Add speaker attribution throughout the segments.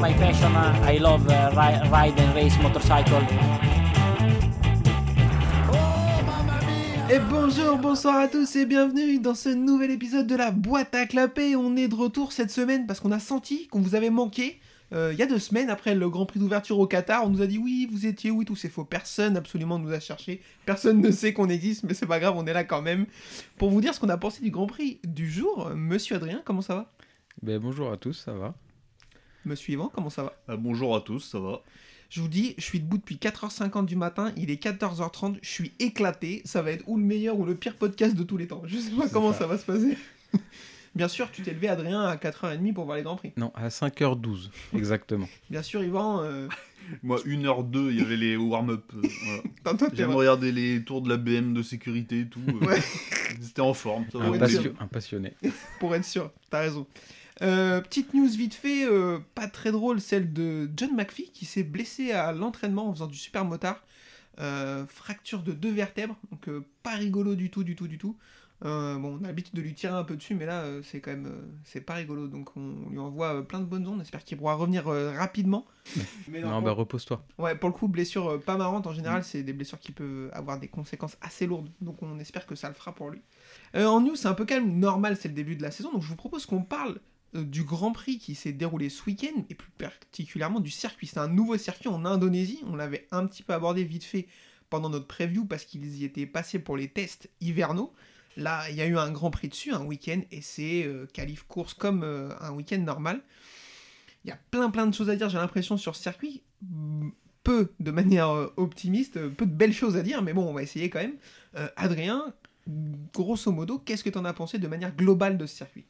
Speaker 1: my passion. Uh, I love uh, ri- ride and race motorcycle.
Speaker 2: Et bonjour, bonsoir à tous et bienvenue dans ce nouvel épisode de la boîte à clapper. On est de retour cette semaine parce qu'on a senti qu'on vous avait manqué. Euh, Il y a deux semaines, après le Grand Prix d'ouverture au Qatar, on nous a dit oui, vous étiez où et tout, c'est faux. Personne absolument nous a cherché. Personne ne sait qu'on existe, mais c'est pas grave, on est là quand même. Pour vous dire ce qu'on a pensé du Grand Prix du jour, euh, monsieur Adrien, comment ça va?
Speaker 3: Ben, bonjour à tous, ça va
Speaker 2: Monsieur Yvan, comment ça va
Speaker 4: Ah, bonjour à tous, ça va
Speaker 2: Je vous dis, je suis debout depuis 4h50 du matin, il est 14h30, je suis éclaté. Ça va être ou le meilleur ou le pire podcast de tous les temps. Je sais pas comment ça.
Speaker 3: ça.
Speaker 2: va se passer. Bien sûr, tu t'es levé, Adrien, à 4h30 pour voir les Grands Prix.
Speaker 3: Non, à 5h12, exactement.
Speaker 2: Bien sûr, Yvan, euh,
Speaker 4: Moi, 1h02, il y avait les warm-up. euh, voilà.
Speaker 2: t'es
Speaker 4: J'aime regarder les tours de la BM de sécurité et tout. euh,
Speaker 2: Ouais.
Speaker 4: C'était en forme. Ça va.
Speaker 3: Un,
Speaker 2: ouais,
Speaker 3: passio-
Speaker 2: sûr.
Speaker 3: un passionné.
Speaker 2: pour être sûr, t'as raison. Euh, petite news vite fait, euh, pas très drôle, celle de John McPhee qui s'est blessé à l'entraînement en faisant du super motard. Euh, fracture de deux vertèbres, donc euh, pas rigolo du tout, du tout, du tout. Euh, bon, on a l'habitude de lui tirer un peu dessus, mais là, euh, c'est quand même, euh, c'est pas rigolo. Donc on lui envoie euh, plein de bonnes ondes. J'espère qu'il pourra revenir euh, rapidement. Mais
Speaker 3: Non, bah repose-toi.
Speaker 2: Ouais, pour le coup, blessure euh, pas marrante. En général, c'est des blessures qui peuvent avoir des conséquences assez lourdes. Donc, on espère que ça le fera pour lui. Euh, en news, c'est un peu calme. Normal, c'est le début de la saison. Donc, je vous propose qu'on parle du Grand Prix qui s'est déroulé ce week-end et plus particulièrement du circuit. C'est un nouveau circuit en Indonésie. On l'avait un petit peu abordé vite fait pendant notre preview parce qu'ils y étaient passés pour les tests hivernaux. Là, il y a eu un Grand Prix dessus, un week-end, et c'est euh, qualif course comme euh, un week-end normal. Il y a plein plein de choses à dire, j'ai l'impression, sur ce circuit. Peu de manière euh, optimiste, euh, peu de belles choses à dire, mais bon, on va essayer quand même. Euh, Adrien, grosso modo, qu'est-ce que tu en as pensé de manière globale de ce circuit?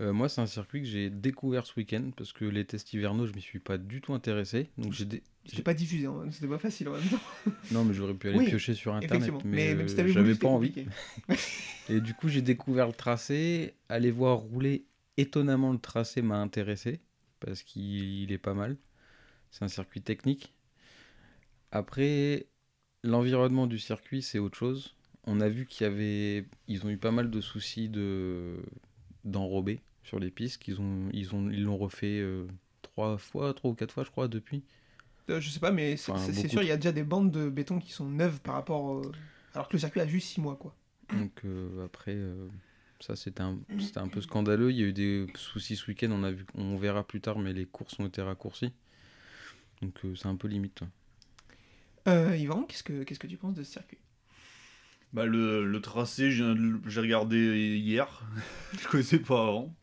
Speaker 3: Euh, moi, c'est un circuit que j'ai découvert ce week-end parce que les tests hivernaux, je m'y suis pas du tout intéressé. Donc j'ai dé-
Speaker 2: C'était pas diffusé, hein, c'était pas facile en même temps.
Speaker 3: Non, mais j'aurais pu aller
Speaker 2: Oui,
Speaker 3: piocher sur internet.
Speaker 2: Mais,
Speaker 3: Mais,
Speaker 2: même si voulu,
Speaker 3: j'avais
Speaker 2: c'était
Speaker 3: pas envie. Et du coup, j'ai découvert le tracé. Aller voir rouler étonnamment le tracé m'a intéressé parce qu'il il est pas mal. C'est un circuit technique. Après, l'environnement du circuit, c'est autre chose. On a vu qu'il y avait, ils ont eu pas mal de soucis de d'enrobés sur les pistes. Qu'ils ont, ils ont, ils l'ont refait euh, trois fois, trois ou quatre fois, je crois, depuis.
Speaker 2: Euh, je sais pas, mais c'est
Speaker 3: Enfin,
Speaker 2: sûr, il y a déjà des bandes de béton qui sont neuves par rapport. euh, Alors que le circuit a juste 6 mois, quoi.
Speaker 3: Donc euh, après, euh, ça c'était un, peu scandaleux. Il y a eu des soucis ce week-end, on, a vu, on verra plus tard, mais les courses ont été raccourcies. Donc c'est un peu limite.
Speaker 2: Yvan, qu'est-ce que qu'est-ce que tu penses de ce circuit?
Speaker 4: Bah, le, le tracé, de j'ai regardé hier. je connaissais pas avant.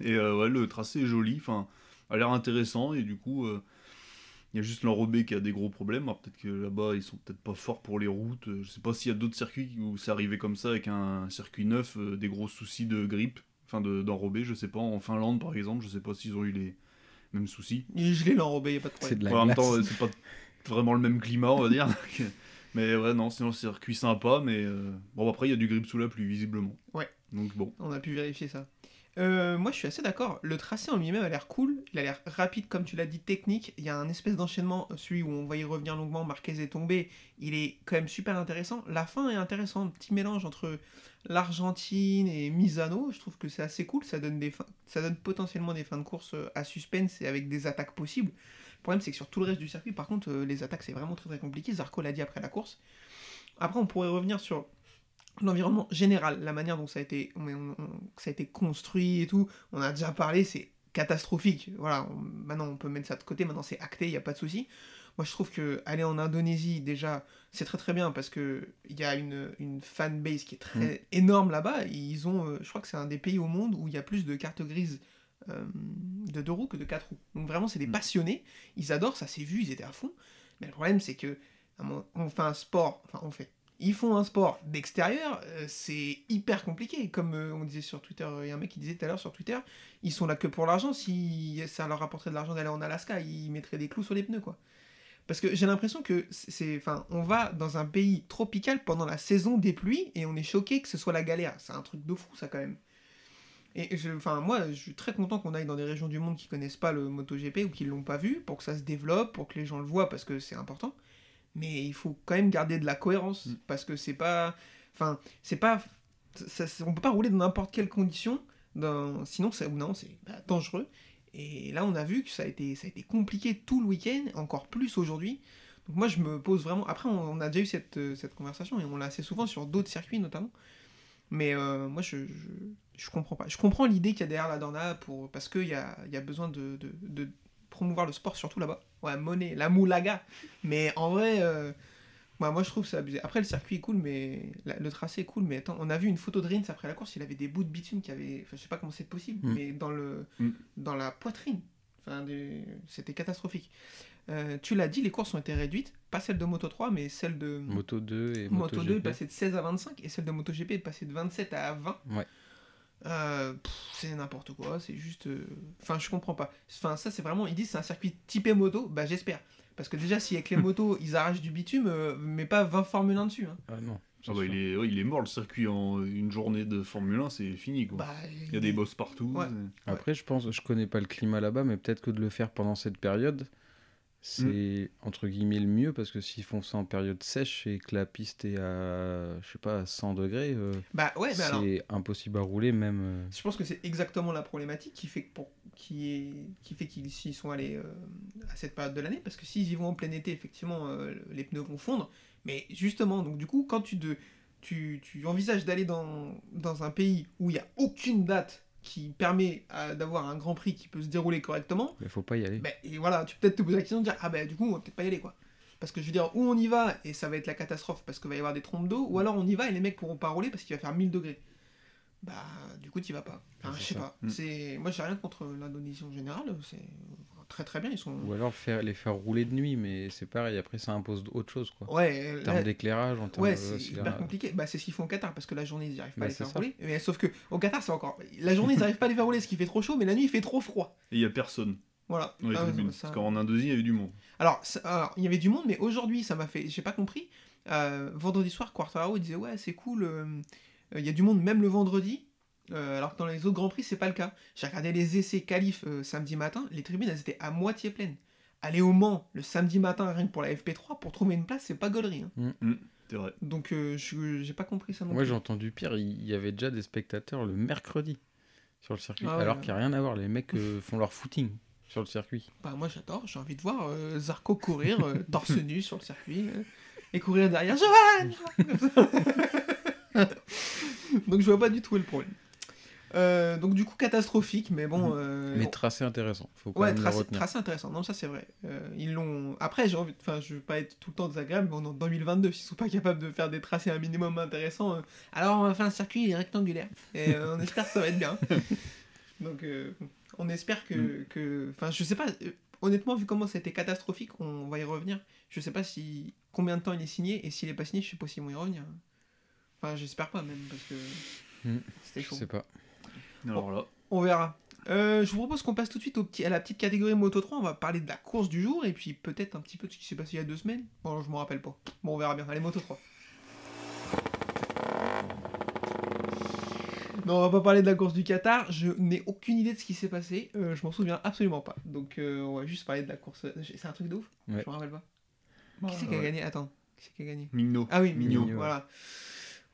Speaker 4: Et euh, ouais, le tracé est joli. Enfin, a l'air intéressant. Et du coup, euh, il y a juste l'enrobé qui a des gros problèmes. Alors peut-être que là-bas, ils sont peut-être pas forts pour les routes. Je sais pas s'il y a d'autres circuits où c'est arrivé comme ça avec un circuit neuf, euh, des gros soucis de grippe, enfin de- d'enrobé. je sais pas. En Finlande, par exemple, je sais pas s'ils ont eu les mêmes soucis.
Speaker 2: Il est gelé l'enrobé, y a pas de
Speaker 3: C'est
Speaker 2: problème.
Speaker 3: de la
Speaker 4: Ouais, en même temps, c'est pas vraiment le même climat, on va dire. mais ouais, non, sinon, c'est un circuit sympa. Mais euh, bon, après, il y a du grip sous la pluie, visiblement.
Speaker 2: Ouais.
Speaker 4: Donc bon.
Speaker 2: On a pu vérifier ça. Euh, moi, je suis assez d'accord. Le tracé en lui-même a l'air cool. Il a l'air rapide, comme tu l'as dit, technique. Il y a un espèce d'enchaînement, euh, celui où on va y revenir longuement. Marquez est tombé. Il est quand même super intéressant. La fin est intéressante. Petit mélange entre l'Argentine et Misano. Je trouve que c'est assez cool. Ça donne, des fins- ça donne potentiellement des fins de course euh, à suspense et avec des attaques possibles. Le problème, c'est que sur tout le reste du circuit, par contre, euh, les attaques, c'est vraiment très très compliqué. Zarco l'a dit après la course. Après, on pourrait revenir sur l'environnement général, la manière dont ça a été, on- on- on- ça a été construit et tout, on a déjà parlé, c'est catastrophique. Voilà, on- maintenant on peut mettre ça de côté, maintenant c'est acté, il n'y a pas de souci. Moi je trouve que aller en Indonésie, déjà, c'est très très bien parce que il y a une, une fanbase qui est très énorme là-bas. Ils ont, euh, je crois que c'est un des pays au monde où il y a plus de cartes grises euh, de deux roues que de quatre roues. Donc vraiment, c'est des
Speaker 4: Mm.
Speaker 2: passionnés. Ils adorent, ça s'est vu, ils étaient à fond. Mais le problème, c'est que on fait un sport, enfin on fait. Ils font un sport d'extérieur, euh, c'est hyper compliqué. Comme euh, on disait sur Twitter, il y a un mec qui disait tout à l'heure sur Twitter, ils sont là que pour l'argent. Si ça leur rapporterait de l'argent d'aller en Alaska, ils mettraient des clous sur les pneus, quoi. Parce que j'ai l'impression que c'est, enfin, on va dans un pays tropical pendant la saison des pluies et on est choqué que ce soit la galère. C'est un truc de fou, ça quand même. Et je, enfin, moi, je suis très content qu'on aille dans des régions du monde qui connaissent pas le MotoGP ou qui l'ont pas vu pour que ça se développe, pour que les gens le voient parce que c'est important. Mais il faut quand même garder de la cohérence
Speaker 4: Mm.
Speaker 2: parce que c'est pas, enfin, c'est pas, ça- ça- on peut pas rouler dans n'importe quelle condition. Dans, sinon, c'est, non, c'est bah, dangereux. Et là, on a vu que ça a été, ça a été compliqué tout le week-end, encore plus aujourd'hui. Donc moi, je me pose vraiment... Après, on, on a déjà eu cette, cette conversation, et on l'a assez souvent sur d'autres circuits notamment. Mais euh, moi, je, je, je comprends pas. Je comprends l'idée qu'il y a derrière la Dorna, pour, parce qu'il y a, il y a besoin de, de, de promouvoir le sport, surtout là-bas. Ouais, monnaie, la moulaga. Mais en vrai... euh, moi je trouve ça abusé. Après le circuit est cool, mais la- le tracé est cool, mais attends, on a vu une photo de Rins après la course, il avait des bouts de bitume qui avaient, enfin je sais pas comment c'est possible,
Speaker 3: Mm.
Speaker 2: mais dans le,
Speaker 4: Mm.
Speaker 2: dans la poitrine. Enfin, des- c'était catastrophique. Euh, tu l'as dit, les courses ont été réduites, pas celles de Moto 3, mais celles de
Speaker 3: Moto 2 et
Speaker 2: Moto
Speaker 3: Moto,
Speaker 2: 2 est
Speaker 3: GP.
Speaker 2: passée de 16 à 25 et celle de MotoGP est passée de 27 à 20.
Speaker 3: Ouais.
Speaker 2: Euh, c'est n'importe quoi, c'est juste. euh, Enfin, je comprends pas. Enfin, ça, c'est vraiment. Ils disent c'est un circuit typé moto, bah j'espère. Parce que déjà, si avec les motos ils arrachent du bitume, euh, mais pas 20 Formule 1 dessus. hein.
Speaker 3: Ah non.
Speaker 4: Ah bah, il, est, ouais, il est mort le circuit en une journée de Formule 1, c'est fini quoi.
Speaker 2: Bah,
Speaker 4: il y a des bosses partout.
Speaker 2: Ouais.
Speaker 3: Après, je pense, je connais pas le climat là-bas, mais peut-être que de le faire pendant cette période, c'est entre guillemets le mieux parce que s'ils font ça en période sèche et que la piste est à, je sais pas, à 100 degrés, euh,
Speaker 2: Bah ouais, mais alors.
Speaker 3: c'est impossible à rouler même. euh,
Speaker 2: Je pense que c'est exactement la problématique qui fait que pour qui est qui fait qu'ils s'y sont allés euh, à cette période de l'année parce que s'ils y vont en plein été effectivement les pneus vont fondre mais justement donc du coup quand tu de, tu, tu envisages d'aller dans, dans un pays où il n'y a aucune date qui permet à- d'avoir un grand prix qui peut se dérouler correctement.
Speaker 3: Il faut pas y aller.
Speaker 2: et voilà tu peux peut-être te poser la question de dire ah ben du coup on va peut-être pas y aller quoi. Parce que je veux dire où on y va et ça va être la catastrophe parce qu'il va y avoir des trompes d'eau ou alors on y va et les mecs pourront pas rouler parce qu'il va faire 1000 degrés. Bah du coup tu vas pas. Enfin,
Speaker 3: Ouais,
Speaker 2: je sais pas.
Speaker 4: Mm.
Speaker 2: c'est moi j'ai rien contre l'Indonésie en général c'est très très bien ils sont
Speaker 3: Ou alors faire, les faire rouler de nuit, mais c'est pareil, après ça impose autre chose quoi.
Speaker 2: ouais
Speaker 3: En
Speaker 2: là-
Speaker 3: termes d'éclairage, en termes
Speaker 2: Ouais,
Speaker 3: de-
Speaker 2: c'est
Speaker 3: c'est
Speaker 2: hyper
Speaker 3: là-
Speaker 2: compliqué. Bah, c'est ce qu'ils font au Qatar parce que la journée ils n'y arrivent pas
Speaker 3: Bah,
Speaker 2: à les faire
Speaker 3: ça.
Speaker 2: rouler. Mais sauf que au Qatar c'est encore. La journée ils n'arrivent pas à les faire rouler parce qu'il fait trop chaud, mais la nuit il fait trop froid.
Speaker 4: Et il y a personne
Speaker 2: Voilà.
Speaker 4: les
Speaker 2: Ah,
Speaker 4: tribunes.
Speaker 2: ça-
Speaker 4: Parce qu'en Indonésie, il y avait du monde.
Speaker 2: Alors, ça- alors, il y avait du monde, mais aujourd'hui ça m'a fait. J'ai pas compris. Euh, vendredi soir, Quartararo il disait ouais c'est cool. euh, euh, Il y a du monde même le vendredi. Euh, alors que dans les autres grands prix c'est pas le cas. J'ai regardé les essais qualifs euh, samedi matin. Les tribunes elles étaient à moitié pleines. Aller au Mans le samedi matin rien que pour la FP3 pour trouver une place c'est pas gaulerie. hein.
Speaker 4: C'est vrai.
Speaker 2: Donc euh, je j'ai pas compris ça non
Speaker 3: Moi j'ai entendu pire, il y avait déjà des spectateurs le mercredi sur le circuit,
Speaker 2: Ah ouais,
Speaker 3: alors
Speaker 2: ouais.
Speaker 3: qu'il n'y a rien à voir. Les mecs euh, font leur footing sur le circuit.
Speaker 2: Bah moi j'adore, j'ai envie de voir euh, Zarco courir euh, torse nu sur le circuit euh, et courir derrière Johan Donc je vois pas du tout où est le problème. Euh, donc du coup catastrophique, mais bon... euh,
Speaker 3: Mais tracé intéressant, faut quand
Speaker 2: ouais,
Speaker 3: même le
Speaker 2: tracé,
Speaker 3: retenir.
Speaker 2: tracé intéressant, non ça c'est vrai. Euh, ils l'ont... Après j'ai envie, enfin je veux pas être tout le temps désagréable, mais en 2022, s'ils sont pas capables de faire des tracés un minimum intéressants, euh, alors on va faire un circuit rectangulaire. Et on espère que ça va être bien. Donc on espère que... que- Enfin je sais pas, honnêtement vu comment été catastrophique, on va y revenir. Je sais pas si combien de temps il est signé, et s'il est pas signé, je sais pas s'ils vont y revenir. Enfin j'espère pas même, parce que
Speaker 3: Hmm,
Speaker 2: c'était
Speaker 3: Je
Speaker 2: chaud.
Speaker 3: sais pas.
Speaker 4: Alors là,
Speaker 2: On verra. Euh, je vous propose qu'on passe tout de suite au petit, à la petite catégorie Moto 3. On va parler de la course du jour et puis peut-être un petit peu de ce qui s'est passé il y a deux semaines. Bon, je m'en rappelle pas. Bon, on verra bien. Allez, Moto 3. Non, on va pas parler de la course du Qatar. Je n'ai aucune idée de ce qui s'est passé. Euh, je m'en souviens absolument pas. Donc, euh, on va juste parler de la course. C'est un truc de ouf
Speaker 3: Ouais.
Speaker 2: Je me rappelle pas.
Speaker 4: Bah,
Speaker 2: qui c'est qui a
Speaker 4: ouais.
Speaker 2: gagné? Attends. Qui c'est qui a gagné?
Speaker 4: Migno.
Speaker 2: ah oui.
Speaker 3: Mignon,
Speaker 2: voilà.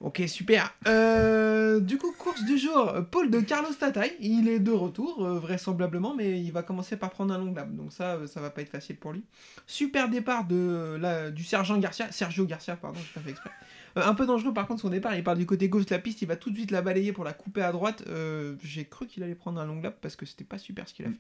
Speaker 2: Ok, super. Euh, du coup, course du jour, Paul de Carlos Tataï, il est de retour, euh, vraisemblablement, mais il va commencer par prendre un long lap, donc ça, euh, ça va pas être facile pour lui. Super départ de, la, du sergent Garcia, Sergio Garcia, pardon, j'ai pas fait exprès. Un peu dangereux par contre son départ, il part du côté gauche de la piste, il va tout de suite la balayer pour la couper à droite. Euh, J'ai cru qu'il allait prendre un long lap parce que c'était pas super ce qu'il a fait.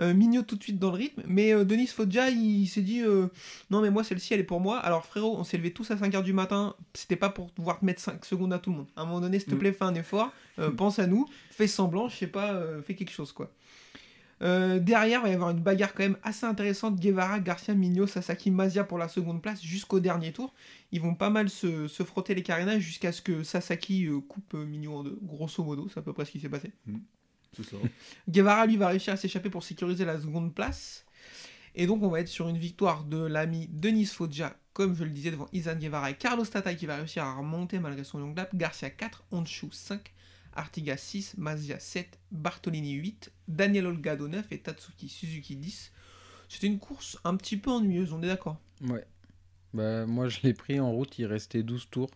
Speaker 2: Euh, Mignot tout de suite dans le rythme, mais euh, Denis Foggia il, s'est dit euh, non mais moi celle-ci elle est pour moi. Alors frérot, on s'est levé tous à 5h du matin, c'était pas pour pouvoir te mettre 5 secondes à tout le monde. À un moment donné, s'il te
Speaker 4: Mm.
Speaker 2: plaît, fais un effort, euh, pense à nous, fais semblant, je sais pas, fais quelque chose quoi. Euh, derrière, il va y avoir une bagarre quand même assez intéressante. Guevara, Garcia, Mignot, Sasaki, Mazia pour la seconde place jusqu'au dernier tour. Ils vont pas mal se, se frotter les carénages jusqu'à ce que Sasaki coupe Mignot en deux. Grosso modo, c'est à peu près ce qui s'est passé.
Speaker 4: Ça.
Speaker 2: Guevara, lui, va réussir à s'échapper pour sécuriser la seconde place. Et donc, on va être sur une victoire de l'ami Denis Foggia, comme je le disais, devant Izan Guevara et Carlos Tatay qui va réussir à remonter malgré son long lap. Garcia 4, Honshu 5, Artiga 6, Mazia 7, Bartolini 8, Daniel Olgado 9 et Tatsuki Suzuki 10. C'était une course un petit peu ennuyeuse, on est d'accord?
Speaker 3: Ouais. Bah, moi, je l'ai pris en route, il restait 12 tours.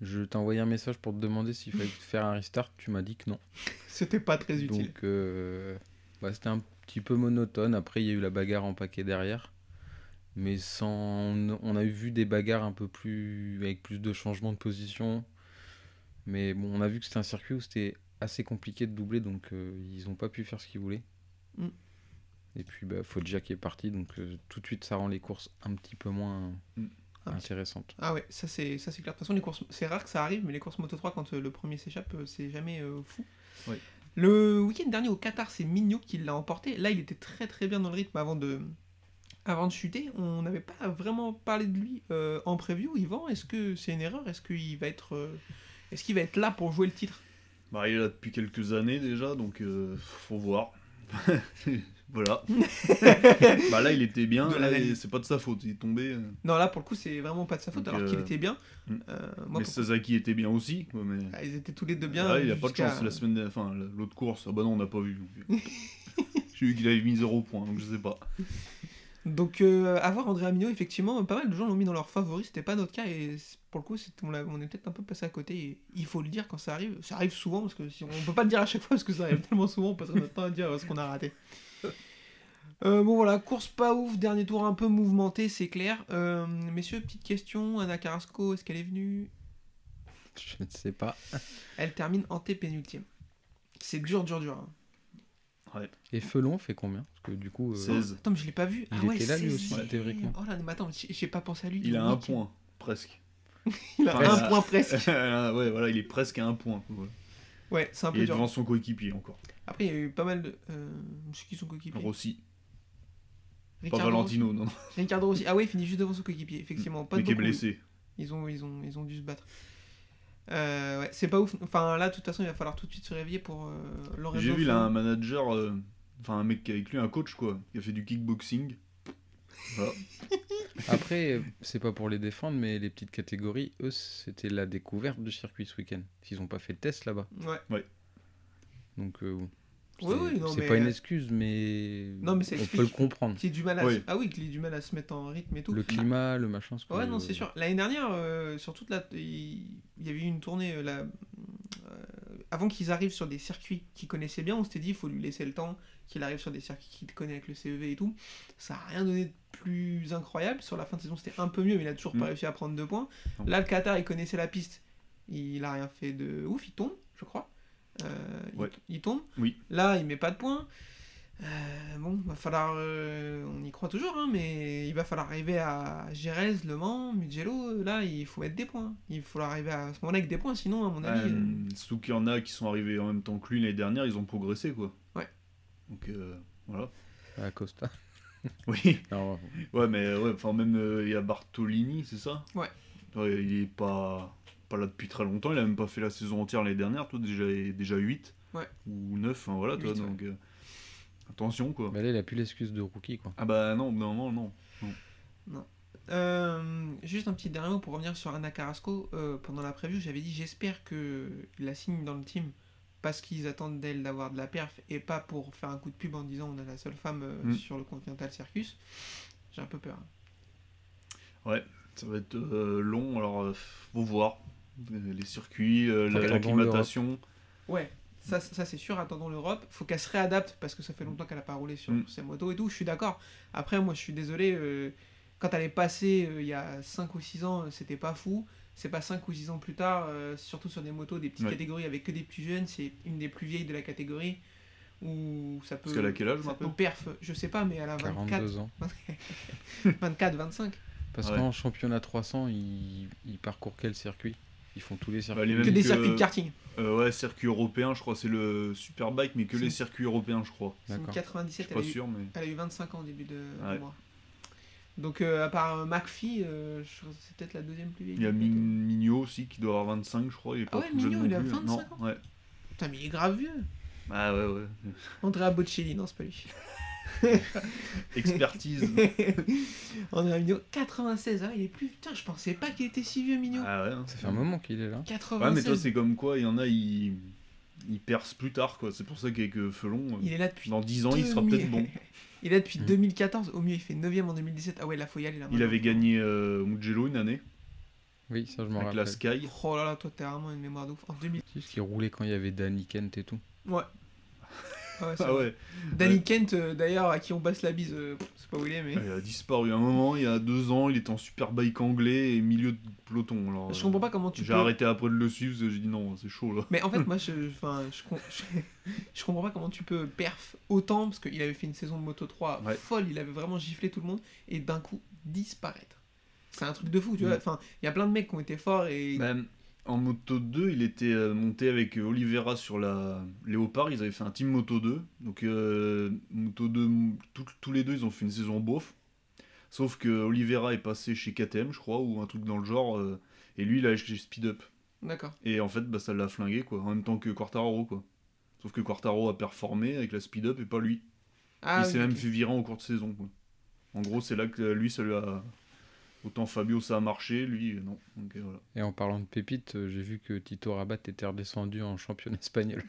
Speaker 3: Je t'ai envoyé un message pour te demander s'il fallait faire un restart. Tu m'as dit que non.
Speaker 2: C'était pas très utile.
Speaker 3: Donc, euh, Bah, c'était un petit peu monotone. Après, il y a eu la bagarre en paquet derrière. Mais sans. On a vu des bagarres un peu plus. avec plus de changements de position. Mais bon, on a vu que c'était un circuit où c'était assez compliqué de doubler, donc euh, ils n'ont pas pu faire ce qu'ils voulaient.
Speaker 2: Mm.
Speaker 3: Et puis, bah, Foggia qui est parti, donc euh, tout de suite, ça rend les courses un petit peu moins
Speaker 4: Mm.
Speaker 2: Ah,
Speaker 3: intéressantes.
Speaker 2: Ah ouais, ça c'est ça c'est clair. De toute façon, les courses, c'est rare que ça arrive, mais les courses Moto 3 quand euh, le premier s'échappe, euh, c'est jamais euh, fou.
Speaker 4: Oui.
Speaker 2: Le week-end dernier au Qatar, c'est Mignot qui l'a emporté. Là, il était très très bien dans le rythme avant de avant de chuter. On n'avait pas vraiment parlé de lui euh, en preview. Yvan, est-ce que c'est une erreur? Est-ce qu'il va être euh, est-ce qu'il va être là pour jouer le titre?
Speaker 4: Bah, il est là depuis quelques années déjà, donc euh, faut voir. voilà. bah là, il était bien, là, c'est pas de sa faute, il est tombé. euh,
Speaker 2: Non, là pour le coup, c'est vraiment pas de sa faute
Speaker 4: Donc,
Speaker 2: alors qu'il
Speaker 4: euh,
Speaker 2: était bien.
Speaker 4: hmm.
Speaker 2: Euh, moi,
Speaker 4: mais Sasaki était bien aussi, quoi, mais.
Speaker 2: Ah, ils étaient tous les deux bien.
Speaker 4: Ah, il a pas de chance la semaine, enfin l'autre course. Ah bah non, on n'a pas vu. euh. J'ai vu qu'il avait mis 0 point, donc je sais pas.
Speaker 2: Donc, euh, avoir Andrea Mignot, effectivement, pas mal de gens l'ont mis dans leurs favoris, c'était pas notre cas, et pour le coup, on, est peut-être un peu passé à côté, et il faut le dire quand ça arrive. Ça arrive souvent, parce que si on peut pas le dire à chaque fois, parce que ça arrive tellement souvent, on passe notre temps à dire ce qu'on a raté. Euh, bon voilà, course pas ouf, dernier tour un peu mouvementé, c'est clair. Euh, messieurs, petite question, Anna Carrasco, est-ce qu'elle est venue?
Speaker 3: Je ne sais pas.
Speaker 2: Elle termine antépénultième. C'est dur, dur, dur. hein.
Speaker 3: Et Felon fait combien? Parce que du coup. euh,
Speaker 4: 16.
Speaker 2: Attends, mais je l'ai pas vu.
Speaker 3: Il
Speaker 2: ah ouais,
Speaker 3: était là, lui aussi,
Speaker 2: 16e.
Speaker 3: théoriquement.
Speaker 2: Oh là, mais attends, j'ai pas pensé à lui.
Speaker 4: Il a un point, presque.
Speaker 2: Il a
Speaker 4: Presque.
Speaker 2: un point presque.
Speaker 4: ouais, voilà, il est presque à un point. voilà.
Speaker 2: Ouais, c'est un
Speaker 4: Il
Speaker 2: peu
Speaker 4: est
Speaker 2: dur.
Speaker 4: devant son coéquipier encore.
Speaker 2: Après, il y a eu pas mal de. Euh, c'est qui son coéquipier
Speaker 4: Rossi, pas
Speaker 2: Ricardo
Speaker 4: Valentino, non,
Speaker 2: Rossi. Ricardo Rossi. Ah ouais, il finit juste devant son coéquipier, effectivement. Pas
Speaker 4: mais qui est blessé.
Speaker 2: Ils ont, ils, ont, ils ont dû se battre. Euh, ouais, c'est pas ouf. Enfin, là, de toute façon, il va falloir tout de suite se réveiller pour euh, Lorenzo
Speaker 4: J'ai vu là
Speaker 2: Felon.
Speaker 4: un manager, euh, enfin un mec qui est avec lui, un coach quoi, qui a fait du kickboxing. Voilà.
Speaker 3: Après, c'est pas pour les défendre, mais les petites catégories, eux, c'était la découverte du circuit ce week-end. Ils ont pas fait de test là-bas.
Speaker 2: Ouais.
Speaker 3: Donc, euh, bon.
Speaker 2: Oui,
Speaker 3: C'est-
Speaker 2: oui, non,
Speaker 3: c'est
Speaker 2: mais-
Speaker 3: pas une excuse, mais,
Speaker 2: Non, mais ça
Speaker 3: on peut le comprendre.
Speaker 2: Du mal à
Speaker 4: Oui.
Speaker 2: Ah oui, qu'il ait du mal à se mettre en rythme et tout.
Speaker 3: Le climat, le machin. ce
Speaker 2: Ouais, non, c'est sûr. L'année dernière, euh, sur toute la... il y avait eu une tournée. euh, là, euh, avant qu'ils arrivent sur des circuits qu'ils connaissaient bien, on s'était dit il faut lui laisser le temps qu'il arrive sur des circuits qu'il connaît avec le CEV et tout. Ça n'a rien donné de plus incroyable. Sur la fin de saison, c'était un peu mieux, mais il a toujours
Speaker 4: Mm.
Speaker 2: pas réussi à prendre deux points.
Speaker 4: Non.
Speaker 2: Là, le Qatar, il connaissait la piste. Il a rien fait de ouf. Il tombe, je crois. Euh, il-
Speaker 4: Ouais.
Speaker 2: il, tombe.
Speaker 4: Oui.
Speaker 2: Là, il met pas de points. Euh, bon, va falloir. euh, on y croit toujours, hein, mais il va falloir arriver à Gérez, Le Mans, Mugello. Là, il faut mettre des points. Il faut arriver à ce moment-là avec des points, sinon, à mon avis.
Speaker 4: Euh,
Speaker 2: euh,
Speaker 4: Surtout qu'il y en a qui sont arrivés en même temps que lui l'année dernière, ils ont progressé quoi.
Speaker 2: Ouais.
Speaker 4: Donc euh, voilà.
Speaker 3: À Costa.
Speaker 4: Oui.
Speaker 3: Non,
Speaker 4: Ouais, mais euh, ouais, enfin même euh, il y a Bartolini, c'est ça?
Speaker 2: Ouais.
Speaker 4: Ouais, il est pas pas là depuis très longtemps, il a même pas fait la saison entière l'année dernière, toi déjà déjà 8
Speaker 2: Ouais.
Speaker 4: ou 9, enfin voilà toi
Speaker 2: ouais.
Speaker 4: donc euh, attention quoi.
Speaker 3: bah là, il a plus l'excuse de rookie, quoi.
Speaker 4: Ah bah non, non non non.
Speaker 2: Euh, juste un petit dernier mot pour revenir sur Anna Carrasco. Euh, pendant la preview, j'avais dit j'espère qu'il la signe dans le team parce qu'ils attendent d'elle d'avoir de la perf et pas pour faire un coup de pub en disant on a la seule femme euh,
Speaker 4: Mm.
Speaker 2: sur le Continental Circus. J'ai un peu peur.
Speaker 4: Ça va être euh, long, alors euh, faut voir les circuits, euh, la-.
Speaker 2: Ouais, ça, ça c'est sûr, attendons l'Europe. Faut qu'elle se réadapte parce que ça fait longtemps qu'elle a pas roulé sur
Speaker 4: Mm.
Speaker 2: ses motos et tout. Je suis d'accord. Après, moi, je suis désolé. euh, quand elle est passée euh, il y a 5 ou 6 ans, euh, c'était pas fou. C'est pas 5 ou 6 ans plus tard, euh, surtout sur des motos, des petites
Speaker 4: Ouais.
Speaker 2: catégories avec que des plus jeunes. C'est une des plus vieilles de la catégorie. Où ça peut.
Speaker 4: Parce qu'elle a quel âge
Speaker 2: ça peut
Speaker 4: maintenant
Speaker 2: perf, je sais pas, mais elle a 24,
Speaker 3: 42 ans.
Speaker 2: 24 25.
Speaker 3: Parce
Speaker 4: Ouais.
Speaker 3: qu'en championnat 300, ils, ils parcourent quel circuit? Ils font tous les circuits.
Speaker 4: Bah, les
Speaker 2: Que
Speaker 4: mêmes
Speaker 2: des
Speaker 4: que-
Speaker 2: circuits de karting.
Speaker 4: Euh, ouais, circuit européen, je crois, c'est le Superbike, mais que les circuits européens, je crois.
Speaker 2: C'est une
Speaker 3: D'accord.
Speaker 4: Je
Speaker 2: 97,
Speaker 4: suis
Speaker 2: elle
Speaker 4: pas
Speaker 2: eu,
Speaker 4: sûr, mais.
Speaker 2: elle a eu 25 ans au début de, mois. Donc, euh, à part euh, McPhee, euh, je- c'est peut-être la deuxième plus vieille.
Speaker 4: Il y a Min-. Mignot aussi qui doit avoir 25, je crois. Il est
Speaker 2: Ah
Speaker 4: pas
Speaker 2: ouais, Mignot, il a
Speaker 4: plus.
Speaker 2: 25
Speaker 4: non,
Speaker 2: ans
Speaker 4: ouais.
Speaker 2: Putain, mais il est grave vieux.
Speaker 4: Ah ouais, ouais.
Speaker 2: Andrea Bocelli, non, c'est pas lui.
Speaker 4: Expertise.
Speaker 2: Andrea Mignot, 96, ah, il est plus. Putain, je pensais pas qu'il était si vieux, Mignot.
Speaker 4: ah ouais. hein.
Speaker 3: Ça fait un moment qu'il est là.
Speaker 2: 96.
Speaker 4: Ouais, mais toi, c'est comme quoi, il y en a, ils, ils percent plus tard, quoi. C'est pour ça qu'avec Felon, euh,
Speaker 2: Il est là depuis.
Speaker 4: dans 10 ans, il sera
Speaker 2: 2000.
Speaker 4: peut-être bon.
Speaker 2: il est là depuis
Speaker 3: Mm.
Speaker 2: 2014. Au mieux, il fait 9ème en 2017. Ah ouais, là, faut y aller là.
Speaker 4: Il avait gagné euh, Mugello une année,
Speaker 3: Oui, ça, je m'en
Speaker 4: avec la
Speaker 3: rappelle.
Speaker 4: Sky.
Speaker 2: Oh là là, toi, t'as vraiment une mémoire de ouf. En 2000.
Speaker 3: C'est juste qu'il roulait quand il y avait Danny Kent et tout.
Speaker 2: Ouais. Ah ouais,
Speaker 4: Ah ouais.
Speaker 2: Danny Kent, euh, d'ailleurs, à qui on passe la bise, euh, c'est pas où il est, mais.
Speaker 4: Il a disparu à un moment, il y a deux ans, il était en superbike anglais et milieu de peloton. Alors,
Speaker 2: Je
Speaker 4: euh,
Speaker 2: comprends pas comment tu
Speaker 4: J'ai
Speaker 2: peux.
Speaker 4: arrêté après de le suivre, j'ai dit non, c'est chaud là.
Speaker 2: Mais en fait, moi, je, je, com- je, je comprends pas comment tu peux perf autant, parce qu'il avait fait une saison de Moto 3
Speaker 4: Ouais.
Speaker 2: folle, il avait vraiment giflé tout le monde, et d'un coup, disparaître. C'est un truc de fou, tu vois.
Speaker 4: Mm.
Speaker 2: Enfin, il y a plein de mecs qui ont été forts et.
Speaker 4: Ben, en Moto 2, il était euh, monté avec euh, Oliveira sur la Léopard, ils avaient fait un team Moto 2. Donc euh, Moto 2, m- tout- tous les deux, ils ont fait une saison beauf. Sauf que Oliveira est passé chez KTM, je crois, ou un truc dans le genre, euh, et lui, il a chez Speed Up.
Speaker 2: D'accord.
Speaker 4: Et en fait, bah, ça l'a flingué, quoi, en même temps que Quartararo, quoi. Sauf que Quartaro a performé avec la Speed Up et pas lui.
Speaker 2: Ah,
Speaker 4: il
Speaker 2: oui,
Speaker 4: s'est même fait virer en cours de saison, quoi. En gros, c'est là que lui, ça lui a. Autant Fabio, ça a marché, lui, non. Euh, voilà.
Speaker 3: Et en parlant de pépites, euh, j'ai vu que Tito Rabat était redescendu en championnat espagnol.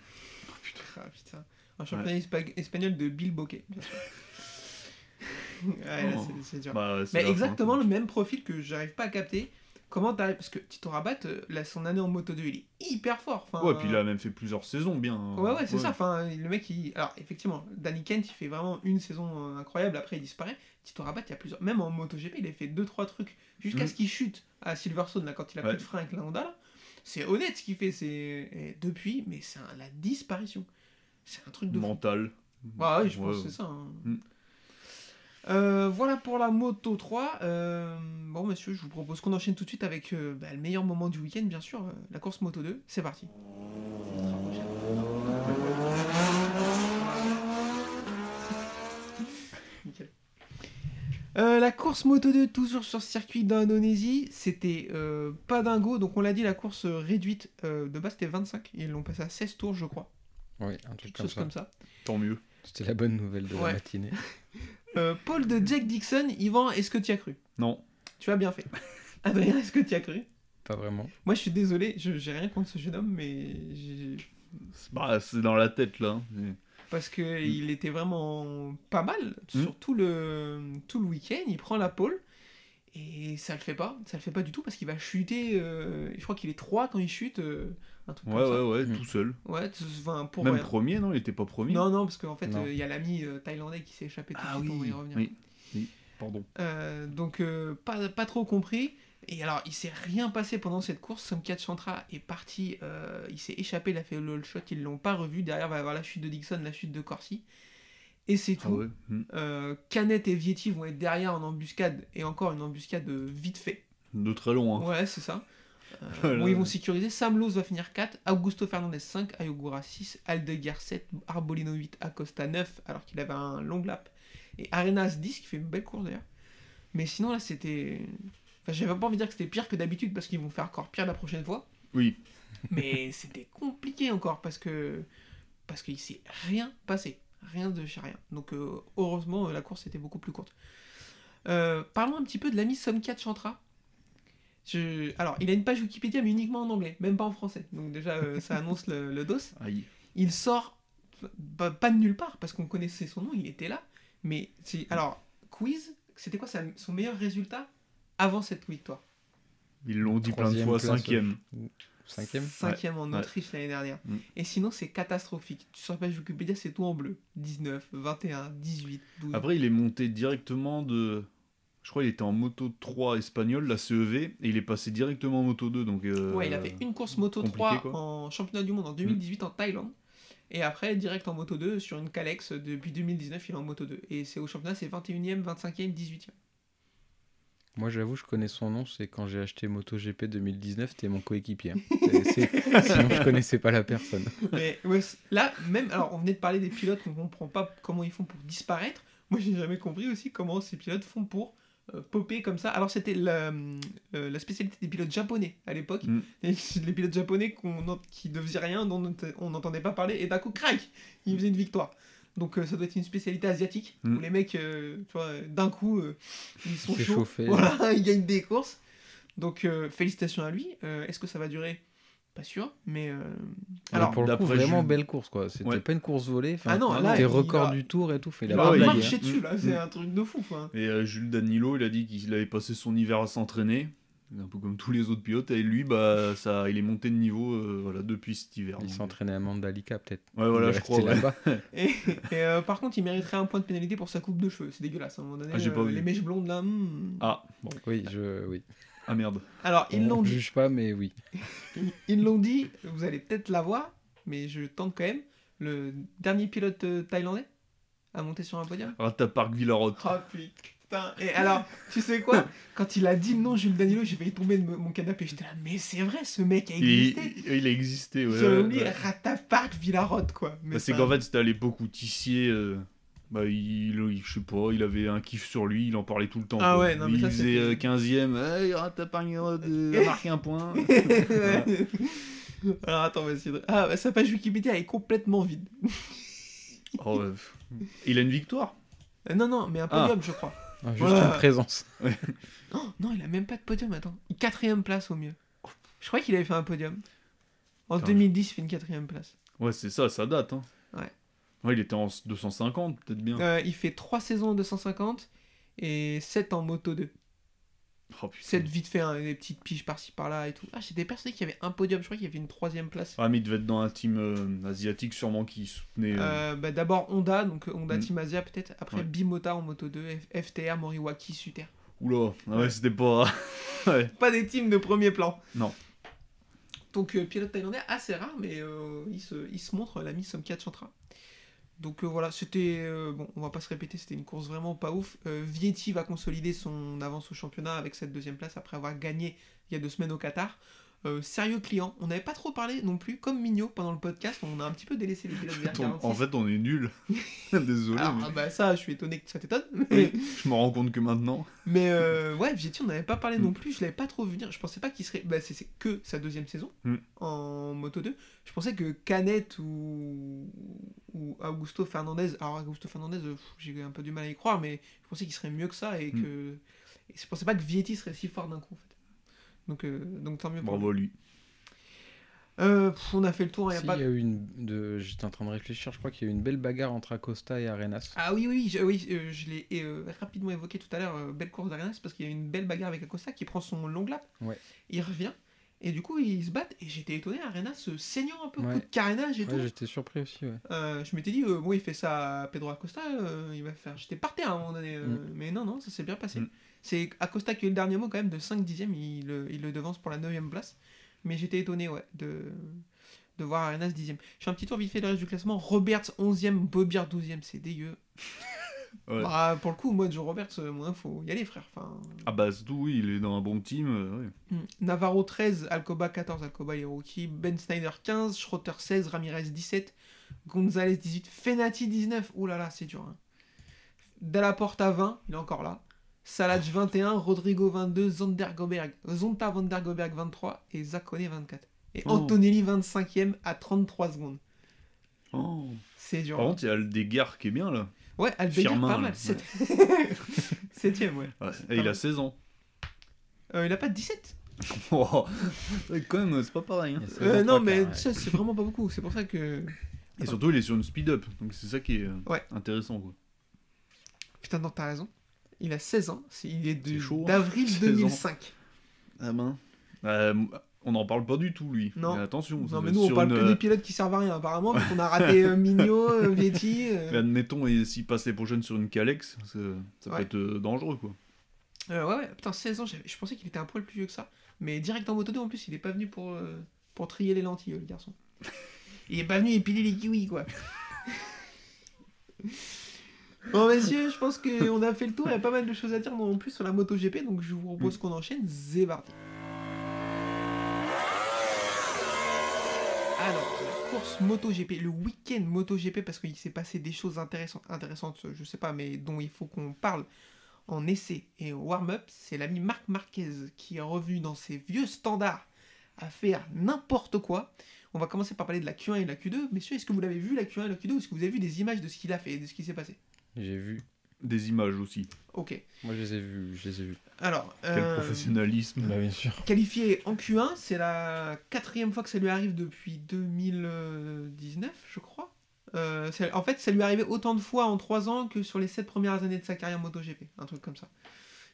Speaker 2: Ah, putain. Un championnat espa- espagnol de Bill Bokeh, bien sûr. ouais, là,
Speaker 4: Oh.
Speaker 2: c'est- dur.
Speaker 4: Bah,
Speaker 2: Mais
Speaker 4: fin,
Speaker 2: exactement le même profil que j'arrive pas à capter. Comment t'arrives Parce que Tito Rabat, euh, là, son année en Moto 2, il est hyper fort.
Speaker 4: Ouais, puis il a même fait plusieurs saisons bien. hein.
Speaker 2: Ouais, ouais, c'est ça. Enfin, le mec, il... alors effectivement, Danny Kent, il fait vraiment une saison incroyable. Après, il disparaît. Tito Rabat, il y a plusieurs. Même en MotoGP, il a fait 2-3 trucs jusqu'à
Speaker 4: Mhm.
Speaker 2: ce qu'il chute à Silverstone, là, quand il a
Speaker 4: Ouais.
Speaker 2: plus de frein avec la Honda. là. C'est honnête ce qu'il fait. C'est depuis, mais c'est un- la disparition. C'est un truc de fou.
Speaker 4: Mental.
Speaker 2: Ouais, ouais, je pense
Speaker 4: Ouais,
Speaker 2: que c'est ça. hein.
Speaker 4: Mm.
Speaker 2: Euh, voilà pour la Moto 3. Euh, bon, monsieur, je vous propose qu'on enchaîne tout de suite avec euh, bah, le meilleur moment du week-end, bien sûr, la course Moto 2. C'est parti. Nickel. Euh, la course Moto 2, toujours sur circuit d'Indonésie, c'était euh, pas dingo. Donc, on l'a dit, la course euh, réduite euh, de base c'était 25. Ils l'ont passé à 16 tours, je crois.
Speaker 3: Oui, un truc
Speaker 2: Quelque
Speaker 3: comme
Speaker 2: chose
Speaker 3: ça.
Speaker 2: comme ça.
Speaker 4: Tant mieux.
Speaker 3: C'était la bonne nouvelle de
Speaker 2: Ouais.
Speaker 3: la matinée.
Speaker 2: Euh, Paul de Jack Dixon, Yvan, est-ce que tu as cru?
Speaker 4: Non.
Speaker 2: Tu as bien fait. Adrien, est-ce que tu as cru?
Speaker 3: Pas vraiment.
Speaker 2: Moi, je suis désolé, je j'ai rien contre ce jeune homme, mais
Speaker 4: bah, c'est dans la tête là. hein.
Speaker 2: Parce que il était vraiment pas mal
Speaker 4: Mm.
Speaker 2: sur tout le tout le week-end. Il prend la pole et ça le fait pas, ça le fait pas du tout parce qu'il va chuter. euh, je crois qu'il est 3 quand il chute, euh, un truc
Speaker 4: Ouais,
Speaker 2: comme ça.
Speaker 4: ouais, ouais,
Speaker 3: Mm.
Speaker 4: tout seul.
Speaker 2: Ouais, enfin, pour
Speaker 4: Même
Speaker 2: rien.
Speaker 4: premier, non Il était pas premier
Speaker 2: Non, non, parce qu'en fait, euh, il y a l'ami euh, thaïlandais qui s'est échappé tout de
Speaker 4: Ah
Speaker 2: suite, on va y
Speaker 4: oui,
Speaker 2: revenir.
Speaker 4: oui, oui, pardon.
Speaker 2: Euh, donc euh, pas, pas trop compris. Et alors il s'est rien passé pendant cette course. Somkiat Chantra est parti, euh, il s'est échappé, il a fait le all shot, ils l'ont pas revu. Derrière va y avoir la chute de Dixon, la chute de Corsi. Et c'est
Speaker 4: Ah
Speaker 2: tout.
Speaker 4: ouais. mm.
Speaker 2: Euh, Canet et Vietti vont être derrière en embuscade, et encore une embuscade euh, vite fait.
Speaker 4: De très long. Hein.
Speaker 2: Ouais, c'est ça. Euh,
Speaker 4: Voilà.
Speaker 2: bon, ils vont sécuriser. Sam Lowe va finir 4, Augusto Fernandez 5, Ayogura 6, Aldeguer 7, Arbolino 8, Acosta 9, alors qu'il avait un long lap. Et Arenas 10, qui fait une belle course d'ailleurs. Mais sinon, là, c'était. Enfin, j'avais pas envie de dire que c'était pire que d'habitude parce qu'ils vont faire encore pire la prochaine fois.
Speaker 4: Oui.
Speaker 2: Mais c'était compliqué encore parce que. Parce qu'il s'est rien passé. Rien de chez rien. Donc, euh, heureusement, euh, la course était beaucoup plus courte. Euh, parlons un petit peu de l'ami Somkiat Chantra. Je... Alors, il a une page Wikipédia, mais uniquement en anglais, même pas en français. Donc, déjà, euh, ça annonce le, le dos.
Speaker 4: Aïe.
Speaker 2: Il sort pas, pas de nulle part, parce qu'on connaissait son nom, il était là. Mais, alors, quiz, c'était quoi son meilleur résultat? Avant cette victoire
Speaker 4: Ils l'ont dit plein de fois, cinquième.
Speaker 3: Cinquième
Speaker 2: Cinquième en
Speaker 4: Ouais.
Speaker 2: Autriche l'année dernière.
Speaker 4: Mm.
Speaker 2: Et sinon, c'est catastrophique. Sur la page Wikipédia, c'est tout en bleu. 19, 21, 18, 12.
Speaker 4: Après, il est monté directement de. Je crois qu'il était en moto 3 espagnol, la CEV, et il est passé directement en moto 2. Donc, euh,
Speaker 2: Ouais, il a fait une course moto
Speaker 4: compliqué,
Speaker 2: 3
Speaker 4: quoi.
Speaker 2: en championnat du monde en 2018 en Thaïlande. Et après, direct en moto 2 sur une Calex. Depuis 2019, il est en moto 2. Et c'est au championnat, c'est 21e, 25e, 18e.
Speaker 3: Moi, j'avoue, je connais son nom. C'est quand j'ai acheté MotoGP 2019, c'était mon coéquipier. hein. Sinon, je connaissais pas la personne.
Speaker 2: Mais ouais, là, même, alors on venait de parler des pilotes qu'on comprend pas comment ils font pour disparaître. Moi, j'ai jamais compris aussi comment ces pilotes font pour euh, popper comme ça. Alors, c'était la, euh, la spécialité des pilotes japonais à l'époque.
Speaker 4: Mm.
Speaker 2: Les pilotes japonais qu'on qui ne faisaient rien, dont on on n'entendait pas parler, et d'un coup, crac, ils faisaient une victoire. Donc, euh, ça doit être une spécialité asiatique
Speaker 4: Mm.
Speaker 2: où les mecs, euh, tu vois, d'un coup, euh, ils sont chauds.
Speaker 3: chauffé.
Speaker 2: Voilà, ils gagnent des courses. Donc, euh, félicitations à lui. Euh, Est-ce que ça va durer? Pas sûr, mais. euh,
Speaker 3: Alors, pour le coup, vraiment
Speaker 4: Jules-
Speaker 3: belle course, quoi. C'était
Speaker 4: Ouais.
Speaker 3: pas une course volée. Enfin,
Speaker 2: Ah non, là,
Speaker 3: C'était
Speaker 2: il
Speaker 3: record
Speaker 2: va-
Speaker 3: du tour et tout. Fait, il a
Speaker 2: Il
Speaker 3: hein.
Speaker 2: dessus là, c'est
Speaker 4: Mm.
Speaker 2: un truc de fou. Quoi.
Speaker 4: Et euh, Jules Danilo, il a dit qu'il avait passé son hiver à s'entraîner. Un peu comme tous les autres pilotes. Et lui, bah, ça, il est monté de niveau euh, voilà, depuis cet hiver.
Speaker 3: Il s'entraînait à Mandalika, peut-être.
Speaker 4: Ouais, voilà, je crois. ouais.
Speaker 2: Et, et, euh, par contre, il mériterait un point de pénalité pour sa coupe de cheveux. C'est dégueulasse. À un moment donné,
Speaker 4: Ah, j'ai pas
Speaker 2: euh,
Speaker 4: vu.
Speaker 2: les mèches blondes là. hmm.
Speaker 4: Ah, bon.
Speaker 3: Oui, je, oui.
Speaker 4: Ah merde.
Speaker 2: Alors, ils
Speaker 3: On
Speaker 2: l'ont
Speaker 3: ne
Speaker 2: dit.
Speaker 3: juge pas, mais oui.
Speaker 2: Ils l'ont dit. Vous allez peut-être la voir, mais je tente quand même. Le dernier pilote euh, thaïlandais à monter sur un podium.
Speaker 4: Rata Park Villarote.
Speaker 2: Oh putain. Et alors, tu sais quoi? Quand il a dit le nom Jules Danilo, j'ai failli tomber de mon canapé. J'étais là, mais c'est vrai, ce mec a
Speaker 4: Il,
Speaker 2: existé.
Speaker 4: il a existé, ouais. Ouais,
Speaker 2: oublié
Speaker 4: ouais.
Speaker 2: Ratapark Villarote, quoi. Mais
Speaker 4: Bah, c'est qu'en fait, c'était à l'époque où Tissier, euh, bah, il, il- je sais pas, il avait un kiff sur lui, il en parlait tout le temps.
Speaker 2: Ah
Speaker 4: quoi.
Speaker 2: ouais, non, mais
Speaker 4: il
Speaker 2: ça,
Speaker 4: faisait euh,
Speaker 2: c'était-
Speaker 4: 15ème, hey, Rata Park Villarote euh, a marqué un point.
Speaker 2: Alors attends, essayer de... Ah, bah, sa page Wikipédia est complètement vide.
Speaker 4: Oh. Il a une victoire?
Speaker 2: Euh, non, non, mais un
Speaker 4: Ah.
Speaker 2: podium, je crois.
Speaker 3: Ah, juste
Speaker 2: Voilà.
Speaker 3: en présence.
Speaker 2: Oh, non, il a même pas de podium, attends. Quatrième place au mieux. Je crois qu'il avait fait un podium. En
Speaker 4: Putain,
Speaker 2: 2010, il fait une quatrième place.
Speaker 4: Ouais, c'est ça, ça date. Hein.
Speaker 2: Ouais.
Speaker 4: Ouais, il était en 250, peut-être bien.
Speaker 2: Euh, il fait 3 saisons en 250 et 7 en moto 2.
Speaker 4: Oh, putain.
Speaker 2: 7 vite fait, hein, des petites piges par-ci par-là et tout. Ah, j'étais persuadé qu'il y avait un podium, je crois qu'il y avait une troisième place.
Speaker 4: Ah, mais il devait être dans un team euh, asiatique, sûrement, qui soutenait. euh,
Speaker 2: Euh, bah, D'abord Honda, donc Honda
Speaker 4: Mm.
Speaker 2: Team Asia peut-être. Après
Speaker 4: Ouais.
Speaker 2: Bimota en moto 2, F- FTR, Moriwaki, Suter.
Speaker 4: Oula, ah ouais, c'était pas. ouais.
Speaker 2: Pas des teams de premier plan.
Speaker 4: Non.
Speaker 2: Donc pilote thaïlandais assez rare, mais il, se, il se montre, l'ami Somkiat Chantra. Donc euh, voilà, c'était. euh, bon, on va pas se répéter, c'était une course vraiment pas ouf. Euh, Vietti va consolider son avance au championnat avec cette deuxième place après avoir gagné il y a deux semaines au Qatar. Euh, sérieux client, on n'avait pas trop parlé non plus, comme Mignot pendant le podcast, on a un petit peu délaissé les pilotes vers
Speaker 4: On-
Speaker 2: 46.
Speaker 4: en fait, on est nuls. Désolé.
Speaker 2: Alors,
Speaker 4: mais-
Speaker 2: ah bah ça, je suis étonné que ça t'étonne.
Speaker 4: Oui,
Speaker 2: Mais,
Speaker 4: je me rends compte que maintenant.
Speaker 2: mais euh, ouais, Vietti, on n'avait pas parlé
Speaker 4: Mm.
Speaker 2: non plus, je l'avais pas trop vu venir. Je pensais pas qu'il serait. Bah, c'est que sa deuxième saison
Speaker 4: Mm.
Speaker 2: en Moto 2. Je pensais que Canet ou, ou Augusto Fernandez. Alors, Augusto Fernandez, euh, j'ai un peu du mal à y croire, mais je pensais qu'il serait mieux que ça et
Speaker 4: Mm.
Speaker 2: que. Et je pensais pas que Vietti serait si fort d'un coup en fait. Donc, euh, donc tant mieux pour
Speaker 4: Bravo lui.
Speaker 2: lui. Euh, pff, on a fait le tour, il y a
Speaker 3: Si,
Speaker 2: pas.
Speaker 3: y a eu une. De... J'étais en train de réfléchir, je crois qu'il y a eu une belle bagarre entre Acosta et Arenas.
Speaker 2: Ah oui, oui, oui, je, oui, euh, je l'ai euh, rapidement évoqué tout à l'heure, euh, belle course d'Arenas, parce qu'il y a eu une belle bagarre avec Acosta qui prend son long lap.
Speaker 3: Ouais.
Speaker 2: Il revient, et du coup, ils se battent, et j'étais étonné, Arenas se saignant un peu,
Speaker 3: Ouais.
Speaker 2: coup de carénage et
Speaker 3: Ouais,
Speaker 2: tout.
Speaker 3: j'étais surpris aussi, ouais.
Speaker 2: Euh, je m'étais dit, euh, bon, il fait ça à Pedro Acosta, euh, il va faire. J'étais par terre à un moment donné, euh,
Speaker 3: Mm.
Speaker 2: mais non, non, ça s'est bien passé.
Speaker 4: Mm.
Speaker 2: C'est Acosta qui a eu le dernier mot quand même de 5 dixièmes, il, le- il le devance pour la 9ème place. Mais j'étais étonné, ouais, de, de voir Arenas 10ème. Je fais un petit tour vite fait le reste du classement. Roberts 11ème, Bobbier 12ème, c'est dégueu.
Speaker 4: Ouais.
Speaker 2: Bah, pour le coup, moi, Joe Roberts, euh, moi, faut y aller, frère. Enfin,
Speaker 4: Ah bah, oui, il est dans un bon team. euh, ouais.
Speaker 2: mm. Navarro 13, Alcoba 14, Alcoba il est rookie. Ben Snyder 15, Schrotter 16, Ramirez 17, Gonzalez 18, Fenati 19. Ouh là là, c'est dur. Hein. Dallaporta 20, il est encore là. Salaj 21, Rodrigo 22, Zondergoberg, Zonta Vandergoberg 23 et Zakone 24. Et
Speaker 4: Oh.
Speaker 2: Antonelli 25ème à 33 secondes.
Speaker 4: Oh.
Speaker 2: C'est dur.
Speaker 4: Par
Speaker 2: hein.
Speaker 4: contre, il y a le des gares qui est bien là.
Speaker 2: ouais,
Speaker 4: Firmin,
Speaker 2: pas mal. sept- Septième, ouais.
Speaker 4: Ouais, et il a 16 ans.
Speaker 2: Euh, il a pas de 17
Speaker 4: Oh. Ouais, quand même, c'est pas pareil. hein.
Speaker 2: Euh, non, mais
Speaker 3: quarts, ouais.
Speaker 2: ça, c'est vraiment pas beaucoup. C'est pour ça que.
Speaker 4: Et surtout, il est sur une speed-up. Donc c'est ça qui est
Speaker 2: Ouais.
Speaker 4: intéressant. Quoi.
Speaker 2: Putain, non, t'as raison. Il a 16 ans. Il est
Speaker 4: hein.
Speaker 2: d'avril
Speaker 4: 16 ans.
Speaker 2: 2005.
Speaker 4: Ah ben. Euh, on n'en parle pas du tout, lui.
Speaker 2: Non.
Speaker 4: Mais attention.
Speaker 2: Non, mais nous, on parle
Speaker 4: une,
Speaker 2: que
Speaker 4: euh,
Speaker 2: des pilotes qui servent à rien, apparemment. Vu qu'on a raté euh, Mignot, euh, Vietti. euh.
Speaker 4: mais admettons, et s'il passe les prochaines sur une Calex, ça, ça
Speaker 2: Ouais.
Speaker 4: peut être euh, dangereux. quoi.
Speaker 2: Euh, ouais, ouais, putain, 16 ans. Je pensais qu'il était un poil plus vieux que ça. Mais direct en moto 2, en plus, il est pas venu pour, euh, pour trier les lentilles, euh, le garçon. Il est pas venu épiler les kiwis, quoi. Bon, messieurs, je pense qu'on a fait le tour. Il y a pas mal de choses à dire non plus sur la moto GP. Donc, je vous propose qu'on enchaîne. Zébardi. Alors, la course MotoGP, le week-end MotoGP, parce qu'il s'est passé des choses intéressantes, intéressantes, je sais pas, mais dont il faut qu'on parle en essai et warm-up, c'est l'ami Marc Marquez qui est revenu dans ses vieux standards à faire n'importe quoi. On va commencer par parler de la Q1 et de la Q2. Messieurs, est-ce que vous l'avez vu la Q1 et la Q2 ou est-ce que vous avez vu des images de ce qu'il a fait et de ce qui s'est passé?
Speaker 3: J'ai vu.
Speaker 4: Des images aussi.
Speaker 2: Ok.
Speaker 3: Moi, je les ai vus. Je les ai vus.
Speaker 2: Alors,
Speaker 4: Quel
Speaker 2: euh,
Speaker 4: professionnalisme.
Speaker 3: Bah, bien sûr.
Speaker 2: qualifié en Q1, c'est la quatrième fois que ça lui arrive depuis 2019, je crois. Euh, c'est- en fait, ça lui est arrivé autant de fois en 3 ans que sur les 7 premières années de sa carrière MotoGP, un truc comme ça.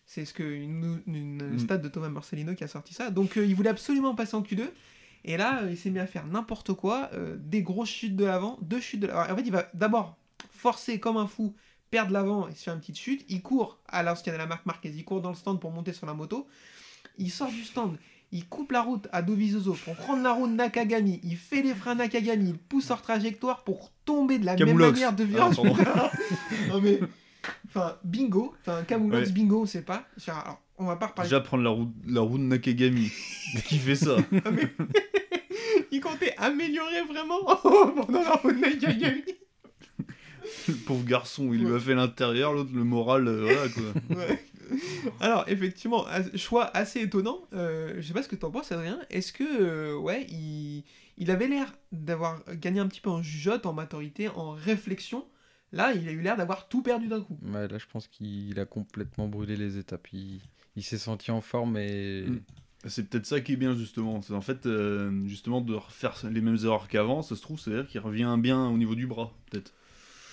Speaker 2: C'est ce que une, une
Speaker 4: Mm.
Speaker 2: stade de Thomas Marcelino qui a sorti ça. Donc euh, il voulait absolument passer en Q2. Et là, euh, il s'est mis à faire n'importe quoi, euh, des grosses chutes de l'avant, deux chutes de l'avant. En fait, il va d'abord forcer comme un fou, perdre l'avant et se faire une petite chute. Il court à l'ancienne à la marque Marquez, il court dans le stand pour monter sur la moto. Il sort du stand, il coupe la route à Dovizioso pour prendre la route Nakagami. Il fait les freins Nakagami, il pousse hors trajectoire pour tomber de la même
Speaker 4: Camoulox.
Speaker 2: manière de
Speaker 4: Ah,
Speaker 2: virage. non mais, enfin, bingo, enfin, Camoulox,
Speaker 4: Ouais.
Speaker 2: bingo, on sait pas. Alors, on va pas reparler.
Speaker 4: Déjà prendre la route, la route Nakagami. Qui fait ça
Speaker 2: Il comptait améliorer vraiment pendant la route Nakagami.
Speaker 4: Le pauvre garçon, il lui a fait l'intérieur, l'autre le moral, euh, voilà quoi.
Speaker 2: Ouais. Alors, effectivement, choix assez étonnant. Euh, je sais pas ce que t'en penses, Adrien. Est-ce que, euh, ouais, il, il avait l'air d'avoir gagné un petit peu en jugeote, en maturité, en réflexion. Là, il a eu l'air d'avoir tout perdu d'un coup.
Speaker 3: Ouais, là, je pense qu'il a complètement brûlé les étapes. Il, il s'est senti en forme et.
Speaker 4: Mm. C'est peut-être ça qui est bien justement. C'est en fait euh, justement de refaire les mêmes erreurs qu'avant, ça se trouve, c'est-à-dire qu'il revient bien au niveau du bras, peut-être.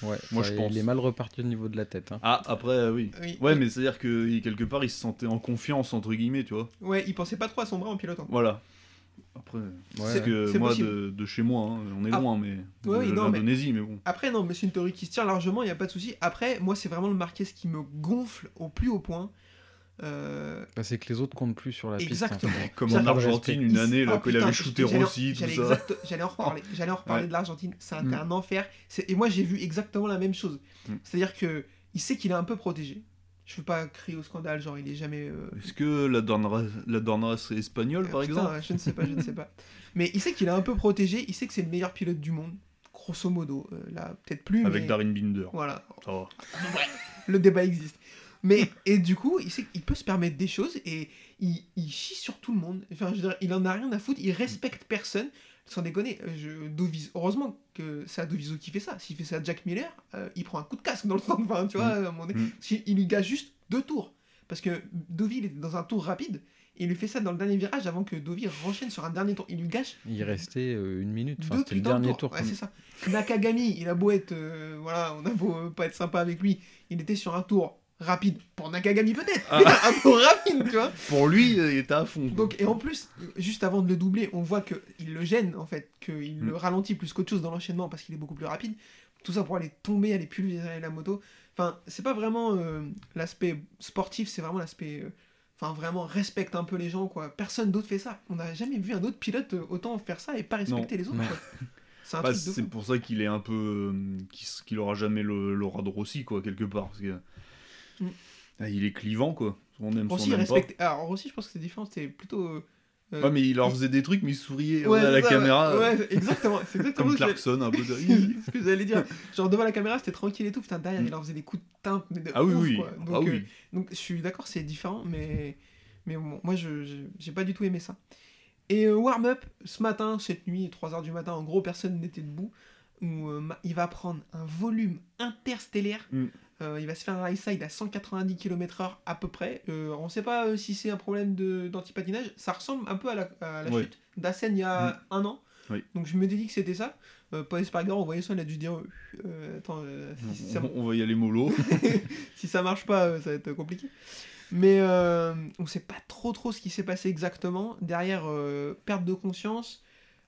Speaker 3: Ouais,
Speaker 4: Moi, je pense.
Speaker 3: Il est mal reparti au niveau de la tête. hein.
Speaker 4: Ah, après, euh, oui.
Speaker 2: Oui.
Speaker 4: Ouais, mais c'est-à-dire que quelque part, il se sentait en confiance, entre guillemets, tu vois.
Speaker 2: Ouais, il pensait pas trop à son bras en pilotant.
Speaker 4: Voilà. Après,
Speaker 3: ouais.
Speaker 4: que
Speaker 2: c'est
Speaker 4: moi, de, de chez moi, hein, on est
Speaker 2: Ah.
Speaker 4: loin, mais.
Speaker 2: Ouais,
Speaker 4: de
Speaker 2: non, mais-
Speaker 4: l'Indonésie, mais bon.
Speaker 2: Après, non, mais c'est une théorie qui se tient largement, il n'y a pas de souci. Après, moi, c'est vraiment le Marquez qui me gonfle au plus haut point. Euh,
Speaker 3: Bah, c'est que les autres comptent plus sur la piste.
Speaker 2: Exactement.
Speaker 3: hein.
Speaker 4: Comme en Argentine, une année, là,
Speaker 2: Ah,
Speaker 4: quand il avait shooté
Speaker 2: j'allais en-
Speaker 4: Rossi, tout ça.
Speaker 2: exact- J'allais en reparler. J'allais en reparler
Speaker 4: Ouais.
Speaker 2: de l'Argentine. C'est un,
Speaker 4: Mm.
Speaker 2: un enfer. Et moi, j'ai vu exactement la même chose.
Speaker 4: Mm.
Speaker 2: C'est-à-dire que il sait qu'il est un peu protégé. Je veux pas crier au scandale, genre il est jamais. euh,
Speaker 4: Est-ce que la Dornras, la est espagnole, par
Speaker 2: putain,
Speaker 4: exemple?
Speaker 2: Je ne sais pas, je ne sais pas. Mais il sait qu'il est un peu protégé. Il sait que c'est le meilleur pilote du monde. Grosso modo. Euh, là, peut-être plus.
Speaker 4: Avec
Speaker 2: mais...
Speaker 4: Darin Binder.
Speaker 2: Voilà. Le débat existe. Mais, et du coup, il sait qu'il peut se permettre des choses et il, il chie sur tout le monde. Enfin, je veux dire, il en a rien à foutre, il respecte personne. Sans déconner, je, Doviz- heureusement que c'est à Doviso qui fait ça. S'il fait ça à Jack Miller, euh, il prend un coup de casque dans le stand. Enfin, tu vois, donné.
Speaker 4: Mm.
Speaker 2: Si- il lui gâche juste deux tours. Parce que Dovi, il était dans un tour rapide. Et il lui fait ça dans le dernier virage avant que Dovi renchaîne sur un dernier tour. Il lui gâche
Speaker 3: Il restait euh, une minute. Enfin, c'était le dernier tour.
Speaker 2: Ouais, c'est ça. Nakagami, il a beau être. euh, voilà, on a beau pas être sympa avec lui. Il était sur un tour rapide. Pour Nakagami, peut-être.
Speaker 4: Ah.
Speaker 2: un tour rapide, tu vois.
Speaker 4: Pour lui, il était à fond.
Speaker 2: Donc, et en plus, juste avant de le doubler, on voit qu'il le gêne, en fait. Qu'il
Speaker 4: Mm.
Speaker 2: le ralentit plus qu'autre chose dans l'enchaînement parce qu'il est beaucoup plus rapide. Tout ça pour aller tomber, aller pulvériser la moto. Enfin, c'est pas vraiment euh, l'aspect sportif, c'est vraiment l'aspect. euh, Enfin, vraiment, respecte un peu les gens, quoi. Personne d'autre fait ça. On n'a jamais vu un autre pilote euh, autant faire ça et pas respecter les autres, quoi. C'est un
Speaker 4: Bah, pour ça qu'il est un peu. qu'il aura jamais le- l'aura de Rossi, quoi, quelque part. Parce que.
Speaker 2: Mm.
Speaker 4: Ah, il est clivant, quoi. On aime, on aime
Speaker 2: respecte... Alors, Rossi, je pense que c'est différent, c'était plutôt. euh, euh,
Speaker 4: Ouais, mais il leur faisait des trucs, mais il souriait
Speaker 2: ouais,
Speaker 4: à la
Speaker 2: ça,
Speaker 4: caméra.
Speaker 2: Ouais, ouais, exactement. C'est exactement
Speaker 4: Comme Clarkson, un peu de.
Speaker 2: ce que j'allais dire. Genre, devant la caméra, c'était tranquille et tout. Putain, derrière, il leur faisait des coups de timbre. Mais de
Speaker 4: Ah oui,
Speaker 2: ouf,
Speaker 4: oui.
Speaker 2: quoi. Donc,
Speaker 4: ah
Speaker 2: euh,
Speaker 4: oui.
Speaker 2: donc, je suis d'accord, c'est différent, mais. Mais bon, moi, je j'ai pas du tout aimé ça. Et euh, warm-up, ce matin, cette nuit, 3h du matin, en gros, personne n'était debout. Où euh, il va prendre un volume interstellaire.
Speaker 4: Mm.
Speaker 2: Euh, il va se faire un high side à 190 km/h à peu près. Euh, on sait pas euh, si c'est un problème d'antipatinage. Ça ressemble un peu à la, à la
Speaker 4: Ouais.
Speaker 2: chute d'Assen il y a un an.
Speaker 4: Oui.
Speaker 2: Donc je me dis que c'était ça. Paul Espargaro, on voyait ça, il a dû dire Attends, ça,
Speaker 4: On, va y aller mollo.
Speaker 2: si ça marche pas, ça va être compliqué. Mais on sait pas trop trop ce qui s'est passé exactement. Derrière, perte de conscience,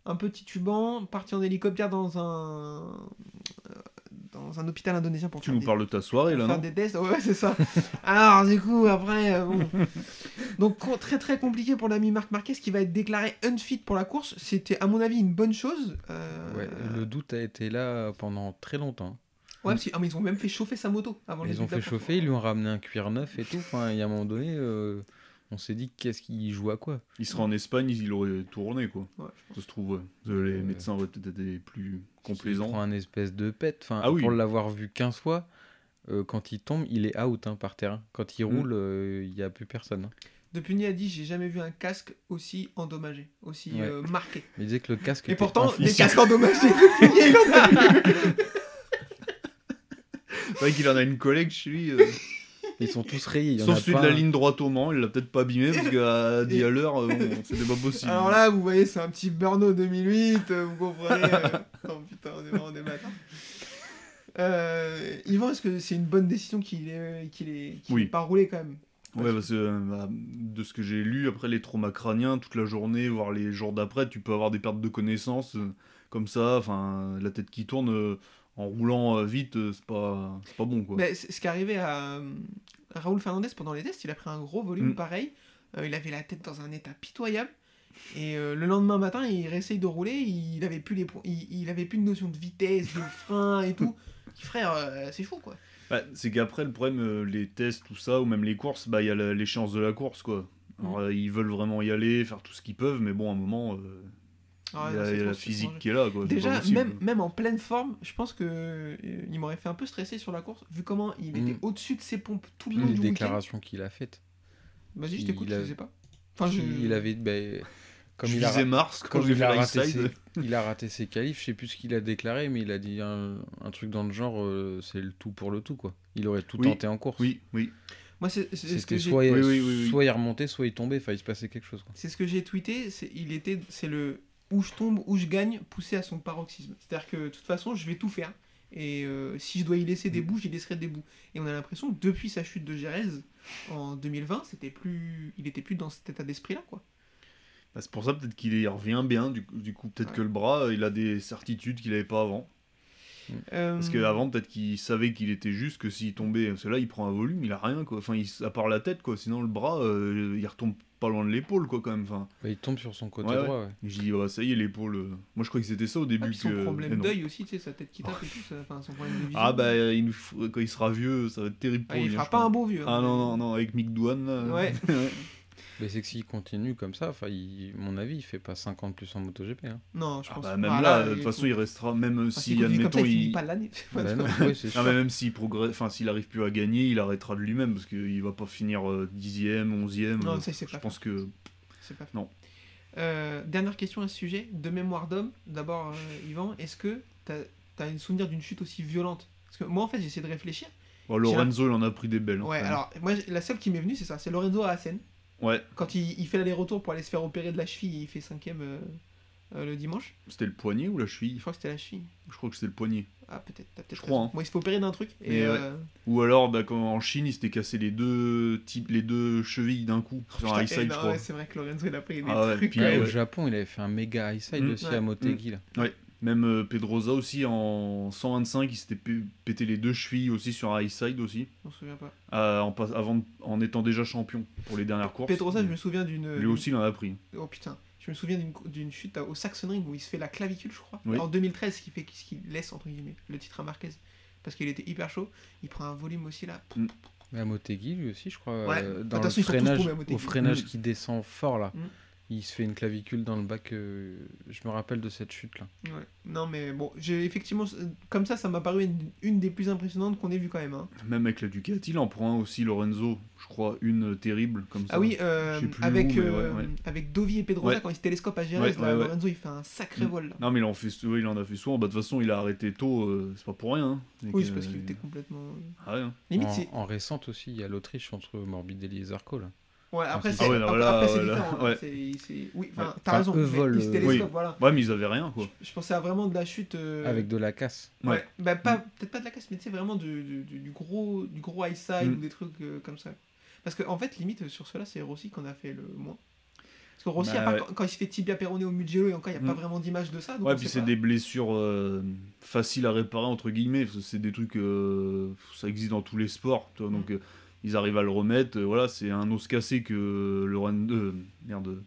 Speaker 2: un peu titubant, parti en hélicoptère dans un dans un hôpital indonésien pour
Speaker 4: tu
Speaker 2: faire,
Speaker 4: nous
Speaker 2: des,
Speaker 4: parles de ta soirée,
Speaker 2: pour
Speaker 4: là,
Speaker 2: faire
Speaker 4: non
Speaker 2: des tests. Ouais, c'est ça. Alors du coup, après, euh, bon. donc très très compliqué pour l'ami Marc Marquez qui va être déclaré unfit pour la course. C'était à mon avis une bonne chose. Euh,
Speaker 3: Ouais, le doute a été là pendant très longtemps.
Speaker 2: ouais, parce que- ah, mais ils ont même fait chauffer sa moto avant
Speaker 3: Ils ont fait chauffer, ils lui ont ramené un cuir neuf et tout. Enfin, il y a un moment donné, euh, on s'est dit qu'est-ce qu'il joue à quoi.
Speaker 4: Il serait en Espagne, il aurait tourné, quoi.
Speaker 2: Ouais, je.
Speaker 4: Ça se trouve, ouais. Les
Speaker 3: Euh,
Speaker 4: médecins auraient peut-être été plus
Speaker 3: Il
Speaker 4: complaisants.
Speaker 3: prend un espèce de pet. Enfin,
Speaker 4: Ah oui.
Speaker 3: Pour l'avoir vu 15 fois, euh, quand il tombe, il est out hein, par terre. Quand il
Speaker 4: Mm.
Speaker 3: roule, euh, il n'y a plus personne. hein.
Speaker 2: Depuis Niadi, j'ai jamais vu un casque aussi endommagé, aussi
Speaker 3: Ouais.
Speaker 2: euh, marqué.
Speaker 3: Il disait que le casque.
Speaker 2: Et pourtant, des casques endommagés, il a.
Speaker 4: C'est vrai qu'il en a une collègue chez lui. euh,
Speaker 3: Ils sont tous rayés. Il y en
Speaker 4: Sauf
Speaker 3: a
Speaker 4: celui
Speaker 3: pas
Speaker 4: de la ligne droite au Mans, il l'a peut-être pas abîmé parce qu'à 10 à l'heure, euh, bon, c'était pas possible.
Speaker 2: Alors là, vous voyez, c'est un petit Burno 2008, euh, vous comprenez. euh, Oh putain, on est vraiment des matins. Euh, Yvan, est-ce que c'est une bonne décision qu'il ait, qu'il ait, qu'il
Speaker 4: Oui.
Speaker 2: ait pas roulé quand même?
Speaker 4: Ouais, parce que euh, bah, de ce que j'ai lu, après les traumas crâniens, toute la journée, voire les jours d'après, tu peux avoir des pertes de connaissances euh, comme ça, enfin, la tête qui tourne euh, en roulant euh, vite, euh, c'est pas, c'est pas bon quoi.
Speaker 2: Ce qui est arrivé à, à Raoul Fernandez pendant les tests, il a pris un gros volume
Speaker 4: Mm.
Speaker 2: pareil. Euh, il avait la tête dans un état pitoyable. Et euh, le lendemain matin, il réessaye de rouler. Il avait plus les, il, il avait plus de notion de vitesse, de frein et tout. Frère, euh, c'est fou quoi.
Speaker 4: Bah, c'est qu'après, le problème, euh, les tests, tout ça, ou même les courses, bah, il y a l'échéance de la course quoi. Alors, euh, ils veulent vraiment y aller, faire tout ce qu'ils peuvent, mais bon, à un moment, euh,
Speaker 2: Ah,
Speaker 4: il y a,
Speaker 2: c'est
Speaker 4: il y a
Speaker 2: trop-
Speaker 4: la physique qui est là quoi.
Speaker 2: Déjà, même, même en pleine forme, je pense que euh, il m'aurait fait un peu stresser sur la course, vu comment il était
Speaker 3: Mm.
Speaker 2: au-dessus de ses pompes tout le long
Speaker 3: Les
Speaker 2: du
Speaker 3: déclarations qu'il a faites.
Speaker 2: Vas-y, je
Speaker 3: il
Speaker 2: t'écoute,
Speaker 3: a-
Speaker 2: je sais pas. Enfin, je...
Speaker 3: Il avait. ben, comme
Speaker 4: je
Speaker 3: il a,
Speaker 4: Mars quand
Speaker 3: comme il a, raté ses, il a raté ses qualifs, je sais plus ce qu'il a déclaré, mais il a dit un, un truc dans le genre euh, c'est le tout pour le tout quoi. Il aurait tout
Speaker 4: Oui.
Speaker 3: tenté en course.
Speaker 4: Oui, oui.
Speaker 2: Moi, c'est ce que
Speaker 3: soit,
Speaker 4: Oui, oui, oui, oui.
Speaker 3: soit il remontait, soit il tombait, enfin il se passait quelque chose.
Speaker 2: C'est ce que j'ai tweeté. C'est il était, c'est le où je tombe, où je gagne, poussé à son paroxysme. C'est-à-dire que de toute façon, je vais tout faire. Et euh, si je dois y laisser des bouts, j'y laisserai des bouts. Et on a l'impression que depuis sa chute de Jerez en 2020, c'était plus, il était plus dans cet état d'esprit-là, quoi.
Speaker 4: Bah, c'est pour ça peut-être qu'il y revient bien, du, coup- peut-être
Speaker 2: Ouais.
Speaker 4: que le bras, euh, il a des certitudes qu'il avait pas avant.
Speaker 2: Euh,
Speaker 4: Parce qu'avant, peut-être qu'il savait qu'il était juste, que s'il tombait, parce que là, il prend un volume, il a rien, quoi. Enfin, il, à part la tête, quoi. Sinon, le bras, euh, il retombe pas loin de l'épaule, quoi, quand même. Enfin,
Speaker 3: Bah, il tombe sur son côté
Speaker 4: Ouais,
Speaker 3: droit. ouais.
Speaker 4: je dis, ouais, ça y est, l'épaule. euh, Moi, je crois que c'était ça au
Speaker 2: ah,
Speaker 4: début.
Speaker 2: puis son
Speaker 4: que...
Speaker 2: problème
Speaker 4: non.
Speaker 2: d'œil aussi, tu sais, sa tête qui tape et tout, ça- enfin son problème de vision.
Speaker 4: Ah, bah, il nous faut- quand il sera vieux, ça va être terrible
Speaker 2: Ah,
Speaker 4: pour
Speaker 2: il
Speaker 4: lui.
Speaker 2: fera
Speaker 4: hein, je
Speaker 2: pas un beau vieux.
Speaker 4: Ah
Speaker 2: hein.
Speaker 4: non, non, non, avec Mick Douane. là.
Speaker 2: Ouais.
Speaker 3: Mais c'est que s'il continue comme ça, enfin, il- mon avis, il fait pas 50 plus en MotoGP. Hein.
Speaker 2: Non, je
Speaker 4: Ah
Speaker 2: pense
Speaker 4: bah,
Speaker 2: pas.
Speaker 4: même
Speaker 2: Ah,
Speaker 4: là, de toute façon, il restera, même
Speaker 2: Enfin,
Speaker 4: si, admettons,
Speaker 2: ça, il finit
Speaker 4: il.
Speaker 2: pas l'année.
Speaker 3: Bah non, ouais, c'est
Speaker 4: Non,
Speaker 3: sûr.
Speaker 4: mais même s'il progresse, enfin, s'il arrive plus à gagner, il arrêtera de lui-même parce qu'il va pas finir euh, dixième, onzième.
Speaker 2: Non,
Speaker 4: euh,
Speaker 2: ça, il sait
Speaker 4: je
Speaker 2: pas
Speaker 4: pense que
Speaker 2: C'est pas fait.
Speaker 4: Non.
Speaker 2: Euh, dernière question à ce sujet, de mémoire d'homme. D'abord, euh, Yvan, est-ce que tu as, un souvenir d'une chute aussi violente? Parce que moi, en fait, j'ai essayé de réfléchir.
Speaker 4: bon, Lorenzo, il en a pris des belles. hein,
Speaker 2: Ouais, alors, moi, la seule qui m'est venue, c'est ça c'est Lorenzo à Assen.
Speaker 4: Ouais,
Speaker 2: Quand il, il fait l'aller-retour pour aller se faire opérer de la cheville, il fait cinquième euh, euh, le dimanche.
Speaker 4: c'était le poignet ou la cheville
Speaker 2: Je crois que c'était la cheville.
Speaker 4: Je crois que c'était le poignet.
Speaker 2: Ah, peut-être. t'as peut-être
Speaker 4: Je crois, hein.
Speaker 2: Moi, il se fait opérer d'un truc. Et,
Speaker 4: Mais ouais.
Speaker 2: euh,
Speaker 4: Ou alors, bah, quand en Chine, il s'était cassé les deux, types, les deux chevilles d'un coup sur un high side,
Speaker 2: eh
Speaker 4: je
Speaker 2: non,
Speaker 4: crois.
Speaker 2: ouais, c'est vrai que Lorenzo, il a pris des
Speaker 4: Ah ouais,
Speaker 2: trucs.
Speaker 4: puis,
Speaker 3: Puis, au
Speaker 4: ouais.
Speaker 3: Japon, il avait fait un méga high side
Speaker 4: Mm.
Speaker 3: aussi
Speaker 2: Ouais.
Speaker 3: à Motegi. là.
Speaker 4: Même euh, Pedrosa aussi, en 125, il s'était pété les deux chevilles aussi sur un high side aussi,
Speaker 2: Je m'en souviens pas.
Speaker 4: euh, en, pas- avant, en étant déjà champion pour les dernières courses.
Speaker 2: Pedrosa, je me souviens d'une.
Speaker 4: Lui aussi, il en a pris.
Speaker 2: Oh putain, je me souviens d'une chute au Saxon Ring où il se fait la clavicule, je crois.
Speaker 4: Oui.
Speaker 2: En 2013, ce qui fait ce qui laisse entre guillemets le titre à Marquez parce qu'il était hyper chaud. Il prend un volume aussi là.
Speaker 3: Mais à Motegi, lui aussi, je crois,
Speaker 2: Ouais.
Speaker 3: euh, dans le freinage, au freinage
Speaker 4: Mm.
Speaker 3: qui descend fort là.
Speaker 2: Mm.
Speaker 3: Il se fait une clavicule dans le bac. euh, je me rappelle de cette chute là.
Speaker 2: Ouais. Non mais bon, j'ai effectivement comme ça, ça m'a paru une, une des plus impressionnantes qu'on ait vu quand même. hein.
Speaker 4: Même avec la Ducati, il en prend un aussi, Lorenzo. Je crois une euh, terrible comme ça.
Speaker 2: Ah oui, euh, avec
Speaker 4: où, mais
Speaker 2: euh,
Speaker 4: ouais, ouais.
Speaker 2: avec Dovi et Pedrosa
Speaker 4: Ouais.
Speaker 2: quand ils se télescopent à
Speaker 4: ouais.
Speaker 2: Lorenzo il fait un sacré
Speaker 4: Mm.
Speaker 2: vol là.
Speaker 4: Non, mais il en, fait, ouais, il en a fait souvent. Bah, de toute façon, il a arrêté tôt, euh, c'est pas pour rien. hein.
Speaker 2: Oui, c'est parce qu'il était complètement.
Speaker 4: Ah ouais, hein.
Speaker 2: Limite
Speaker 3: en, en récente aussi, il y a l'Autriche entre Morbidelli et Zarco là.
Speaker 2: Ouais, après
Speaker 3: Ah
Speaker 2: c'est
Speaker 4: ouais,
Speaker 2: après, après, c'est
Speaker 4: ouais, là,
Speaker 2: différent. hein.
Speaker 4: ouais.
Speaker 2: Oui, enfin, t'as raison.
Speaker 3: eux volent,
Speaker 2: ils se
Speaker 3: euh,
Speaker 2: télescopent,
Speaker 4: oui.
Speaker 2: voilà.
Speaker 4: Ouais, mais ils avaient rien, quoi.
Speaker 2: Je pensais à vraiment de la chute. euh,
Speaker 3: Avec de la casse.
Speaker 2: Ouais.
Speaker 4: Ouais.
Speaker 2: Bah, pas, peut-être pas de la casse, mais tu sais, vraiment du, du, du- du gros, du gros high side
Speaker 4: Mm.
Speaker 2: ou des trucs euh, comme ça. Parce qu'en en fait, limite, sur cela, c'est Rossi qu'on a fait le moins. Parce que Rossi,
Speaker 4: Bah,
Speaker 2: à part
Speaker 4: ouais.
Speaker 2: quand, quand il se fait tibia péroné au Mugello, et encore, il n'y a pas
Speaker 4: Mm.
Speaker 2: vraiment d'image de ça. Donc
Speaker 4: Ouais, puis c'est
Speaker 2: pas.
Speaker 4: des blessures euh, faciles à réparer, entre guillemets. C'est des trucs. euh, ça existe dans tous les sports. tu vois, donc, euh, ils arrivent à le remettre. euh, voilà, c'est un os cassé que Loren... euh, merde,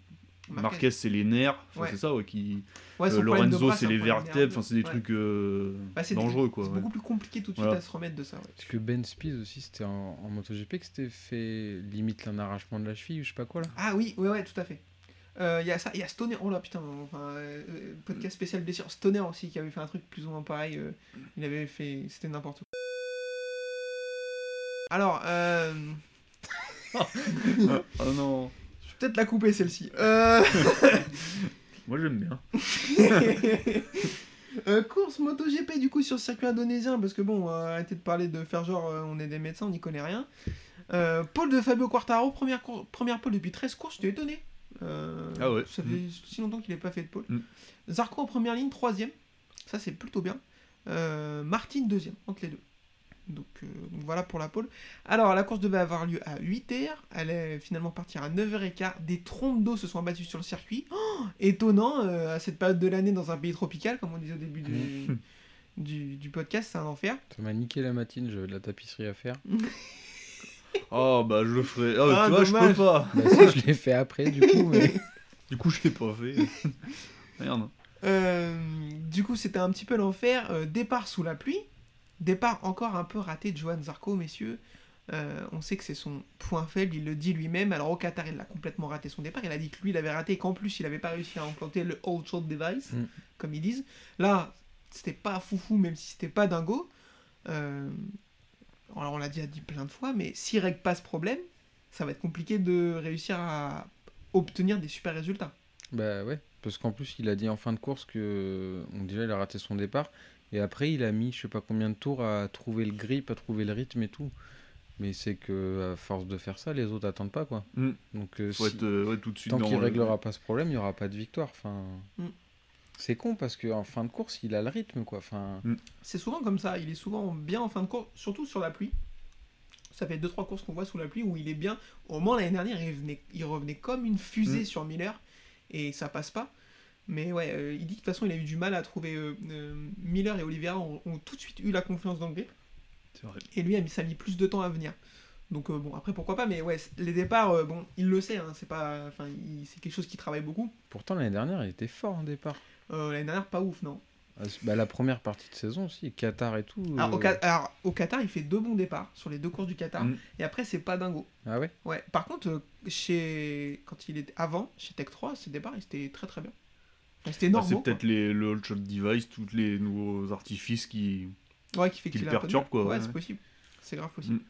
Speaker 4: Marquez, c'est les nerfs. Enfin,
Speaker 2: Ouais.
Speaker 4: C'est ça, ouais. Qui...
Speaker 2: Ouais,
Speaker 4: euh, Lorenzo, c'est les vertèbres. Enfin, c'est des
Speaker 2: Ouais.
Speaker 4: trucs euh,
Speaker 2: Bah, des-
Speaker 4: dangereux, quoi.
Speaker 2: C'est
Speaker 4: ouais.
Speaker 2: beaucoup plus compliqué tout de suite
Speaker 4: Voilà.
Speaker 2: à se remettre de ça. ouais.
Speaker 3: Parce que Ben Spies aussi, c'était en, en MotoGP que c'était fait limite un arrachement de la cheville ou je sais pas quoi là.
Speaker 2: Ah oui, ouais, ouais, tout à fait. Euh, Il y a ça, il y a Stoner, oh là putain, enfin, euh, euh, podcast spécial blessure. Stoner aussi qui avait fait un truc plus ou moins pareil. euh, il avait fait, c'était n'importe quoi. Alors, euh,
Speaker 4: Ah non.
Speaker 2: je vais peut-être la couper celle-ci. Euh...
Speaker 4: Moi, j'aime bien.
Speaker 2: Euh, course MotoGP du coup sur le circuit indonésien parce que bon euh, arrêtez de parler de faire genre euh, on est des médecins on n'y connaît rien euh, Paul de Fabio Quartaro première, cour- première pole depuis 13 courses j'étais étonné
Speaker 4: Ah ouais.
Speaker 2: ça fait si longtemps qu'il n'ait pas fait de pole
Speaker 4: Mm.
Speaker 2: Zarco en première ligne troisième ça c'est plutôt bien euh, Martin deuxième entre les deux Donc, euh, donc voilà pour la pole. Alors la course devait avoir lieu à 8h, elle est finalement partie à 9h15. Des trompes d'eau se sont abattues sur le circuit. Oh, étonnant euh, à cette période de l'année dans un pays tropical, comme on disait au début du, du, du podcast, c'est un enfer.
Speaker 3: Ça m'a niqué la matinée, j'avais de la tapisserie à faire.
Speaker 4: Oh bah je le ferai. Ah,
Speaker 2: Ah,
Speaker 4: tu vois, je peux pas.
Speaker 3: Bah, si, je l'ai fait après, du coup, mais.
Speaker 4: Du coup, je l'ai pas fait. Merde.
Speaker 2: Euh, du coup, c'était un petit peu l'enfer. Euh, départ sous la pluie. Départ encore un peu raté de Johan Zarco, messieurs. Euh, on sait que c'est son point faible, il le dit lui-même. Alors au Qatar, il a complètement raté son départ. Il a dit que lui, il avait raté et qu'en plus, il n'avait pas réussi à implanter le Old Short Device,
Speaker 3: Mm.
Speaker 2: comme ils disent. Là, c'était pas foufou, même si c'était pas dingo. Euh, alors on l'a déjà dit plein de fois, mais s'il règle pas ce problème, ça va être compliqué de réussir à obtenir des super résultats.
Speaker 3: Bah ouais, parce qu'en plus, il a dit en fin de course que. Donc, déjà, il a raté son départ. Et après, il a mis je sais pas combien de tours à trouver le grip, à trouver le rythme et tout. Mais c'est que à force de faire ça, les autres attendent pas quoi.
Speaker 4: Mm.
Speaker 3: Donc euh,
Speaker 4: Faut
Speaker 3: si-
Speaker 4: être euh, ouais, tout de suite
Speaker 3: tant qu'il
Speaker 4: le-
Speaker 3: réglera pas ce problème, il y aura pas de victoire. Enfin,
Speaker 2: Mm.
Speaker 3: c'est con parce qu'en fin de course, il a le rythme quoi. Enfin,
Speaker 2: C'est souvent comme ça, il est souvent bien en fin de course, surtout sur la pluie. Ça fait 2-3 courses qu'on voit sous la pluie où il est bien. Au moins l'année dernière, il revenait, il revenait comme une fusée
Speaker 4: Mm.
Speaker 2: sur Miller et ça passe pas. Mais ouais, euh, il dit que de toute façon, il a eu du mal à trouver. euh, euh, Miller et Oliveira ont, ont tout de suite eu la confiance dans le grip
Speaker 4: C'est vrai.
Speaker 2: et lui, a mis- ça a mis plus de temps à venir. Donc euh, bon, après pourquoi pas, mais ouais, les départs, euh, bon, il le sait, hein, c'est pas, enfin, il- c'est quelque chose qui travaille beaucoup.
Speaker 3: pourtant l'année dernière, il était fort en départ.
Speaker 2: Euh, l'année dernière, pas ouf, non.
Speaker 3: Ah, Bah, la première partie de saison aussi, Qatar et tout.
Speaker 2: Alors, au,
Speaker 3: euh,
Speaker 2: alors, au Qatar, il fait deux bons départs sur les deux courses du Qatar,
Speaker 4: Mm.
Speaker 2: et après c'est pas dingo.
Speaker 3: Ah ouais?
Speaker 2: Ouais, par contre, chez... quand il était avant, chez Tech 3, ses départs, ils étaient très très bien. C'était
Speaker 4: Bah, c'est peut-être les, le Old Shot Device, tous les nouveaux artifices qui.
Speaker 2: Ouais, qui fait
Speaker 4: qui
Speaker 2: qu'il
Speaker 4: le
Speaker 2: a un peu de
Speaker 4: perturbe,
Speaker 2: mal.
Speaker 4: quoi,
Speaker 2: Ouais,
Speaker 4: ouais.
Speaker 2: c'est possible. C'est grave possible.
Speaker 4: Mm.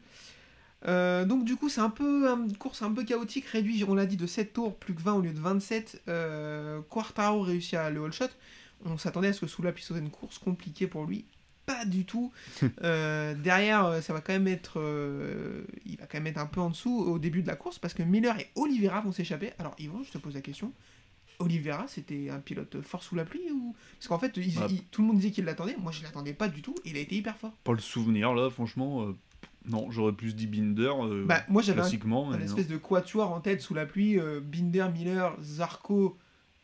Speaker 2: Euh, donc du coup, c'est un peu une course un peu chaotique, réduit, on l'a dit, de 7 tours, plus que 20 au lieu de 27. Euh, Quartaro réussit à le all shot. On s'attendait à ce que sous la puisse une course compliquée pour lui. Pas du tout. Euh, derrière, euh, ça va quand même être, il va quand même être un peu en dessous au début de la course parce que Miller et Oliveira vont s'échapper. Alors Yvan, je te pose la question. Oliveira, c'était un pilote fort sous la pluie ou? Parce qu'en fait, il-
Speaker 4: Ah.
Speaker 2: il- tout le monde disait qu'il l'attendait. Moi, je l'attendais pas du tout. Il a été hyper fort.
Speaker 4: Pas le souvenir là, franchement. euh, Non, j'aurais plus dit Binder. euh,
Speaker 2: Bah, moi, j'avais un, espèce de quatuor en tête sous la pluie, euh, Binder, Miller, Zarco,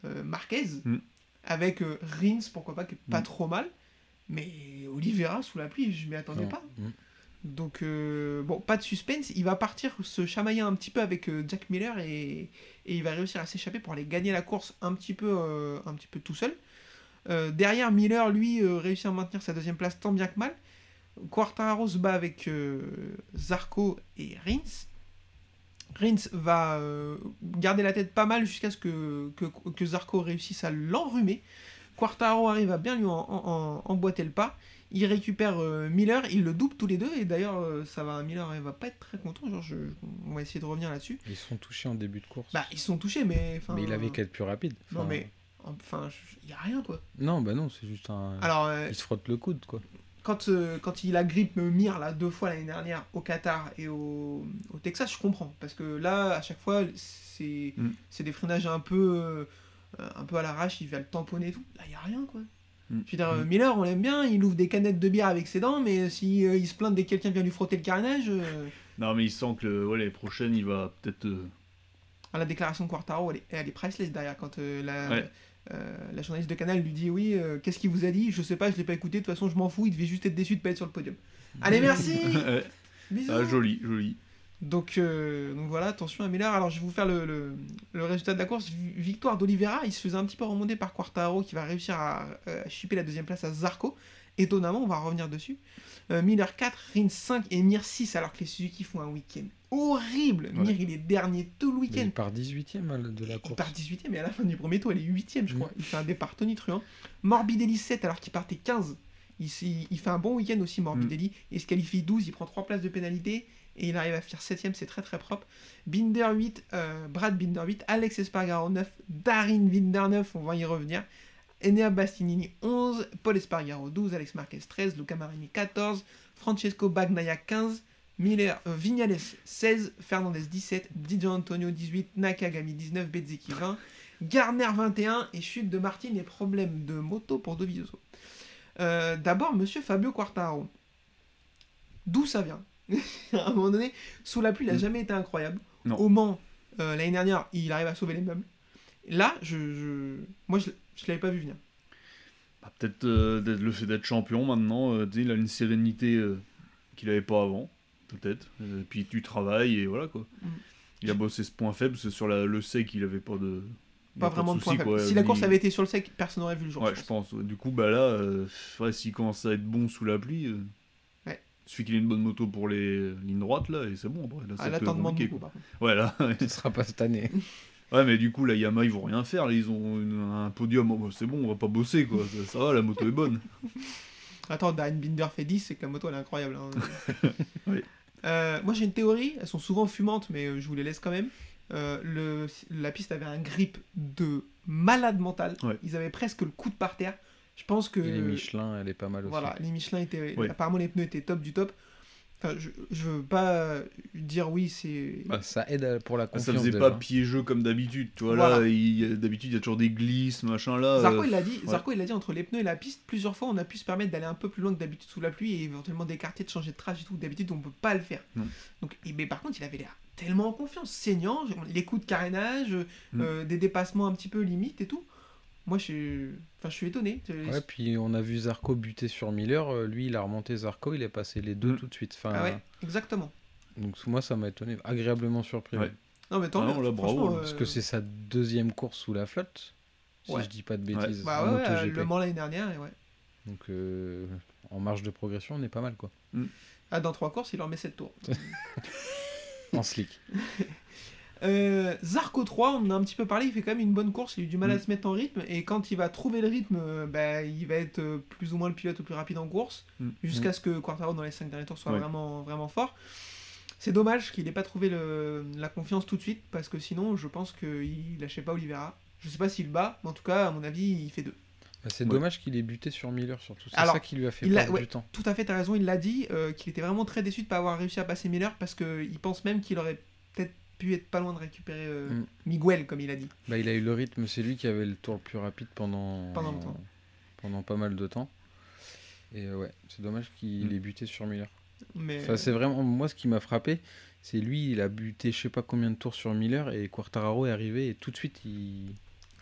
Speaker 2: euh, Marquez,
Speaker 4: Mm.
Speaker 2: avec euh, Rins, pourquoi pas, qui est pas
Speaker 4: Mm.
Speaker 2: trop mal. Mais Oliveira sous la pluie, je m'y attendais
Speaker 3: Non.
Speaker 2: pas.
Speaker 3: Mm.
Speaker 2: Donc, euh, bon, pas de suspense. Il va partir se chamailler un petit peu avec euh, Jack Miller et, et il va réussir à s'échapper pour aller gagner la course un petit peu, euh, un petit peu tout seul. Euh, derrière, Miller, lui, euh, réussit à maintenir sa deuxième place tant bien que mal. Quartararo se bat avec Zarco et Rins. Rins va garder la tête pas mal jusqu'à ce que, que, que Zarco réussisse à l'enrhumer. Quartaro arrive à bien lui emboîter le pas. Il récupère euh, Miller, il le double tous les deux, et d'ailleurs, euh, ça va, Miller il va pas être très content. Genre, je- on va essayer de revenir là-dessus.
Speaker 3: Ils sont touchés en début de course.
Speaker 2: Bah, ils sont touchés, mais.
Speaker 3: mais il avait qu'à être plus rapide.
Speaker 2: Non, mais. Enfin, il y a rien quoi.
Speaker 3: Non, bah non, c'est juste un.
Speaker 2: Alors, euh,
Speaker 3: Il se frotte le coude, quoi.
Speaker 2: quand, quand il a grippe Mir là deux fois l'année dernière au Qatar et au, au Texas, je comprends parce que là à chaque fois c'est
Speaker 4: Mm.
Speaker 2: c'est des freinages un peu un peu à l'arrache, il va le tamponner et tout. Là il y a rien quoi.
Speaker 4: Mm.
Speaker 2: Je veux dire, euh, Miller on l'aime bien, il ouvre des canettes de bière avec ses dents, mais si euh, il se plaint dès que quelqu'un vient lui frotter le carnage, euh,
Speaker 4: Non, mais il sent que ouais, les prochaines, il va peut-être. euh,
Speaker 2: ah, la déclaration de Quartaro elle est, elle est priceless derrière quand euh, la
Speaker 4: Ouais.
Speaker 2: euh, la journaliste de Canal lui dit oui, euh, qu'est-ce qu'il vous a dit? Je sais pas, je l'ai pas écouté, de toute façon je m'en fous, il devait juste être déçu de pas être sur le podium. Allez merci. Bisous
Speaker 4: Ah, joli, joli.
Speaker 2: Donc, euh, donc voilà, attention à Miller. Alors je vais vous faire le, le- le résultat de la course. Vi- Victoire d'Oliveira, il se faisait un petit peu remonter par Quartaro qui va réussir à, euh, à chipper la deuxième place à Zarco. Étonnamment, on va revenir dessus. Euh, Miller 4, Rins 5 et Mir 6 alors que les Suzuki font un week-end horrible.
Speaker 4: Ouais.
Speaker 2: Mir il est dernier tout le week-end.
Speaker 3: il part 18ème hein, de la
Speaker 2: Il
Speaker 3: course.
Speaker 2: part 18ème et à la fin du premier tour, il est 8ème, je
Speaker 3: Mm.
Speaker 2: crois. Il fait un départ tonitruant. Morbidelli 7 alors qu'il partait 15. Il, il- il fait un bon week-end aussi, Morbidelli. Il se qualifie 12, il prend 3 places de pénalité et il arrive à faire 7ème, c'est très très propre. Binder 8, euh, Brad Binder 8, Alex Espargaro 9, Darin Binder 9, on va y revenir. Enea Bastianini 11, Paul Espargaro 12, Alex Marquez 13, Luca Marini 14, Francesco Bagnaia 15, Miller, euh, Vignales 16, Fernandez 17, Didio Antonio 18, Nakagami 19, Bezzecchi 20, Garner 21 et chute de Martin et problème de moto pour Dovizioso. Euh, D'abord, monsieur Fabio Quartaro. d'où ça vient? à un moment donné, sous la pluie, il n'a
Speaker 4: Mm.
Speaker 2: jamais été incroyable.
Speaker 4: Non.
Speaker 2: Au Mans, euh, l'année dernière, il arrive à sauver les meubles. Là, je, je- moi, je, je l'avais pas vu venir.
Speaker 4: Bah, Peut-être euh, le fait d'être champion maintenant, euh, il a une sérénité qu'il avait pas avant, peut-être. Puis tu travailles et voilà quoi.
Speaker 2: Mm.
Speaker 4: Il a bossé ce point faible, c'est sur la, le sec, il avait pas de.
Speaker 2: Pas vraiment de point
Speaker 4: souci,
Speaker 2: faible. Si la course avait été sur le sec, personne n'aurait vu le jour.
Speaker 4: Ouais,
Speaker 2: je
Speaker 4: je
Speaker 2: pense.
Speaker 4: Du coup, bah là, ouais, s'il commence à être bon sous la pluie, suffit qu'il ait une bonne moto pour les lignes droites là, et c'est bon. Après, là,
Speaker 2: Ah,
Speaker 4: ça
Speaker 2: là, t'en demandes
Speaker 4: compliquer,
Speaker 2: beaucoup,
Speaker 4: quoi.
Speaker 2: par contre.
Speaker 4: Ouais, là.
Speaker 3: Ce sera pas cette année.
Speaker 4: Ouais, mais du coup, la Yamaha, ils vont rien faire. là, Ils ont une- un podium. Oh, bah, c'est bon, on va pas bosser, quoi. Ça, ça va, la moto est bonne.
Speaker 2: Attends, Darren Binder fait 10, c'est que la moto elle est incroyable. hein.
Speaker 4: Oui.
Speaker 2: Euh, moi j'ai une théorie, elles sont souvent fumantes, mais euh, je vous les laisse quand même. Euh, le, la piste avait un grip de malade mental.
Speaker 4: Ouais.
Speaker 2: Ils avaient presque le coude par terre. Je pense que.
Speaker 3: Et les Michelin, elle est pas mal aussi.
Speaker 2: Voilà, les Michelin étaient.
Speaker 4: Oui.
Speaker 2: Apparemment, les pneus étaient top du top. Enfin, je, je veux pas dire oui, c'est.
Speaker 3: Bah, ça aide pour la
Speaker 4: Ah,
Speaker 3: confiance.
Speaker 4: ça faisait
Speaker 3: déjà.
Speaker 4: pas piégeux comme d'habitude. Tu vois,
Speaker 2: Voilà.
Speaker 4: là, d'habitude, il y a toujours des glisses, machin là.
Speaker 2: Zarco,
Speaker 4: euh,
Speaker 2: il l'a dit,
Speaker 4: ouais.
Speaker 2: Zarco, il l'a dit entre les pneus et la piste, plusieurs fois on a pu se permettre d'aller un peu plus loin que d'habitude sous la pluie et éventuellement d'écarter, de changer de trace et tout. D'habitude, on peut pas le faire.
Speaker 4: Non.
Speaker 2: Donc, et- mais par contre, il avait l'air tellement en confiance, saignant, les coups de carénage,
Speaker 4: Mm.
Speaker 2: euh, des dépassements un petit peu limite et tout. Moi, je suis, enfin, je suis étonné.
Speaker 3: Ouais, puis on a vu Zarco buter sur Miller. euh, Lui, il a remonté Zarco, il est passé les deux
Speaker 4: Mm.
Speaker 3: tout de suite. Enfin,
Speaker 2: Ah ouais, exactement.
Speaker 3: Donc moi, ça m'a étonné, agréablement surpris.
Speaker 4: Ouais.
Speaker 2: Non, mais tant
Speaker 4: Ah
Speaker 2: mieux.
Speaker 4: non, là, bravo,
Speaker 2: franchement,
Speaker 4: là,
Speaker 3: Parce
Speaker 2: euh,
Speaker 3: que c'est sa deuxième course sous la flotte, si
Speaker 2: Ouais.
Speaker 3: je dis pas de bêtises.
Speaker 2: Bah
Speaker 3: en
Speaker 2: ouais, le Mans l'année dernière, et ouais.
Speaker 3: Donc euh, en marge de progression, on est pas mal quoi.
Speaker 2: Ah, dans trois courses, il en met 7 tours.
Speaker 3: En slick.
Speaker 2: Euh, Zarco 3, on en a un petit peu parlé, il fait quand même une bonne course, il a eu du mal à
Speaker 4: Mm.
Speaker 2: se mettre en rythme, et quand il va trouver le rythme, euh, bah, il va être euh, plus ou moins le pilote le plus rapide en course,
Speaker 4: Mm.
Speaker 2: jusqu'à ce que Quartaro dans les 5 derniers tours soit
Speaker 4: Ouais.
Speaker 2: vraiment, vraiment fort. C'est dommage qu'il n'ait pas trouvé le- la confiance tout de suite, parce que sinon, je pense qu'il lâchait pas Oliveira. Je sais pas s'il bat, mais en tout cas, à mon avis, il fait deux.
Speaker 3: Bah, c'est
Speaker 4: Ouais.
Speaker 3: dommage qu'il ait buté sur Miller surtout. C'est
Speaker 2: Alors,
Speaker 3: ça qui lui a fait
Speaker 2: il a-
Speaker 3: perdre
Speaker 2: ouais.
Speaker 3: du temps.
Speaker 2: Tout à fait, t'as raison, il l'a dit, euh, qu'il était vraiment très déçu de pas avoir réussi à passer Miller, parce qu'il pense même qu'il aurait peut-être pu être pas loin de récupérer euh,
Speaker 3: Mm.
Speaker 2: Miguel, comme il a dit.
Speaker 3: Bah, il a eu le rythme, c'est lui qui avait le tour le plus rapide pendant,
Speaker 2: Pendant longtemps.
Speaker 3: pendant pas mal de temps. Et euh, ouais, c'est dommage qu'il
Speaker 4: Mm.
Speaker 3: ait buté sur Miller.
Speaker 2: Mais...
Speaker 3: Enfin, c'est vraiment moi ce qui m'a frappé, c'est lui, il a buté je sais pas combien de tours sur Miller et Quartararo est arrivé et tout de suite il.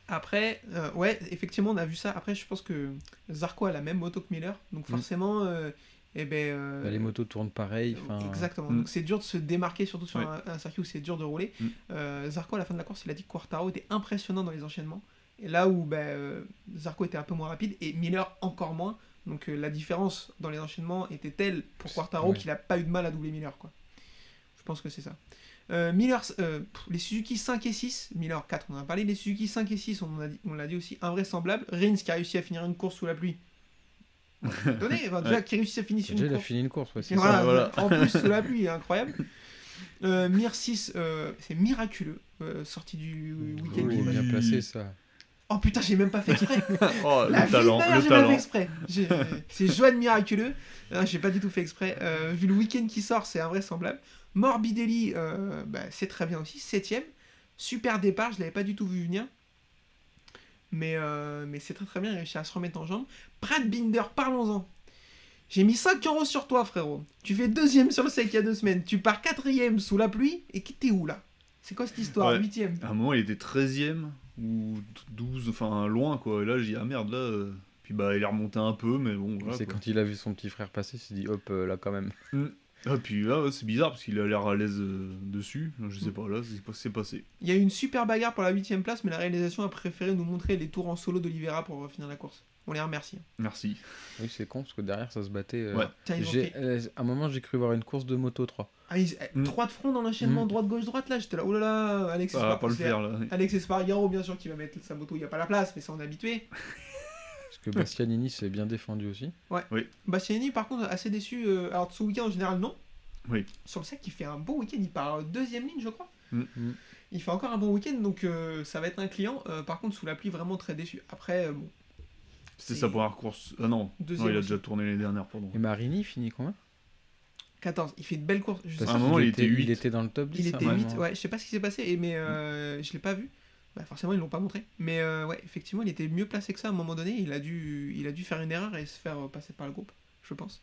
Speaker 2: Après, euh, ouais, effectivement, on a vu ça. Après, je pense que Zarco a la même moto que Miller, donc
Speaker 3: Mm.
Speaker 2: forcément, euh, eh ben, euh,
Speaker 3: Bah, les motos tournent pareil.
Speaker 2: Exactement.
Speaker 4: Mm.
Speaker 2: Donc c'est dur de se démarquer, surtout sur
Speaker 4: Ouais.
Speaker 2: un, un circuit où c'est dur de rouler.
Speaker 4: Mm.
Speaker 2: Euh, Zarco, à la fin de la course, il a dit que Quartaro était impressionnant dans les enchaînements. Et là où ben, euh, Zarco était un peu moins rapide et Miller encore moins. Donc euh, la différence dans les enchaînements était telle pour Quartaro
Speaker 3: Ouais.
Speaker 2: qu'il n'a pas eu de mal à doubler Miller. Quoi. Je pense que c'est ça. Euh, Miller, euh, pff, les Suzuki 5 et 6, Miller 4, on en a parlé. Les Suzuki 5 et 6, on en a dit- on l'a dit aussi, invraisemblable. Rins qui a réussi à finir une course sous la pluie. Étonné, enfin, déjà
Speaker 4: Ouais.
Speaker 2: qui réussit à finir une
Speaker 3: Déjà il a
Speaker 2: course.
Speaker 3: fini une course, ouais, c'est
Speaker 2: Et
Speaker 3: ça.
Speaker 2: voilà,
Speaker 4: voilà.
Speaker 2: En plus, sous la pluie, incroyable. Euh, Mir 6, euh, c'est miraculeux, euh, sorti du week-end.
Speaker 3: Oh,
Speaker 2: qui est
Speaker 3: bien
Speaker 4: Oui.
Speaker 3: placé ça.
Speaker 2: Oh putain, j'ai même pas fait exprès.
Speaker 4: Oh,
Speaker 2: La
Speaker 4: le talent, le
Speaker 2: j'ai pas fait
Speaker 4: talent.
Speaker 2: exprès. J'ai- C'est Joanne Miraculeux. Ah, j'ai pas du tout fait exprès. Euh, vu le week-end qui sort, c'est invraisemblable. Morbidelli, euh, bah, c'est très bien aussi. Septième. Super départ, je l'avais pas du tout vu venir. Mais, euh, mais c'est très très bien, il a réussi à se remettre en jambe. Brad Binder, parlons-en. J'ai mis 5 euros sur toi, frérot. Tu fais deuxième sur le sec il y a deux semaines. Tu pars quatrième sous la pluie. Et qui t'es où là? C'est quoi cette histoire
Speaker 4: Ouais.
Speaker 2: Huitième?
Speaker 4: À un moment, il était 13ème ou 12, enfin loin quoi. Et là, j'ai dit, ah merde, là. euh, Puis bah, il est remonté un peu, mais bon. Voilà,
Speaker 3: c'est quand il a vu son petit frère passer, il s'est dit hop euh, là quand même.
Speaker 4: Ah, puis là, ouais, c'est bizarre parce qu'il a l'air à l'aise euh, dessus. Je sais
Speaker 2: Mm.
Speaker 4: pas, là, c'est pas c'est passé.
Speaker 2: Il y a eu une super bagarre pour la huitième place, mais la réalisation a préféré nous montrer les tours en solo d'Olivera pour finir la course. On les remercie.
Speaker 4: Merci.
Speaker 3: Oui c'est con parce que derrière ça se battait. euh,
Speaker 4: Ouais.
Speaker 2: Tiens,
Speaker 3: j'ai-
Speaker 2: fait...
Speaker 3: euh, à un moment j'ai cru voir une course de moto 3.
Speaker 2: Ah, ils- eh,
Speaker 4: Mm.
Speaker 2: Trois de front dans l'enchaînement,
Speaker 3: Mm.
Speaker 2: droite, gauche, droite, là, j'étais là, oh là là, Alex Espargaro,
Speaker 4: pas le
Speaker 2: c'est-
Speaker 4: faire là.
Speaker 2: Alex Espargaro, bien sûr, qui va mettre sa moto, il n'y a pas la place, mais ça on est habitué.
Speaker 3: Parce que Bastianini s'est bien défendu aussi.
Speaker 2: Bastianini, par contre, assez déçu. euh, alors, ce week-end en général, non.
Speaker 4: Oui.
Speaker 2: Sur le sec, il fait un bon week-end, il part euh, deuxième ligne, je crois.
Speaker 4: Mm.
Speaker 3: Mm.
Speaker 2: Il fait encore un bon week-end, donc euh, ça va être un client. Euh, par contre, sous la pluie, vraiment très déçu. Après, euh, bon,
Speaker 4: C'était sa première course. Ah non,
Speaker 2: Deuxième
Speaker 4: non il a
Speaker 2: aussi.
Speaker 4: déjà tourné les dernières, pardon.
Speaker 3: Et Marini finit combien?
Speaker 2: 14, il fait de belles courses. Je sais
Speaker 3: Parce
Speaker 4: À un moment,
Speaker 3: qu'il
Speaker 4: il était huit.
Speaker 3: il était dans le top 10.
Speaker 2: Il était 8,
Speaker 3: moment.
Speaker 2: ouais, je sais pas ce qui s'est passé, et- mais euh, je l'ai pas vu. Bah, forcément, ils l'ont pas montré. Mais euh, ouais, effectivement, il était mieux placé que ça à un moment donné. Il a dû, il a dû faire une erreur et se faire euh, passer par le groupe, je pense.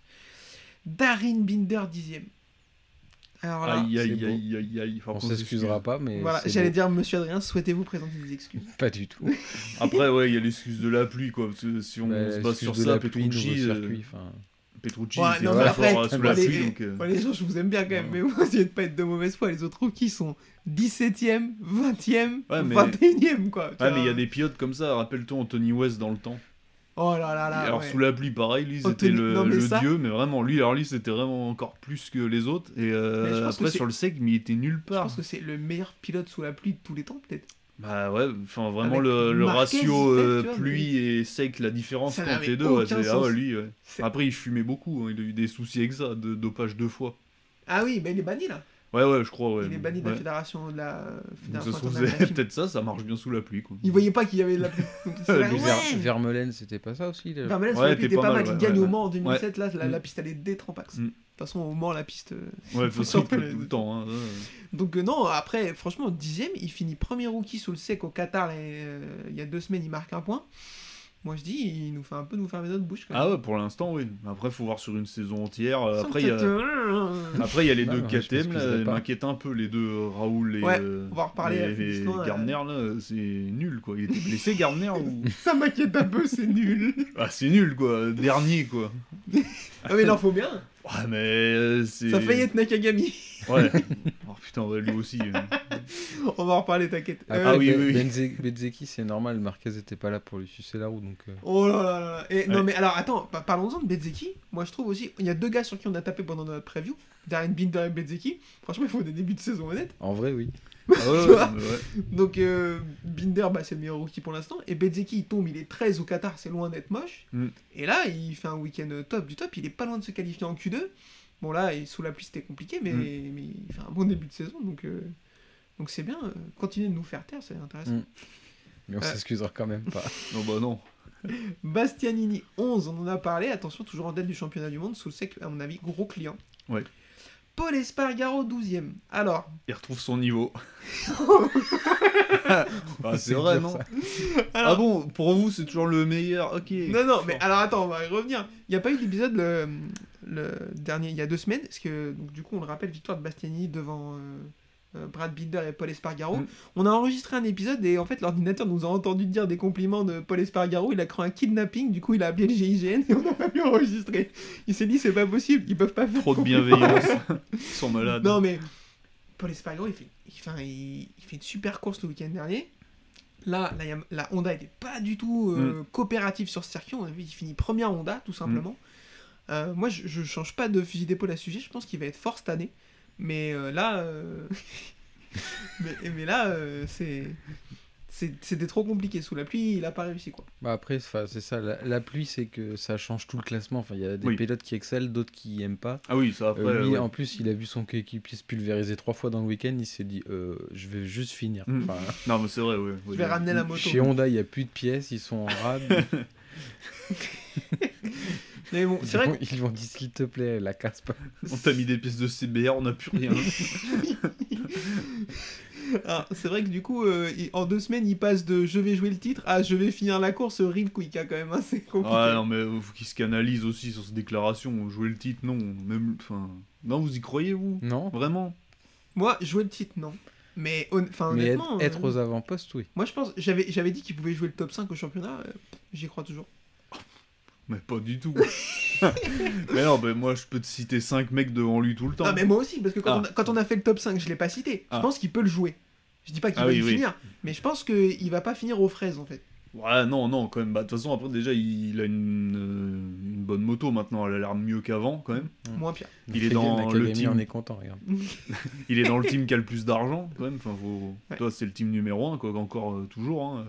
Speaker 2: Darin Binder dixième. Alors là,
Speaker 4: Aïe, aïe, aïe, aïe, aïe. Enfin,
Speaker 3: On
Speaker 4: qu'on
Speaker 3: s'excusera pas, mais.
Speaker 2: voilà, j'allais dire, monsieur Adrien, souhaitez-vous présenter des excuses?
Speaker 3: Pas du tout.
Speaker 4: Après, ouais, il y a l'excuse de la pluie, quoi. Parce que si on
Speaker 3: Bah,
Speaker 4: se base sur ça, Petrucci, euh,
Speaker 3: circuit,
Speaker 4: Petrucci
Speaker 2: Ouais,
Speaker 4: était
Speaker 2: non,
Speaker 4: très
Speaker 2: après,
Speaker 4: fort euh, sous la
Speaker 2: les-
Speaker 4: pluie. Donc, euh,
Speaker 2: Ouais, les gens, je vous aime bien quand même,
Speaker 4: Ouais.
Speaker 2: mais vous essayez de pas être de mauvaise foi. Les autres rookies sont 17ème, 20ème,
Speaker 4: Ouais, mais-
Speaker 2: 21ème, quoi.
Speaker 4: Ouais, mais il y a des pilotes comme ça. Rappelle-toi Anthony West dans le temps.
Speaker 2: Oh là là là.
Speaker 4: alors, sous la pluie, pareil, lui, c'était le,
Speaker 2: non, mais
Speaker 4: le
Speaker 2: ça-
Speaker 4: dieu, mais vraiment, lui, alors lui, c'était vraiment encore plus que les autres. Et euh,
Speaker 2: je
Speaker 4: après, sur le sec, mais il était nulle
Speaker 2: Je
Speaker 4: part.
Speaker 2: pense que c'est le meilleur pilote sous la pluie de tous les temps, peut-être.
Speaker 4: Bah ouais, enfin vraiment
Speaker 2: Avec
Speaker 4: le, le ratio euh,
Speaker 2: vois,
Speaker 4: pluie et sec, la différence
Speaker 2: Ça
Speaker 4: entre les deux, ouais, ah ouais, lui, ouais. Après, il fumait beaucoup, hein, il a eu des soucis avec ça, de dopage deux fois.
Speaker 2: Ah oui, mais il est banni là.
Speaker 4: Ouais, ouais, je crois, ouais.
Speaker 2: il est banni de la fédération de la
Speaker 4: Donc, ça
Speaker 2: fédération
Speaker 4: peut-être ça, ça marche bien sous la pluie, quoi.
Speaker 2: Il voyait pas qu'il y avait de la pluie.
Speaker 3: Vermeulen, c'était pas ça aussi le-
Speaker 2: Vermeulen, sur
Speaker 4: Ouais,
Speaker 2: la pluie,
Speaker 4: t'es
Speaker 2: était
Speaker 4: pas
Speaker 2: pas mal. Il gagne au Mans en 2007, là, la,
Speaker 4: Mm.
Speaker 2: la piste elle est détrampax. De toute façon, au Mans, la piste. euh,
Speaker 4: Ouais,
Speaker 2: faut
Speaker 4: faut ça,
Speaker 2: sortir
Speaker 4: tout le temps. Hein, ouais.
Speaker 2: Donc euh, non, après, franchement, dixième, il finit premier rookie sous le sec au Qatar et, euh, il y a deux semaines, il marque un point. Moi je dis, il nous fait un peu nous fermer notre bouche. Quand même.
Speaker 4: Ah ouais, pour l'instant, oui. Après, faut voir sur une saison entière. euh, Après, il y a... Après, il y a les
Speaker 3: Ah,
Speaker 4: deux KTM,
Speaker 3: pas.
Speaker 4: m'inquiètent un peu, les deux Raoul et,
Speaker 2: Ouais, on va reparler
Speaker 4: Gardner, là, c'est nul, quoi. Il était blessé, Gardner, ou...
Speaker 2: Ça m'inquiète un peu, c'est nul.
Speaker 4: Ah, c'est nul, quoi. Dernier, quoi.
Speaker 2: ah mais il en faut bien.
Speaker 4: Ouais, mais euh, c'est...
Speaker 2: Ça failli être Nakagami.
Speaker 4: Ouais. oh putain, ouais, lui aussi. euh.
Speaker 2: on va en reparler, t'inquiète.
Speaker 4: Ah oui,
Speaker 3: Ben-
Speaker 4: oui, oui.
Speaker 3: Benze- Benzeki, c'est normal, Marquez était pas là pour lui sucer la roue, donc. euh,
Speaker 2: Oh là là là là. Et, Non mais alors attends, pa- parlons-en de Bezeki. Moi je trouve aussi, il y a deux gars sur qui on a tapé pendant notre preview, Darren Binder et Bezeki. Franchement, il faut des débuts de saison honnêtes.
Speaker 3: En vrai, oui.
Speaker 4: Ah ouais,
Speaker 2: Tu vois
Speaker 4: ouais.
Speaker 2: Donc euh, Binder, bah, c'est le meilleur rookie pour l'instant. Et Bezeki, il tombe, il est 13 au Qatar, c'est loin d'être moche.
Speaker 4: Mm.
Speaker 2: Et là, il fait un week-end top du top. Il est pas loin de se qualifier en Q2. Bon là, sous la pluie, c'était compliqué, mais,
Speaker 4: Mm.
Speaker 2: mais il fait un bon début de saison. Donc euh, donc c'est bien. euh, Continuez de nous faire taire, c'est intéressant.
Speaker 3: Mm. Mais on
Speaker 2: Euh.
Speaker 3: s'excusera quand même pas.
Speaker 4: Non, bah non.
Speaker 2: Bastianini 11, on en a parlé, attention, toujours en tête du championnat du monde, sous le sec, à mon avis, gros client.
Speaker 4: Ouais.
Speaker 2: Paul Espargaro 12ème. Alors,
Speaker 4: Il retrouve son niveau. ah, c'est vrai, non. Ah
Speaker 2: alors
Speaker 4: bon, pour vous, c'est toujours le meilleur. Ok.
Speaker 2: non, non, mais alors attends, on va y revenir. Il n'y a pas eu d'épisode le, le dernier, il y a deux semaines, parce que donc, du coup, on le rappelle, victoire de Bastianini devant euh, Brad Binder et Paul Espargaro.
Speaker 4: Mm.
Speaker 2: On a enregistré un épisode et en fait, l'ordinateur nous a entendu dire des compliments de Paul Espargaro. Il a cru un kidnapping, du coup, il a appelé le GIGN et on n'a pas pu enregistrer. Il s'est dit, c'est pas possible, ils peuvent pas faire
Speaker 4: Trop de bienveillance. Ils sont malades.
Speaker 2: Non, mais Paul Espargaro, il fait, il, il, il fait une super course le week-end dernier. Là, la, Honda était pas du tout euh, coopérative sur ce circuit. On a vu, il finit première Honda, tout simplement. Euh, moi, je, je change pas de fusil d'épaule à ce sujet. Je pense qu'il va être fort cette année. Mais euh, là, euh, mais, mais là, euh, c'est, c'est- c'était trop compliqué sous la pluie. Il a pas réussi quoi.
Speaker 3: Bah après, c'est ça. La, la pluie, c'est que ça change tout le classement. Enfin, il y a des
Speaker 4: Oui.
Speaker 3: pilotes qui excellent, d'autres qui aiment pas.
Speaker 4: Ah oui, ça après.
Speaker 3: Euh, lui,
Speaker 4: ouais.
Speaker 3: en plus, il a vu son coéquipier se pulvériser trois fois dans le week-end. Il s'est dit, euh, je vais juste finir.
Speaker 4: Mm.
Speaker 3: Enfin,
Speaker 4: Non, mais c'est vrai, ouais.
Speaker 2: Je vais ramener la moto.
Speaker 3: chez Honda, il n'y a plus de pièces, ils sont en rade.
Speaker 2: Mais bon,
Speaker 3: ils,
Speaker 2: c'est vrai.
Speaker 3: vont,
Speaker 2: que-
Speaker 3: ils vont dire, s'il te plaît, la casse pas.
Speaker 4: On t'a mis des pièces de CBR, on n'a plus rien.
Speaker 2: Ah, c'est vrai que du coup, euh, en deux semaines, il passe de je vais jouer le titre à je vais finir la course real quick hein, quand même. hein, c'est compliqué.
Speaker 4: Ouais, non, mais faut qu'il se canalise aussi sur ses déclarations. Jouer le titre, non. Même, enfin, non, vous y croyez, vous?
Speaker 3: Non
Speaker 4: Vraiment?
Speaker 2: Moi, jouer le titre, non. Mais enfin,
Speaker 3: Mais
Speaker 2: honnêtement,
Speaker 3: être, être
Speaker 2: euh,
Speaker 3: aux avant-postes, oui.
Speaker 2: moi je pense, j'avais, j'avais dit qu'il pouvait jouer le top 5 au championnat, euh, j'y crois toujours.
Speaker 4: Mais pas du tout. mais non, mais moi, je peux te citer 5 mecs devant lui tout le temps.
Speaker 2: Ah, mais moi aussi, parce que quand,
Speaker 4: Ah.
Speaker 2: on, a, quand on a fait le top 5, je l'ai pas cité. Je
Speaker 4: Ah.
Speaker 2: pense qu'il peut le jouer. Je dis pas qu'il
Speaker 4: Ah
Speaker 2: va
Speaker 4: oui,
Speaker 2: y
Speaker 4: oui.
Speaker 2: finir, mais je pense qu'il va pas finir aux fraises en fait.
Speaker 4: Ouais, non, non, quand même. Bah, De toute façon, après, déjà, il a une, euh, une bonne moto maintenant. Elle a l'air mieux qu'avant, quand même.
Speaker 2: Moins pire.
Speaker 4: Il est dans le team.
Speaker 3: on est content, regarde.
Speaker 4: Il est dans le team qui a le plus d'argent, quand même. Enfin, faut...
Speaker 2: Ouais.
Speaker 4: Toi, c'est le team numéro 1, quoi. Encore euh, toujours. Hein.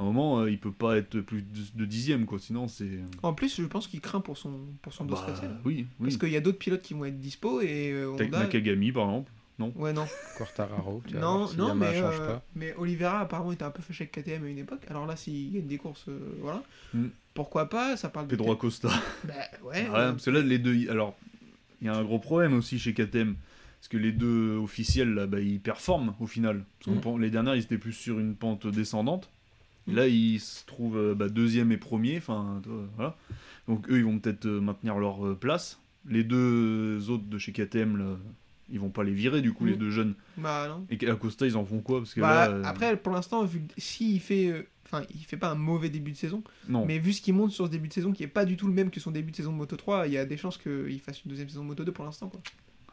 Speaker 4: À un moment, euh, il peut pas être plus de, dixième, quoi. Sinon, c'est.
Speaker 2: En plus, je pense qu'il craint pour son, pour son dos
Speaker 4: Bah, oui, oui.
Speaker 2: Parce qu'il y a d'autres pilotes qui vont être dispo et euh, Honda-
Speaker 4: Nakagami, par exemple.
Speaker 2: Ouais, non.
Speaker 3: Quartararo,
Speaker 2: Non,
Speaker 3: si
Speaker 2: non, mais,
Speaker 3: change
Speaker 2: euh,
Speaker 3: pas.
Speaker 2: mais Oliveira apparemment était un peu fâché avec KTM à une époque. Alors là, s'il gagne des courses, euh, voilà.
Speaker 4: Mm.
Speaker 2: Pourquoi pas Ça parle de.
Speaker 4: Pedro Acosta.
Speaker 2: Bah ouais.
Speaker 4: Ouais, parce que là, les deux. Alors, il y a un gros problème aussi chez KTM. Parce que les deux officiels, là, bah, ils performent au final. Parce
Speaker 2: Mm.
Speaker 4: pen- Les dernières, ils étaient plus sur une pente descendante. Et là, ils se trouvent euh, bah, deuxième et premier. Enfin, voilà. Donc, eux, ils vont peut-être euh, maintenir leur euh, place. les deux autres de chez KTM, là, ils vont pas les virer du coup, les
Speaker 2: Mm.
Speaker 4: deux jeunes.
Speaker 2: Bah non.
Speaker 4: Et Acosta, ils en font quoi? Parce que
Speaker 2: Bah,
Speaker 4: là,
Speaker 2: Après, pour l'instant, vu s'il fait. euh, Enfin, il fait pas un mauvais début de saison,
Speaker 4: non.
Speaker 2: mais vu ce qu'il montre sur ce début de saison qui est pas du tout le même que son début de saison de Moto 3, il y a des chances qu'il fasse une deuxième saison de Moto 2 pour l'instant. quoi.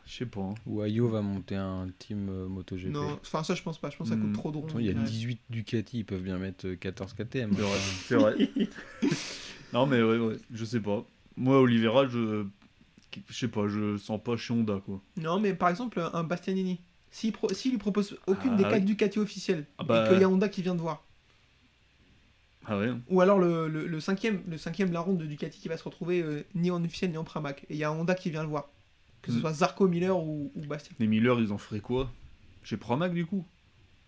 Speaker 4: Je sais pas. hein.
Speaker 3: Ou Ayo va monter un team euh, MotoGP.
Speaker 2: Non, enfin, ça, je pense pas. Je pense que ça coûte
Speaker 4: Hmm.
Speaker 2: trop de ronds.
Speaker 3: Il y a
Speaker 2: Ouais.
Speaker 3: 18 Ducati, ils peuvent bien mettre euh, 14 KTM.
Speaker 4: C'est vrai. Non, mais ouais, ouais, je sais pas. Moi, Oliveira, je. Je sais pas, je sens pas chez Honda, quoi.
Speaker 2: Non, mais par exemple, un Bastianini, s'il pro- s'il lui propose aucune
Speaker 4: Ah,
Speaker 2: des 4
Speaker 4: oui.
Speaker 2: Ducati officielles,
Speaker 4: Ah bah.
Speaker 2: et qu'il y a Honda qui vient de voir,
Speaker 4: Ah ouais
Speaker 2: ou alors le, le, le cinquième, le cinquième de la ronde de Ducati qui va se retrouver euh, ni en officiel ni en Pramac, et il y a Honda qui vient le voir, que ce soit Zarco, Miller ou, ou Bastien.
Speaker 4: Les Miller, ils en feraient quoi? Chez Pramac, du coup?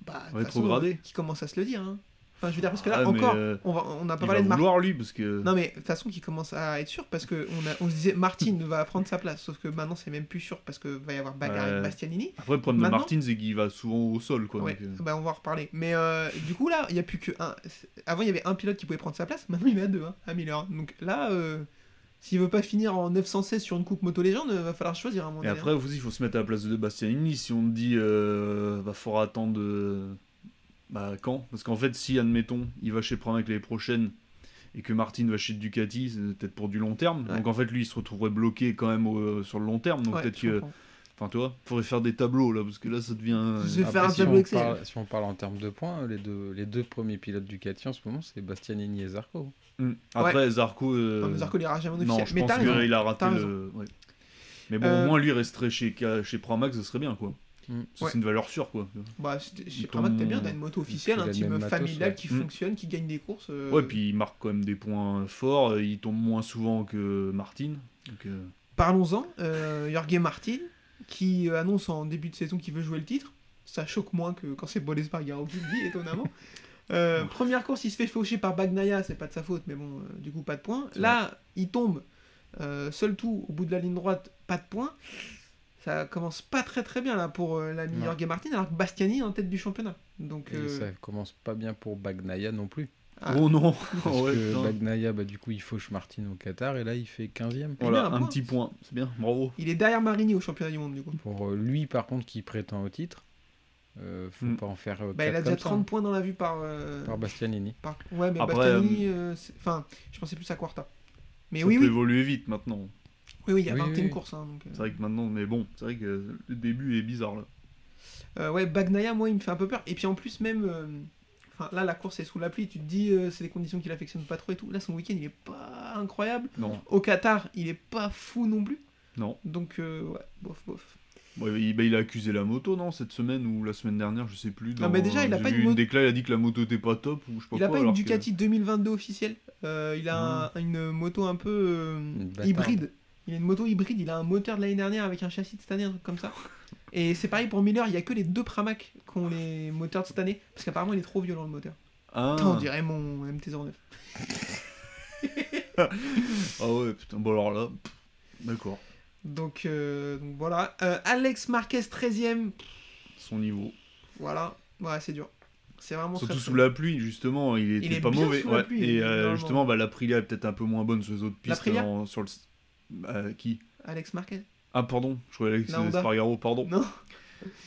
Speaker 2: Bah,
Speaker 4: Rétrogradé.
Speaker 2: Qui commence à se le dire. Hein. Enfin, je veux dire, parce que là,
Speaker 4: Ah,
Speaker 2: encore,
Speaker 4: euh,
Speaker 2: on va- on n'a pas parlé de Martin.
Speaker 4: lui, parce que.
Speaker 2: Non, mais de toute façon, qui commence à être sûr, parce qu'on on se disait Martin va prendre sa place, sauf que maintenant, c'est même plus sûr, parce que va y avoir bagarre
Speaker 4: Ouais.
Speaker 2: avec Bastianini.
Speaker 4: Après, le problème
Speaker 2: Maintenant-
Speaker 4: de Martin, c'est qu'il va souvent au sol, quoi.
Speaker 2: Ouais,
Speaker 4: donc, euh,
Speaker 2: bah on va en reparler. Mais euh, du coup, là, il n'y a plus que un. Avant, il y avait un pilote qui pouvait prendre sa place, maintenant, il y en a deux, hein, à Miller. Donc là, euh, s'il veut pas finir en 916 sur une coupe moto légende, va falloir choisir à un moment
Speaker 4: Et
Speaker 2: donné,
Speaker 4: après, aussi, il faut se mettre à la place de Bastianini. Si on te dit, euh, va falloir attendre. euh, Bah, quand? Parce qu'en fait, si, admettons, il va chez Pramac l'année prochaine et que Martin va chez Ducati, c'est peut-être pour du long terme.
Speaker 2: Ouais.
Speaker 4: Donc en fait, lui, il se retrouverait bloqué quand même au- sur le long terme. Donc
Speaker 2: Ouais,
Speaker 4: peut-être que. Enfin, tu vois, faudrait faire des tableaux là, parce que là, ça devient. euh,
Speaker 2: Je vais
Speaker 3: Après,
Speaker 2: faire un
Speaker 3: si,
Speaker 2: tableau
Speaker 3: on
Speaker 2: Excel.
Speaker 3: parle, si on parle en termes de points, les deux, les deux premiers pilotes Ducati en ce moment, c'est Bastianini et Zarco.
Speaker 4: Hmm. Après, Zarco. euh,
Speaker 2: Non, mais Zarco, il ira jamais en
Speaker 4: non,
Speaker 2: officiel.
Speaker 4: je
Speaker 2: Mais
Speaker 4: pense
Speaker 2: t'as raison.
Speaker 4: qu'il a raté
Speaker 2: t'as
Speaker 4: le. ouais. Mais bon,
Speaker 2: Euh,
Speaker 4: au moins, lui, resterait chez, chez Pramac, ce serait bien, quoi.
Speaker 3: Mm.
Speaker 2: Ouais.
Speaker 4: C'est une valeur sûre, quoi.
Speaker 2: Bah, chez Pramac, t'es
Speaker 4: tombe-
Speaker 2: bien, t'as une moto officielle, un team familial
Speaker 3: ouais.
Speaker 2: qui
Speaker 4: Mm.
Speaker 2: fonctionne, qui gagne des courses. euh,
Speaker 4: Ouais, puis il marque quand même des points forts. euh, Il tombe moins souvent que Martin. Donc, euh,
Speaker 2: Parlons-en, euh, Jorge Martin, qui euh, annonce en début de saison qu'il veut jouer le titre. Ça choque moins que quand c'est Paul Espargaro qui le dit, étonnamment. Euh, première course, il se fait faucher par Bagnaia, c'est pas de sa faute, mais bon, euh, du coup, pas de points.
Speaker 4: C'est
Speaker 2: Là, il tombe, euh, seul tout, au bout de la ligne droite, pas de points. Ça commence pas très très bien là pour euh, l'ami
Speaker 3: Non.
Speaker 2: Jorge Martin, alors que Bastiani est en tête du championnat. Donc,
Speaker 3: Et ça commence pas bien pour Bagnaia non plus.
Speaker 2: ah,
Speaker 4: Oh non
Speaker 3: Parce
Speaker 4: Ouais,
Speaker 3: que
Speaker 4: putain.
Speaker 3: Bagnaia, bah, du coup, il fauche Martin au Qatar et là, il fait 15ème.
Speaker 2: Il
Speaker 4: Voilà,
Speaker 2: un
Speaker 4: un,
Speaker 2: point.
Speaker 4: petit point. C'est bien, bravo.
Speaker 2: il est derrière Marini au championnat du monde, du coup.
Speaker 3: Pour lui, par contre, qui prétend au titre, euh, faut
Speaker 4: Mm.
Speaker 3: pas en faire euh,
Speaker 2: Bah, il a déjà
Speaker 3: comme ça,
Speaker 2: 30 points dans la vue par. euh,
Speaker 3: par Bastianini.
Speaker 2: par- Ouais, mais
Speaker 4: Après,
Speaker 2: Bastianini, euh, c'est- enfin, je pensais plus à Quarta. Mais
Speaker 4: ça
Speaker 2: oui,
Speaker 4: peut
Speaker 2: oui,
Speaker 4: évoluer vite maintenant.
Speaker 2: oui, oui, il y a
Speaker 3: Oui,
Speaker 2: 21
Speaker 3: oui.
Speaker 2: courses. hein, euh.
Speaker 4: C'est vrai que maintenant, mais bon, c'est vrai que le début est bizarre là.
Speaker 2: Euh, ouais, Bagnaia, moi, il me fait un peu peur. Et puis en plus, même. euh, Enfin, là, la course est sous la pluie. Tu te dis, euh, c'est des conditions qu'il affectionne pas trop et tout. Là, son week-end, il est pas incroyable.
Speaker 4: Non,
Speaker 2: Au Qatar, il est pas fou non plus.
Speaker 4: non.
Speaker 2: Donc, euh, ouais, bof, bof.
Speaker 4: Bah, il a accusé la moto, non, cette semaine ou la semaine dernière, je sais plus.
Speaker 2: Non, mais déjà, il a pas
Speaker 4: vu
Speaker 2: une moto-
Speaker 4: déclat, il a dit que la moto était pas top ou je sais pas
Speaker 2: Il a pas une
Speaker 4: que-
Speaker 2: Ducati 2022 officielle. Euh, il a un- une moto un peu euh, hybride. Il a une moto hybride. Il a un moteur de l'année dernière avec un châssis de cette année, un truc comme ça. Et c'est pareil pour Miller. Il y a que les deux Pramac qui ont les moteurs de cette année. Parce qu'apparemment, il est trop violent le moteur.
Speaker 4: Ah,
Speaker 2: Putain, on dirait mon MT-09.
Speaker 4: ah ouais, putain, bon alors là, d'accord,
Speaker 2: Donc, euh, donc voilà. Euh, Alex Marquez 13ème.
Speaker 4: son niveau.
Speaker 2: Voilà. Ouais, c'est dur. C'est vraiment
Speaker 4: Surtout
Speaker 2: très,
Speaker 4: sous la pluie, justement, il était
Speaker 2: est
Speaker 4: pas
Speaker 2: bien
Speaker 4: mauvais.
Speaker 2: sous la
Speaker 4: ouais.
Speaker 2: pluie,
Speaker 4: Et euh, justement, bah, l'Aprilia est peut-être un peu moins bonne sur les autres pistes. En- sur le... Qui?
Speaker 2: Alex Marquez.
Speaker 4: Ah, pardon, je croyais Alex
Speaker 2: La Honda.
Speaker 4: Spargaro, pardon.
Speaker 2: Non,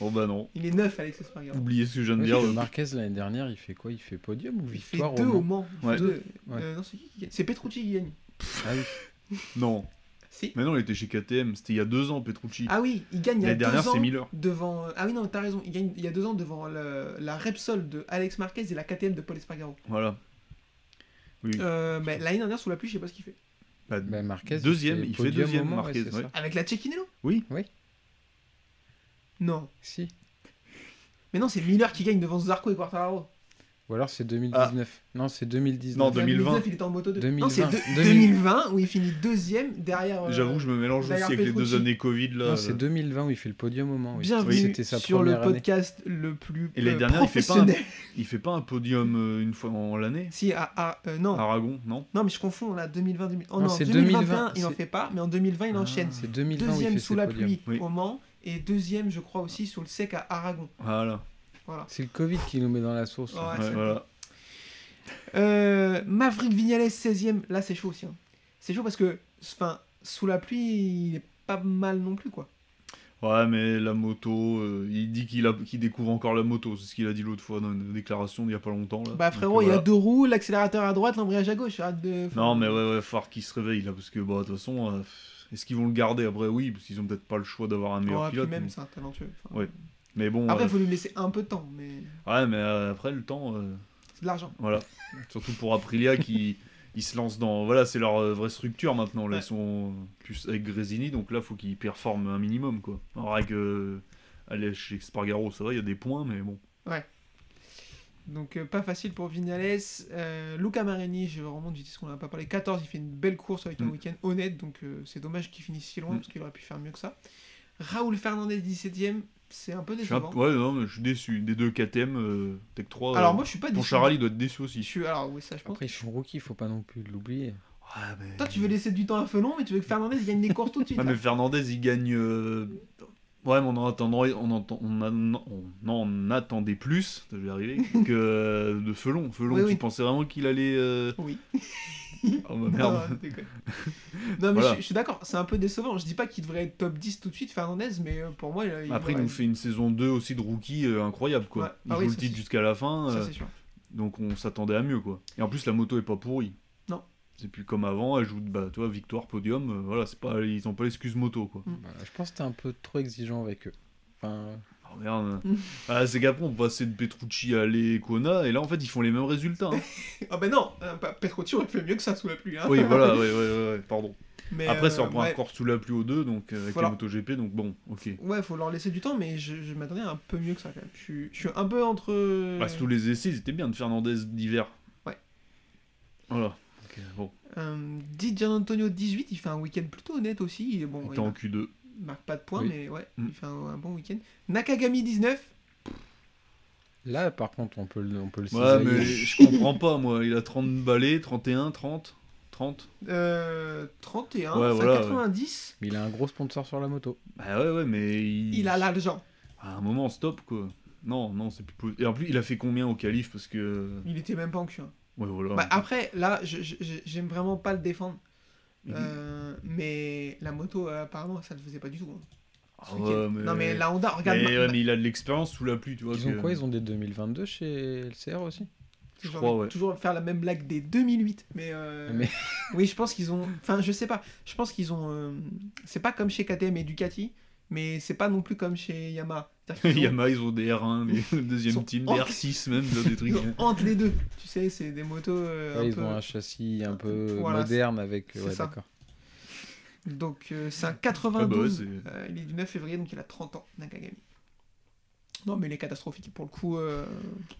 Speaker 4: Oh bah non,
Speaker 2: il est neuf, Alex Espargaro.
Speaker 4: oubliez ce que je viens de
Speaker 3: Oui,
Speaker 4: dire.
Speaker 3: Marquez, l'année dernière, il fait quoi? Il fait podium ou
Speaker 2: Il fait
Speaker 3: victoire
Speaker 2: deux
Speaker 3: au
Speaker 2: au
Speaker 3: Mans
Speaker 2: Mans.
Speaker 4: Ouais.
Speaker 2: Deux.
Speaker 3: Ouais.
Speaker 2: Euh, non, c'est qui qui gagne? C'est Petrucci qui gagne.
Speaker 3: Ah oui.
Speaker 4: Non,
Speaker 2: Si.
Speaker 4: mais non, il était chez KTM, c'était il y a deux ans, Petrucci.
Speaker 2: Ah oui, il gagne il y a
Speaker 4: L'année
Speaker 2: deux
Speaker 4: dernière,
Speaker 2: ans
Speaker 4: c'est Miller.
Speaker 2: devant. Ah oui, non, t'as raison. Il gagne il y a deux ans devant le- la Repsol de Alex Marquez et la KTM de Paul Espargaro.
Speaker 4: Voilà. Oui.
Speaker 2: Euh, bah, L'année dernière, sous la pluie, je sais pas ce qu'il fait.
Speaker 4: Bah,
Speaker 3: Bah, Marquez,
Speaker 4: Deuxième, il fait deuxième,
Speaker 3: ouais,
Speaker 4: Marquez, ouais.
Speaker 2: Avec la Cecchinello
Speaker 4: Oui.
Speaker 3: Oui.
Speaker 2: Non.
Speaker 3: Si.
Speaker 2: Mais non, c'est Miller qui gagne devant Zarco et Quartararo.
Speaker 3: Ou alors c'est 2019. Non, c'est 2019.
Speaker 4: Non, 2020.
Speaker 2: il était en moto 2.
Speaker 3: 2020.
Speaker 2: Non, c'est deux-
Speaker 3: 2000.
Speaker 2: 2020 où il finit deuxième derrière. euh,
Speaker 4: J'avoue, je me mélange aussi avec les deux années Covid là.
Speaker 3: Non, c'est 2020 où il fait le podium au Mans. Oui.
Speaker 2: Bienvenue
Speaker 3: C'était sa
Speaker 2: sur le
Speaker 3: année.
Speaker 2: podcast le plus
Speaker 4: Et l'année
Speaker 2: euh,
Speaker 4: dernière, il fait pas un-
Speaker 2: professionnel.
Speaker 4: Il fait pas un podium euh, une fois en l'année
Speaker 2: Si, à, à- euh, non.
Speaker 4: Aragon, non
Speaker 2: Non, mais je confonds là, 2020, 2000. Oh
Speaker 3: Non,
Speaker 2: non,
Speaker 3: c'est
Speaker 2: 2021,
Speaker 3: 2020,
Speaker 2: il en fait pas, mais en 2020, il
Speaker 4: Ah.
Speaker 2: enchaîne.
Speaker 3: C'est 2020 où il
Speaker 2: Deuxième
Speaker 3: fait
Speaker 2: sous
Speaker 3: ses
Speaker 2: la
Speaker 3: podiums.
Speaker 2: pluie
Speaker 4: Oui.
Speaker 2: au Mans, et deuxième, je crois, aussi sur le sec à Aragon.
Speaker 4: Voilà.
Speaker 2: Voilà.
Speaker 3: C'est le Covid qui nous met dans la sauce.
Speaker 2: Ouais.
Speaker 4: Ouais, voilà.
Speaker 2: Euh, Maverick Vignales, 16ème, là c'est chaud aussi. hein. C'est chaud parce que, enfin, sous la pluie, il est pas mal non plus, quoi.
Speaker 4: Ouais, mais la moto, euh, il dit qu'il a- qu'il découvre encore la moto. C'est ce qu'il a dit l'autre fois dans une déclaration il y a pas longtemps. Là.
Speaker 2: Bah
Speaker 4: Donc,
Speaker 2: frérot, il y
Speaker 4: voilà.
Speaker 2: a deux roues, l'accélérateur à droite, l'embrayage à gauche. De...
Speaker 4: Non, mais ouais, ouais, falloir qu'il se réveille là, parce que bah, de toute façon, euh, est-ce qu'ils vont le garder après? Oui, parce qu'ils ont peut-être pas le choix d'avoir un meilleur
Speaker 2: Ouais, puis
Speaker 4: pilote.
Speaker 2: même,
Speaker 4: mais...
Speaker 2: c'est un talentueux. Enfin,
Speaker 4: Ouais. Mais bon,
Speaker 2: Après,
Speaker 4: euh,
Speaker 2: il faut lui laisser un peu de temps, mais
Speaker 4: ouais, mais euh, après le temps, euh,
Speaker 2: c'est de l'argent.
Speaker 4: voilà. Surtout pour Aprilia qui ils se lancent dans. Voilà, c'est leur euh, vraie structure maintenant. Là,
Speaker 2: Ouais.
Speaker 4: ils sont plus avec Grésini, donc là, faut qu'ils performent un minimum, quoi. Alors, avec. euh, allez, chez Spargaro, ça va, il y a des points, mais bon.
Speaker 2: Donc euh, pas facile pour Vignales. Euh, Luca Marini, je remonte vite, parce qu'on n'a pas parlé. 14, il fait une belle course avec un
Speaker 4: Mm.
Speaker 2: week-end honnête, donc euh, c'est dommage qu'il finisse si loin,
Speaker 4: Mm.
Speaker 2: parce qu'il aurait pu faire mieux que ça. Raoul Fernandez, 17ème, c'est un peu
Speaker 4: Je suis un-
Speaker 2: décevant.
Speaker 4: Ouais, non, mais je suis déçu. Des deux KTM, euh, Tech 3.
Speaker 2: Alors
Speaker 4: euh,
Speaker 2: moi, je suis pas
Speaker 4: ton
Speaker 2: déçu.
Speaker 4: Charali doit être déçu
Speaker 2: Je
Speaker 4: aussi.
Speaker 2: suis... Alors oui, ça je pense.
Speaker 3: Après, ils sont rookies, faut pas non plus l'oublier.
Speaker 4: Ouais, mais...
Speaker 2: Toi, tu veux laisser du temps à Felon, mais tu veux que Fernandez gagne des courses tout de suite.
Speaker 4: Ah, mais Fernandez, il gagne. euh, Ouais, mais on en, attendait, on, entend- on, a- on en attendait plus, je vais arriver, que euh, de Felon. Felon,
Speaker 2: Oui,
Speaker 4: tu
Speaker 2: oui.
Speaker 4: pensais vraiment qu'il allait. euh,
Speaker 2: Oui.
Speaker 4: Oh bah merde.
Speaker 2: Ah, non, mais
Speaker 4: Voilà.
Speaker 2: je, je suis d'accord, c'est un peu décevant. Je dis pas qu'il devrait être top 10 tout de suite, Fernandez, mais euh, pour moi, il, il
Speaker 4: Après, il nous fait une saison 2 aussi de rookie euh, incroyable, quoi.
Speaker 2: Ouais.
Speaker 4: Il
Speaker 2: Ah
Speaker 4: joue
Speaker 2: oui,
Speaker 4: le titre jusqu'à la fin,
Speaker 2: Ça,
Speaker 4: euh,
Speaker 2: c'est sûr.
Speaker 4: donc on s'attendait à mieux, quoi. Et en plus, la moto est pas pourrie.
Speaker 2: Non.
Speaker 4: C'est plus comme avant, elle joue, bah, tu vois, victoire, podium, euh, voilà, c'est pas, ils ont pas l'excuse moto, quoi.
Speaker 2: Mm.
Speaker 3: Voilà, je pense que t'es un peu trop exigeant avec eux. Enfin,
Speaker 4: merde.
Speaker 2: Mm.
Speaker 4: ah, c'est qu'après, on passait de Petrucci à Lecona, et là, en fait, ils font les mêmes résultats. hein.
Speaker 2: Ah ben non, euh, pas- Petrucci aurait fait mieux que ça sous la pluie. Hein.
Speaker 4: oui, voilà, ouais, ouais, ouais, pardon.
Speaker 2: Mais,
Speaker 4: Après,
Speaker 2: euh,
Speaker 4: c'est encore sous la pluie aux deux, donc euh, avec la MotoGP, donc bon, ok.
Speaker 2: Ouais, faut leur laisser du temps, mais je, je m'attendais à un peu mieux que ça quand même. Je suis, je suis un peu entre.
Speaker 4: Bah, tous les essais, c'était bien de Fernandez d'hiver.
Speaker 2: Ouais.
Speaker 4: Voilà. Ok, bon,
Speaker 2: Euh, Di Gianantonio 18, il fait un week-end plutôt honnête aussi. Bon,
Speaker 4: on
Speaker 2: il
Speaker 4: était en
Speaker 2: marque,
Speaker 4: Q2.
Speaker 2: Il marque pas de points,
Speaker 3: Oui.
Speaker 2: mais ouais,
Speaker 4: Mm.
Speaker 2: il fait un, un bon week-end. Nakagami 19,
Speaker 3: là, par contre, on peut le, on peut le
Speaker 4: Ouais, mais je comprends pas, moi. Il a 30 balais, 31, 30, 30.
Speaker 2: euh, 31,
Speaker 4: Ouais,
Speaker 2: c'est
Speaker 4: voilà,
Speaker 2: 90.
Speaker 3: Mais il a un gros sponsor sur la moto.
Speaker 4: Bah ouais, ouais, mais il...
Speaker 2: Il a l'argent.
Speaker 4: À un moment, stop, quoi. Non, non, c'est plus possible. Et en plus, il a fait combien au qualif Parce que...
Speaker 2: Il était même pas en Q1.
Speaker 4: Ouais, voilà.
Speaker 2: Bah, après, là, je- je- je- j'aime vraiment pas le défendre.
Speaker 4: Il-
Speaker 2: Euh, mais la moto, euh, apparemment, ça le faisait pas du tout. hein, ce
Speaker 4: Ah
Speaker 2: week-end.
Speaker 4: ouais, mais...
Speaker 2: Non, mais la Honda, regarde.
Speaker 4: Mais,
Speaker 2: ma-
Speaker 4: ouais,
Speaker 2: ma-
Speaker 4: mais il a de l'expérience sous la pluie, tu vois.
Speaker 3: Ils ont
Speaker 4: que-
Speaker 3: quoi Ils ont des 2022 chez LCR aussi?
Speaker 4: Je crois, ouais.
Speaker 2: Toujours faire la même blague des 2008. Mais, euh,
Speaker 3: Mais-
Speaker 2: oui, je pense qu'ils ont. Enfin, je sais pas. Je pense qu'ils ont. euh, C'est pas comme chez KTM et Ducati, mais c'est pas non plus comme chez Yamaha. Ont-
Speaker 4: Yamaha, ils ont des R1, des
Speaker 2: Ils
Speaker 4: deuxième
Speaker 2: sont
Speaker 4: team, des
Speaker 2: entre-
Speaker 4: R6 même, des trucs.
Speaker 2: ils entre les deux. Tu sais, c'est des motos. euh,
Speaker 3: Ouais,
Speaker 2: un
Speaker 3: Ils
Speaker 2: peu-
Speaker 3: ont un châssis un peu
Speaker 2: Voilà,
Speaker 3: moderne avec. Ouais,
Speaker 2: ça.
Speaker 3: d'accord.
Speaker 2: Donc, euh, c'est un
Speaker 4: Ah bah
Speaker 2: 92.
Speaker 4: ouais, c'est-
Speaker 2: Euh, il est du 9 février, donc il a 30 ans, Nakagami. Non, mais il est catastrophique pour le coup. euh,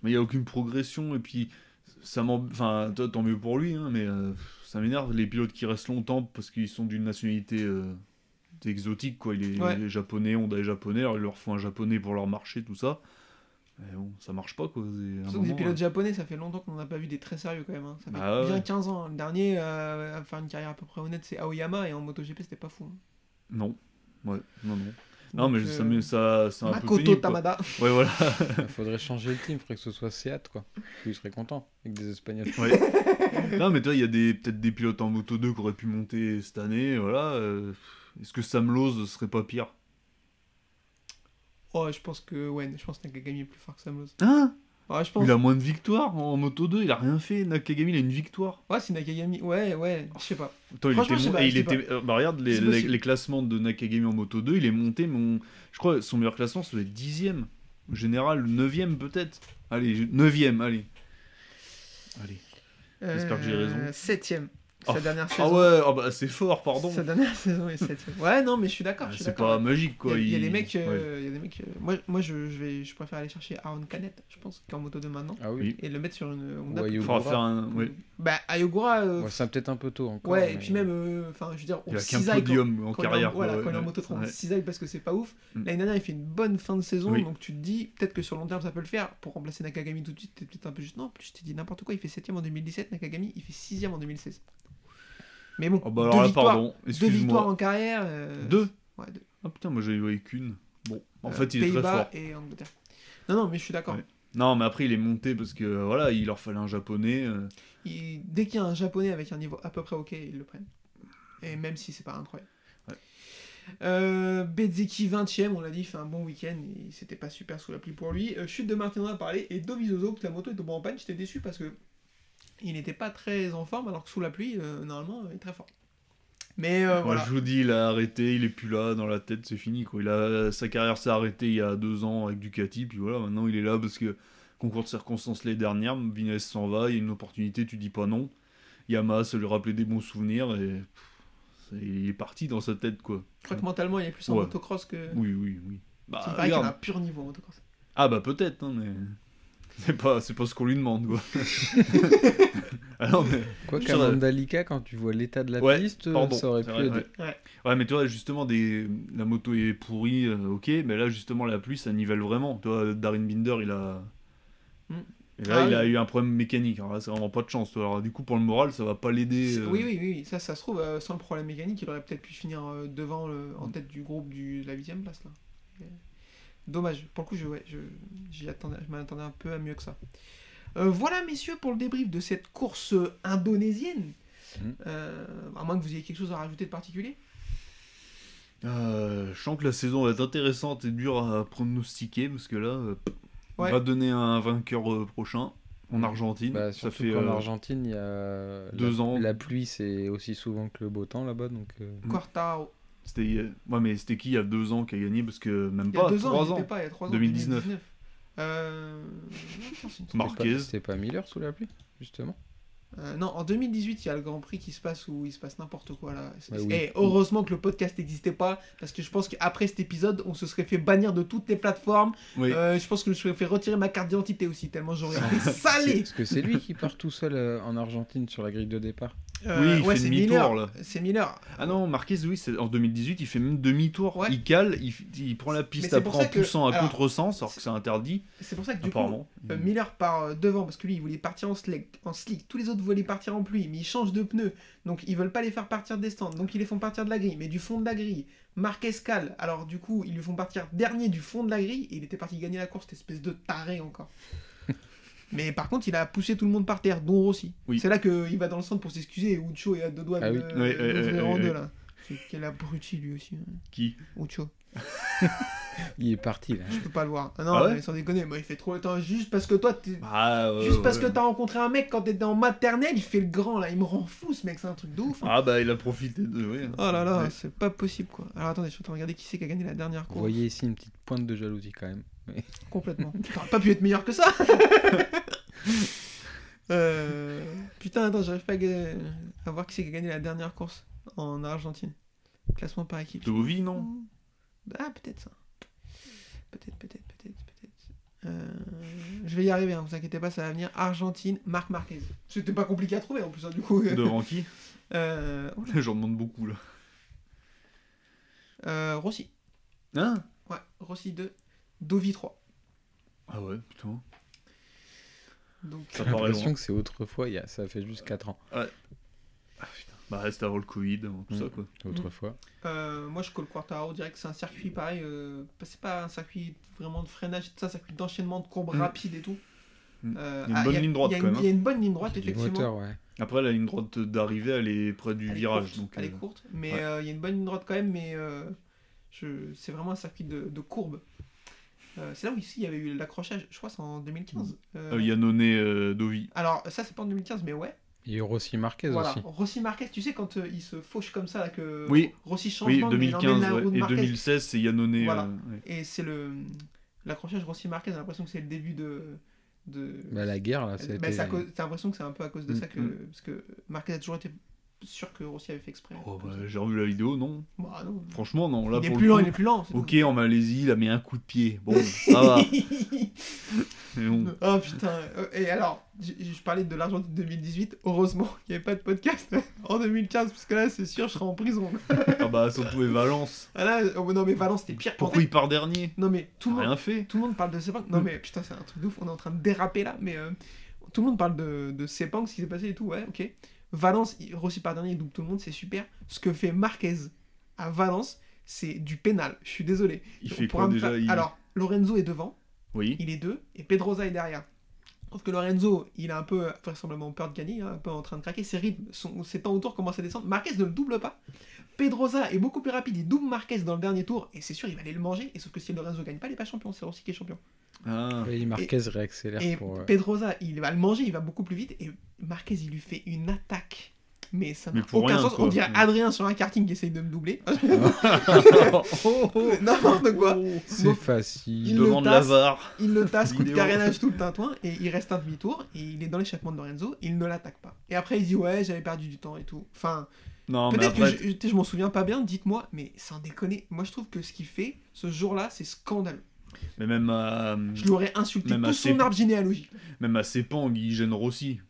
Speaker 4: Mais il n'y a aucune progression, et puis ça m'en... Enfin, tant mieux pour lui, hein, mais euh, ça m'énerve les pilotes qui restent longtemps parce qu'ils sont d'une nationalité euh, exotique, quoi. Il est,
Speaker 2: Ouais.
Speaker 4: est japonais, Honda est japonais, alors il leur faut un japonais pour leur marché, tout ça. Mais bon, ça marche pas, quoi.
Speaker 2: Surtout que des
Speaker 4: moment,
Speaker 2: pilotes japonais, ça fait longtemps qu'on n'en a pas vu des très sérieux quand même. hein. Ça fait
Speaker 4: Bah ouais.
Speaker 2: bien 15 ans. Le dernier euh, à faire une carrière à peu près honnête, c'est Aoyama, et en MotoGP, c'était pas fou. hein.
Speaker 4: Non. Ouais, non, non. Non,
Speaker 2: Donc,
Speaker 4: mais ça,
Speaker 2: euh,
Speaker 4: ça, c'est un peu
Speaker 2: Makoto
Speaker 4: pénible, quoi.
Speaker 2: Tamada.
Speaker 4: Ouais, voilà.
Speaker 3: Il faudrait changer le team, il faudrait que ce soit Seat, quoi. Il serait content avec des Espagnols.
Speaker 4: Ouais. non, mais toi, il y a des, peut-être des pilotes en Moto 2 qui auraient pu monter cette année, voilà. euh, Est-ce que Sam Lowe serait pas pire?
Speaker 2: Oh, je pense que ouais, je pense que Nakagami est plus fort que Sam Lowe.
Speaker 4: Hein?
Speaker 2: Ouais, je pense.
Speaker 4: Il a moins de victoires en Moto 2, il a rien fait. Nakagami, il a une victoire.
Speaker 2: Ouais, c'est Nakagami. Ouais, ouais, je sais pas.
Speaker 4: Attends, il était,
Speaker 2: pas,
Speaker 4: et il était euh, bah, regarde les,
Speaker 2: C'est
Speaker 4: les, classements de Nakagami en Moto 2, il est monté, mon, je crois, son meilleur classement, être 10ème. En général, 9ème peut-être. Allez, 9ème, allez. Allez. J'espère que j'ai raison.
Speaker 2: 7ème. Sa
Speaker 4: Ah.
Speaker 2: dernière
Speaker 4: Ah
Speaker 2: saison.
Speaker 4: ouais, ah bah, c'est fort, pardon.
Speaker 2: Sa dernière saison est 7ème. Ouais, non, mais je suis d'accord.
Speaker 4: Ah,
Speaker 2: je suis
Speaker 4: c'est pas magique,
Speaker 2: Il y,
Speaker 4: quoi.
Speaker 2: a, il y a des mecs, euh, il y a des mecs. euh, moi, moi je, je vais, je préfère aller chercher Aaron Canet, je pense, qui est en moto de maintenant,
Speaker 3: Ah oui.
Speaker 2: et le mettre sur une Honda.
Speaker 4: Il
Speaker 3: Ayogura.
Speaker 4: faudra faire un. Ouais.
Speaker 2: Bah, Ayogura, euh,
Speaker 3: Ouais, c'est peut-être un peu tôt encore.
Speaker 2: ouais, et puis même, euh, enfin, je veux dire, on
Speaker 4: Il a qu'un
Speaker 2: quand-
Speaker 4: podium en
Speaker 2: quand
Speaker 4: carrière.
Speaker 2: Voilà, quand il est en moto 30,
Speaker 4: Ouais.
Speaker 2: cisaille parce que c'est pas ouf.
Speaker 4: Mm.
Speaker 2: L'année dernière, il fait une bonne fin de saison,
Speaker 4: Oui.
Speaker 2: donc tu te dis, peut-être que sur long terme, ça peut le faire. Pour remplacer Nakagami tout de suite, t'es peut-être un peu juste. Non, en plus, je t'ai dit n'importe quoi, il fait 7ème en 2017, Nakagami, il fait 6ème en 2016. Mais bon,
Speaker 4: Oh bah
Speaker 2: deux,
Speaker 4: là,
Speaker 2: victoires,
Speaker 4: pardon,
Speaker 2: deux victoires
Speaker 4: excuse-moi.
Speaker 2: en carrière. euh,
Speaker 4: Deux
Speaker 2: Ouais, deux.
Speaker 4: Ah putain, moi j'avais voyé qu'une. Bon, en
Speaker 2: Euh,
Speaker 4: fait, il est très fort.
Speaker 2: et Angleterre. Non, non, mais je suis d'accord.
Speaker 4: Ouais. Non, mais après, il est monté parce que euh, voilà, il leur fallait un japonais. euh,
Speaker 2: Il- Dès qu'il y a un japonais avec un niveau à peu près ok, ils le prennent. Et même si c'est pas incroyable.
Speaker 4: Ouais.
Speaker 2: Euh, Bezzecchi 20ème, on l'a dit, fait un bon week-end. et C'était pas super sous la pluie pour lui. Chute de Martin, on a parlé. Et Dovizioso, que la moto est tombée en panne. J'étais déçu parce que il n'était pas très en forme, alors que sous la pluie, euh, normalement, il est très fort. Mais euh, voilà.
Speaker 4: je vous dis, il a arrêté, il est plus là dans la tête, c'est fini. Quoi. Il a, sa carrière s'est arrêtée il y a deux ans avec Ducati, puis voilà, maintenant il est là parce que concours de circonstances les dernières, Vinales s'en va, il y a une opportunité, tu dis pas non. Yamaha, ça lui rappelait des bons souvenirs et pff, il est parti dans sa tête quoi.
Speaker 2: Je crois que mentalement, il est plus en
Speaker 4: Ouais.
Speaker 2: motocross que.
Speaker 4: Oui, oui, oui. Bah,
Speaker 2: il a un pur niveau en motocross.
Speaker 4: Ah bah peut-être, hein, mais c'est pas, c'est pas ce qu'on lui demande quoi. ah non, mais...
Speaker 3: Quoi qu'à
Speaker 4: dirais-
Speaker 3: Mandalika, quand tu vois l'état de la
Speaker 4: Ouais,
Speaker 3: piste,
Speaker 4: pardon,
Speaker 3: ça aurait pu
Speaker 4: vrai,
Speaker 3: aider.
Speaker 4: ouais.
Speaker 2: Ouais.
Speaker 4: Ouais, mais tu vois, justement, des... la moto est pourrie, euh, ok, mais là, justement, la pluie, ça nivelle vraiment. Tu vois, Darin Binder, il a.
Speaker 2: Mm.
Speaker 4: Et là,
Speaker 2: Ah
Speaker 4: il a
Speaker 2: oui.
Speaker 4: eu un problème mécanique. Alors là, c'est vraiment pas de chance. Alors, du coup, pour le moral, ça va pas l'aider. Euh,
Speaker 2: Oui, oui, oui, ça, ça se trouve, euh, sans le problème mécanique, il aurait peut-être pu finir euh, devant, en tête du groupe du, de la 8 place. Là. Dommage, pour le coup, je, ouais, je, j'y attendais, je m'attendais un peu à mieux que ça. Euh, voilà, messieurs, pour le débrief de cette course indonésienne.
Speaker 3: Mm.
Speaker 2: Euh, à moins que vous ayez quelque chose à rajouter de particulier.
Speaker 4: Euh, je sens que la saison va être intéressante et dure à pronostiquer parce que là, euh,
Speaker 2: Ouais.
Speaker 4: on va donner un vainqueur euh, prochain en Argentine.
Speaker 3: Bah,
Speaker 4: ça fait euh,
Speaker 3: Argentine, il y a
Speaker 4: deux
Speaker 3: la,
Speaker 4: ans.
Speaker 3: La pluie, c'est aussi souvent que le beau temps là-bas, donc. euh,
Speaker 4: Mm.
Speaker 2: Quartaro.
Speaker 4: C'était, euh, ouais, mais c'était qui il y a deux ans qui a gagné? Parce que même
Speaker 2: Il y a
Speaker 4: pas,
Speaker 2: deux ans,
Speaker 4: trois
Speaker 2: il pas, il y a trois ans.
Speaker 4: 2019.
Speaker 2: Euh... attends, c'est une-
Speaker 3: c'était
Speaker 4: Marquez.
Speaker 3: pas- C'était pas Miller sous la pluie, justement.
Speaker 2: Euh, non, en 2018, il y a le Grand Prix qui se passe où il se passe n'importe quoi là.
Speaker 3: Bah
Speaker 2: Et
Speaker 3: oui.
Speaker 2: heureusement que le podcast n'existait pas, parce que je pense qu'après cet épisode, on se serait fait bannir de toutes les plateformes.
Speaker 4: Oui.
Speaker 2: Euh, je pense que je me serais fait retirer ma carte d'identité aussi, tellement j'aurais été salé.
Speaker 3: Parce que c'est lui qui part tout seul euh, en Argentine sur la grille de départ.
Speaker 2: Euh,
Speaker 4: Oui, il
Speaker 2: ouais,
Speaker 4: fait
Speaker 2: c'est
Speaker 4: demi-tour,
Speaker 2: Miller.
Speaker 4: là.
Speaker 2: C'est Miller.
Speaker 4: Ah non, Marquez, oui, c'est- en 2018, il fait même demi-tour.
Speaker 2: Ouais.
Speaker 4: Il cale, il, il prend la piste après en
Speaker 2: que-
Speaker 4: poussant à contresens, alors que c'est interdit,
Speaker 2: C'est pour ça que du coup. Euh, Miller part euh, devant parce que lui il voulait partir en slick, en slick. Tous les autres voulaient partir en pluie, mais ils changent de pneus. Donc ils veulent pas les faire partir des stands. Donc ils les font partir de la grille, mais du fond de la grille. Marquez cale. Alors du coup, ils lui font partir dernier du fond de la grille et il était parti gagner la course, cette espèce de taré encore. Mais par contre, il a poussé tout le monde par terre, dont Rossi.
Speaker 4: Oui.
Speaker 2: C'est là qu'il va dans le centre pour s'excuser et Ucho est à deux doigts
Speaker 3: Ah
Speaker 2: de
Speaker 3: oui.
Speaker 2: En deux là. Quel abruti lui aussi. hein.
Speaker 4: Qui?
Speaker 2: Ucho.
Speaker 3: Il est parti là.
Speaker 2: Je peux pas le voir. Ah non,
Speaker 4: Ah ouais
Speaker 2: mais sans déconner, moi il fait trop le temps juste parce que toi t'es.
Speaker 4: Ah, ouais,
Speaker 2: Juste parce que t'as rencontré un mec quand t'étais en maternelle, il fait le grand là, il me rend fou ce mec, c'est un truc de ouf. hein.
Speaker 4: Ah bah il a profité de... ouais.
Speaker 2: Oh là là,
Speaker 4: Ouais.
Speaker 2: c'est pas possible quoi. Alors attendez, je suis en train de regarder qui c'est qui a gagné la dernière
Speaker 3: Vous
Speaker 2: course.
Speaker 3: voyez ici une petite pointe de jalousie quand même.
Speaker 2: Complètement. T'aurais pas pu être meilleur que ça Euh, Putain, attends, j'arrive pas à, voir qui c'est qui a gagné la dernière course en Argentine. Classement par équipe.
Speaker 4: Dovi, non?
Speaker 2: Ah, peut-être ça. Peut-être, peut-être, peut-être, peut-être. Euh, je vais y arriver, hein, vous inquiétez pas, ça va venir. Argentine, Marc Marquez. C'était pas compliqué à trouver en plus, hein, du coup.
Speaker 4: Devant qui?
Speaker 2: Euh, oh
Speaker 4: J'en demande beaucoup là.
Speaker 2: euh, Rossi.
Speaker 4: Hein?
Speaker 2: Ouais, Rossi 2. Dovi 3.
Speaker 4: Ah ouais, putain.
Speaker 2: Donc,
Speaker 4: Ça
Speaker 3: J'ai l'impression que c'est autrefois, il y a, ça fait juste 4 ans.
Speaker 4: Ah putain. Bah c'était avant le Covid, avant tout
Speaker 3: Mm.
Speaker 4: ça quoi.
Speaker 3: Autrefois.
Speaker 2: euh, moi, je colle Quartaro direct. C'est un circuit pareil. euh, c'est pas un circuit vraiment de freinage, c'est un circuit d'enchaînement de courbes
Speaker 4: Mm.
Speaker 2: rapides et tout.
Speaker 4: Mm.
Speaker 2: Euh,
Speaker 4: Il y a une
Speaker 2: ah,
Speaker 4: bonne
Speaker 2: a-
Speaker 4: ligne droite, quand même, hein.
Speaker 2: Il y a une bonne ligne droite, effectivement.
Speaker 3: moteur, ouais.
Speaker 4: Après la ligne droite d'arrivée, elle est près du
Speaker 2: Elle
Speaker 4: virage.
Speaker 2: courte,
Speaker 4: donc,
Speaker 2: elle est courte, mais
Speaker 4: ouais.
Speaker 2: euh, il y a une bonne ligne droite quand même, mais euh, je... c'est vraiment un circuit de, de courbes. Euh, c'est là où ici il y avait eu l'accrochage, je crois c'est en 2015. Euh,
Speaker 4: euh, Yannone euh, Dovi.
Speaker 2: Alors ça c'est pas en 2015, mais ouais.
Speaker 3: Il y a Rossi Marquez
Speaker 2: Voilà.
Speaker 3: aussi.
Speaker 2: Rossi Marquez, tu sais quand euh, il se fauche comme ça, là, que
Speaker 4: Oui.
Speaker 2: Rossi change
Speaker 4: Oui,
Speaker 2: de bande, mais il emmène
Speaker 4: 2015
Speaker 2: la
Speaker 4: ouais. et
Speaker 2: Marquez.
Speaker 4: 2016 c'est Yannone.
Speaker 2: Voilà.
Speaker 4: euh, ouais.
Speaker 2: Et c'est le l'accrochage Rossi Marquez, j'ai l'impression que c'est le début de. de...
Speaker 3: Bah, la guerre là,
Speaker 2: Bah,
Speaker 3: été-
Speaker 2: t'as l'impression que c'est un peu à cause de
Speaker 3: Mm,
Speaker 2: ça que.
Speaker 4: mm.
Speaker 2: Parce que Marquez a toujours été sûr que Rossi avait fait exprès.
Speaker 4: Oh, bah, j'ai revu la vidéo, non.
Speaker 2: Bah, non.
Speaker 4: Franchement, non. Là,
Speaker 2: il est
Speaker 4: pour
Speaker 2: plus
Speaker 4: le
Speaker 2: lent, il est plus lent.
Speaker 4: Ok, en Malaisie, il a mis un coup de pied. Bon, ça va. Mais bon.
Speaker 2: Oh putain. Euh, Et alors, je parlais de l'Argentine 2018. Heureusement qu'il n'y avait pas de podcast en 2015, parce que là, c'est sûr, je serais en prison.
Speaker 4: Ah bah, surtout et Valence.
Speaker 2: Ah là, oh, non, mais Valence, c'était pire. En
Speaker 4: Pourquoi
Speaker 2: fait,
Speaker 4: il part dernier?
Speaker 2: Non, mais tout le monde.
Speaker 4: Rien fait.
Speaker 2: Tout le monde parle de Sepang. Non, mais putain, c'est un truc de ouf. On est en train de déraper là. Mais euh, tout le monde parle de, de Sepang, ce qui s'est passé et tout. Ouais, ok. Valence, il- Rossi par dernier, il double tout le monde, c'est super. Ce que fait Marquez à Valence, c'est du pénal. Je suis désolé.
Speaker 4: Il
Speaker 2: On
Speaker 4: fait quoi déjà il-
Speaker 2: Alors, Lorenzo est devant,
Speaker 4: Oui.
Speaker 2: il est deux, et Pedrosa est derrière. Sauf que Lorenzo, il a un peu vraisemblablement peur de gagner, hein, un peu en train de craquer. Ses rythmes, son, ses temps autour commencent à descendre. Marquez ne le double pas. Pedrosa est beaucoup plus rapide, il double Marquez dans le dernier tour, et c'est sûr, il va aller le manger. Et sauf que si Lorenzo gagne pas, il n'est pas champion, c'est Rossi qui est champion.
Speaker 4: Ah.
Speaker 3: Et Marquez réaccélère
Speaker 2: Et
Speaker 3: pour. euh,
Speaker 2: Pedrosa, il va le manger, il va beaucoup plus vite, et Marquez, il lui fait une attaque. Mais ça n'a aucun
Speaker 4: rien,
Speaker 2: sens.
Speaker 4: quoi.
Speaker 2: On dirait
Speaker 4: Mm.
Speaker 2: Adrien sur un karting qui essaye de me doubler.
Speaker 4: oh, oh.
Speaker 2: N'importe quoi.
Speaker 3: C'est
Speaker 2: Donc,
Speaker 3: facile.
Speaker 2: il le
Speaker 4: Demande
Speaker 2: tasse.
Speaker 4: la VAR.
Speaker 2: Il le tasse, coup de carénage tout le tintouin, et il reste un demi-tour, et il est dans l'échappement de Lorenzo, il ne l'attaque pas. Et après, il dit Ouais, j'avais perdu du temps et tout. Enfin, peut-être
Speaker 4: après,
Speaker 2: que je, je- je m'en souviens pas bien, dites-moi, mais sans déconner, moi je trouve que ce qu'il fait ce jour-là, c'est scandaleux.
Speaker 4: Mais même à,
Speaker 2: Je l'aurais insulté
Speaker 4: Même
Speaker 2: tout son arbre généalogique.
Speaker 4: même à Sepang, il gêne Rossi.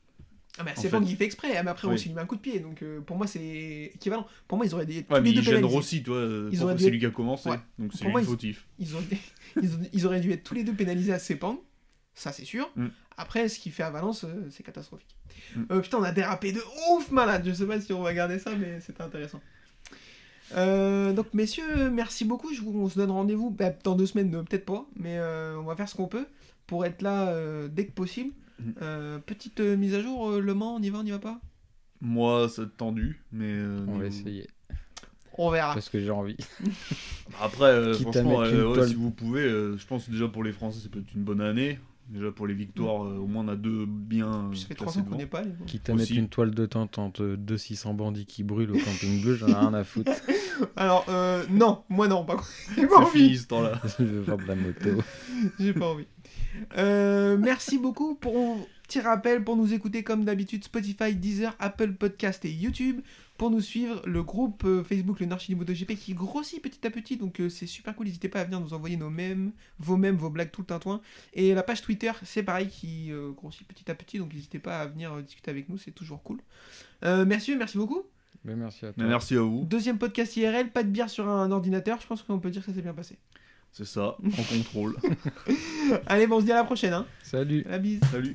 Speaker 2: Ah bah
Speaker 4: En
Speaker 2: c'est
Speaker 4: fait.
Speaker 2: exprès, mais après il lui met un coup de pied, donc euh, pour moi c'est équivalent. Pour moi ils auraient tous
Speaker 4: Ouais, mais
Speaker 2: les deux
Speaker 4: il gêne
Speaker 2: pénalisés.
Speaker 4: Rossi, toi. euh,
Speaker 2: Ils dû
Speaker 4: C'est lui qui a commencé.
Speaker 2: Ouais.
Speaker 4: Donc c'est lui le
Speaker 2: ils-
Speaker 4: fautif.
Speaker 2: Ils auraient, ils, ils auraient dû être tous les deux pénalisés à Sepang, ça c'est sûr.
Speaker 4: Mm.
Speaker 2: Après ce qu'il fait à Valence, euh, c'est catastrophique.
Speaker 4: Mm.
Speaker 2: Euh, putain on a dérapé de ouf malade, je sais pas si on va garder ça, mais c'était intéressant. Euh, donc messieurs, merci beaucoup. Je vous, on se donne rendez-vous bah, dans deux semaines, euh, peut-être pas, mais euh, on va faire ce qu'on peut pour être là euh, dès que possible. Euh, petite euh, mise à jour, euh, Le Mans, on y va, on y va pas?
Speaker 4: Moi, c'est tendu, mais. euh,
Speaker 3: On va essayer.
Speaker 2: On verra.
Speaker 3: Parce que j'ai envie.
Speaker 4: Après, euh, franchement, euh, ouais, si vous pouvez, euh, je pense déjà pour les Français, c'est peut-être une bonne année. Déjà pour les victoires, euh, au moins on a deux bien.
Speaker 2: Ça fait trois ans qu'on n'est pas allé.
Speaker 3: Quitte à mettre une toile de tente entre deux 600 bandits qui brûlent au camping bleu, j'en ai rien à foutre.
Speaker 2: Alors, euh, non, moi non, pas J'ai pas
Speaker 4: C'est
Speaker 2: envie.
Speaker 4: fini ce temps-là.
Speaker 3: Je veux faire de la moto.
Speaker 2: J'ai pas envie. Euh, merci beaucoup pour petit rappel pour nous écouter comme d'habitude Spotify, Deezer, Apple Podcast et YouTube. Pour nous suivre, le groupe euh, Facebook Le Narchi du MotoGP qui grossit petit à petit, donc euh, c'est super cool. N'hésitez pas à venir nous envoyer nos mèmes, vos mèmes, vos blagues tout le tintouin. Et la page Twitter, c'est pareil, qui euh, grossit petit à petit, donc n'hésitez pas à venir euh, discuter avec nous, c'est toujours cool. Euh, merci, merci beaucoup.
Speaker 3: Mais merci à toi.
Speaker 4: Mais merci à vous.
Speaker 2: Deuxième podcast IRL, pas de bière sur un ordinateur, je pense qu'on peut dire que ça s'est bien passé.
Speaker 4: C'est ça, en contrôle.
Speaker 2: Allez, bon, on se dit à la prochaine, hein.
Speaker 3: Salut.
Speaker 2: La bise.
Speaker 4: Salut.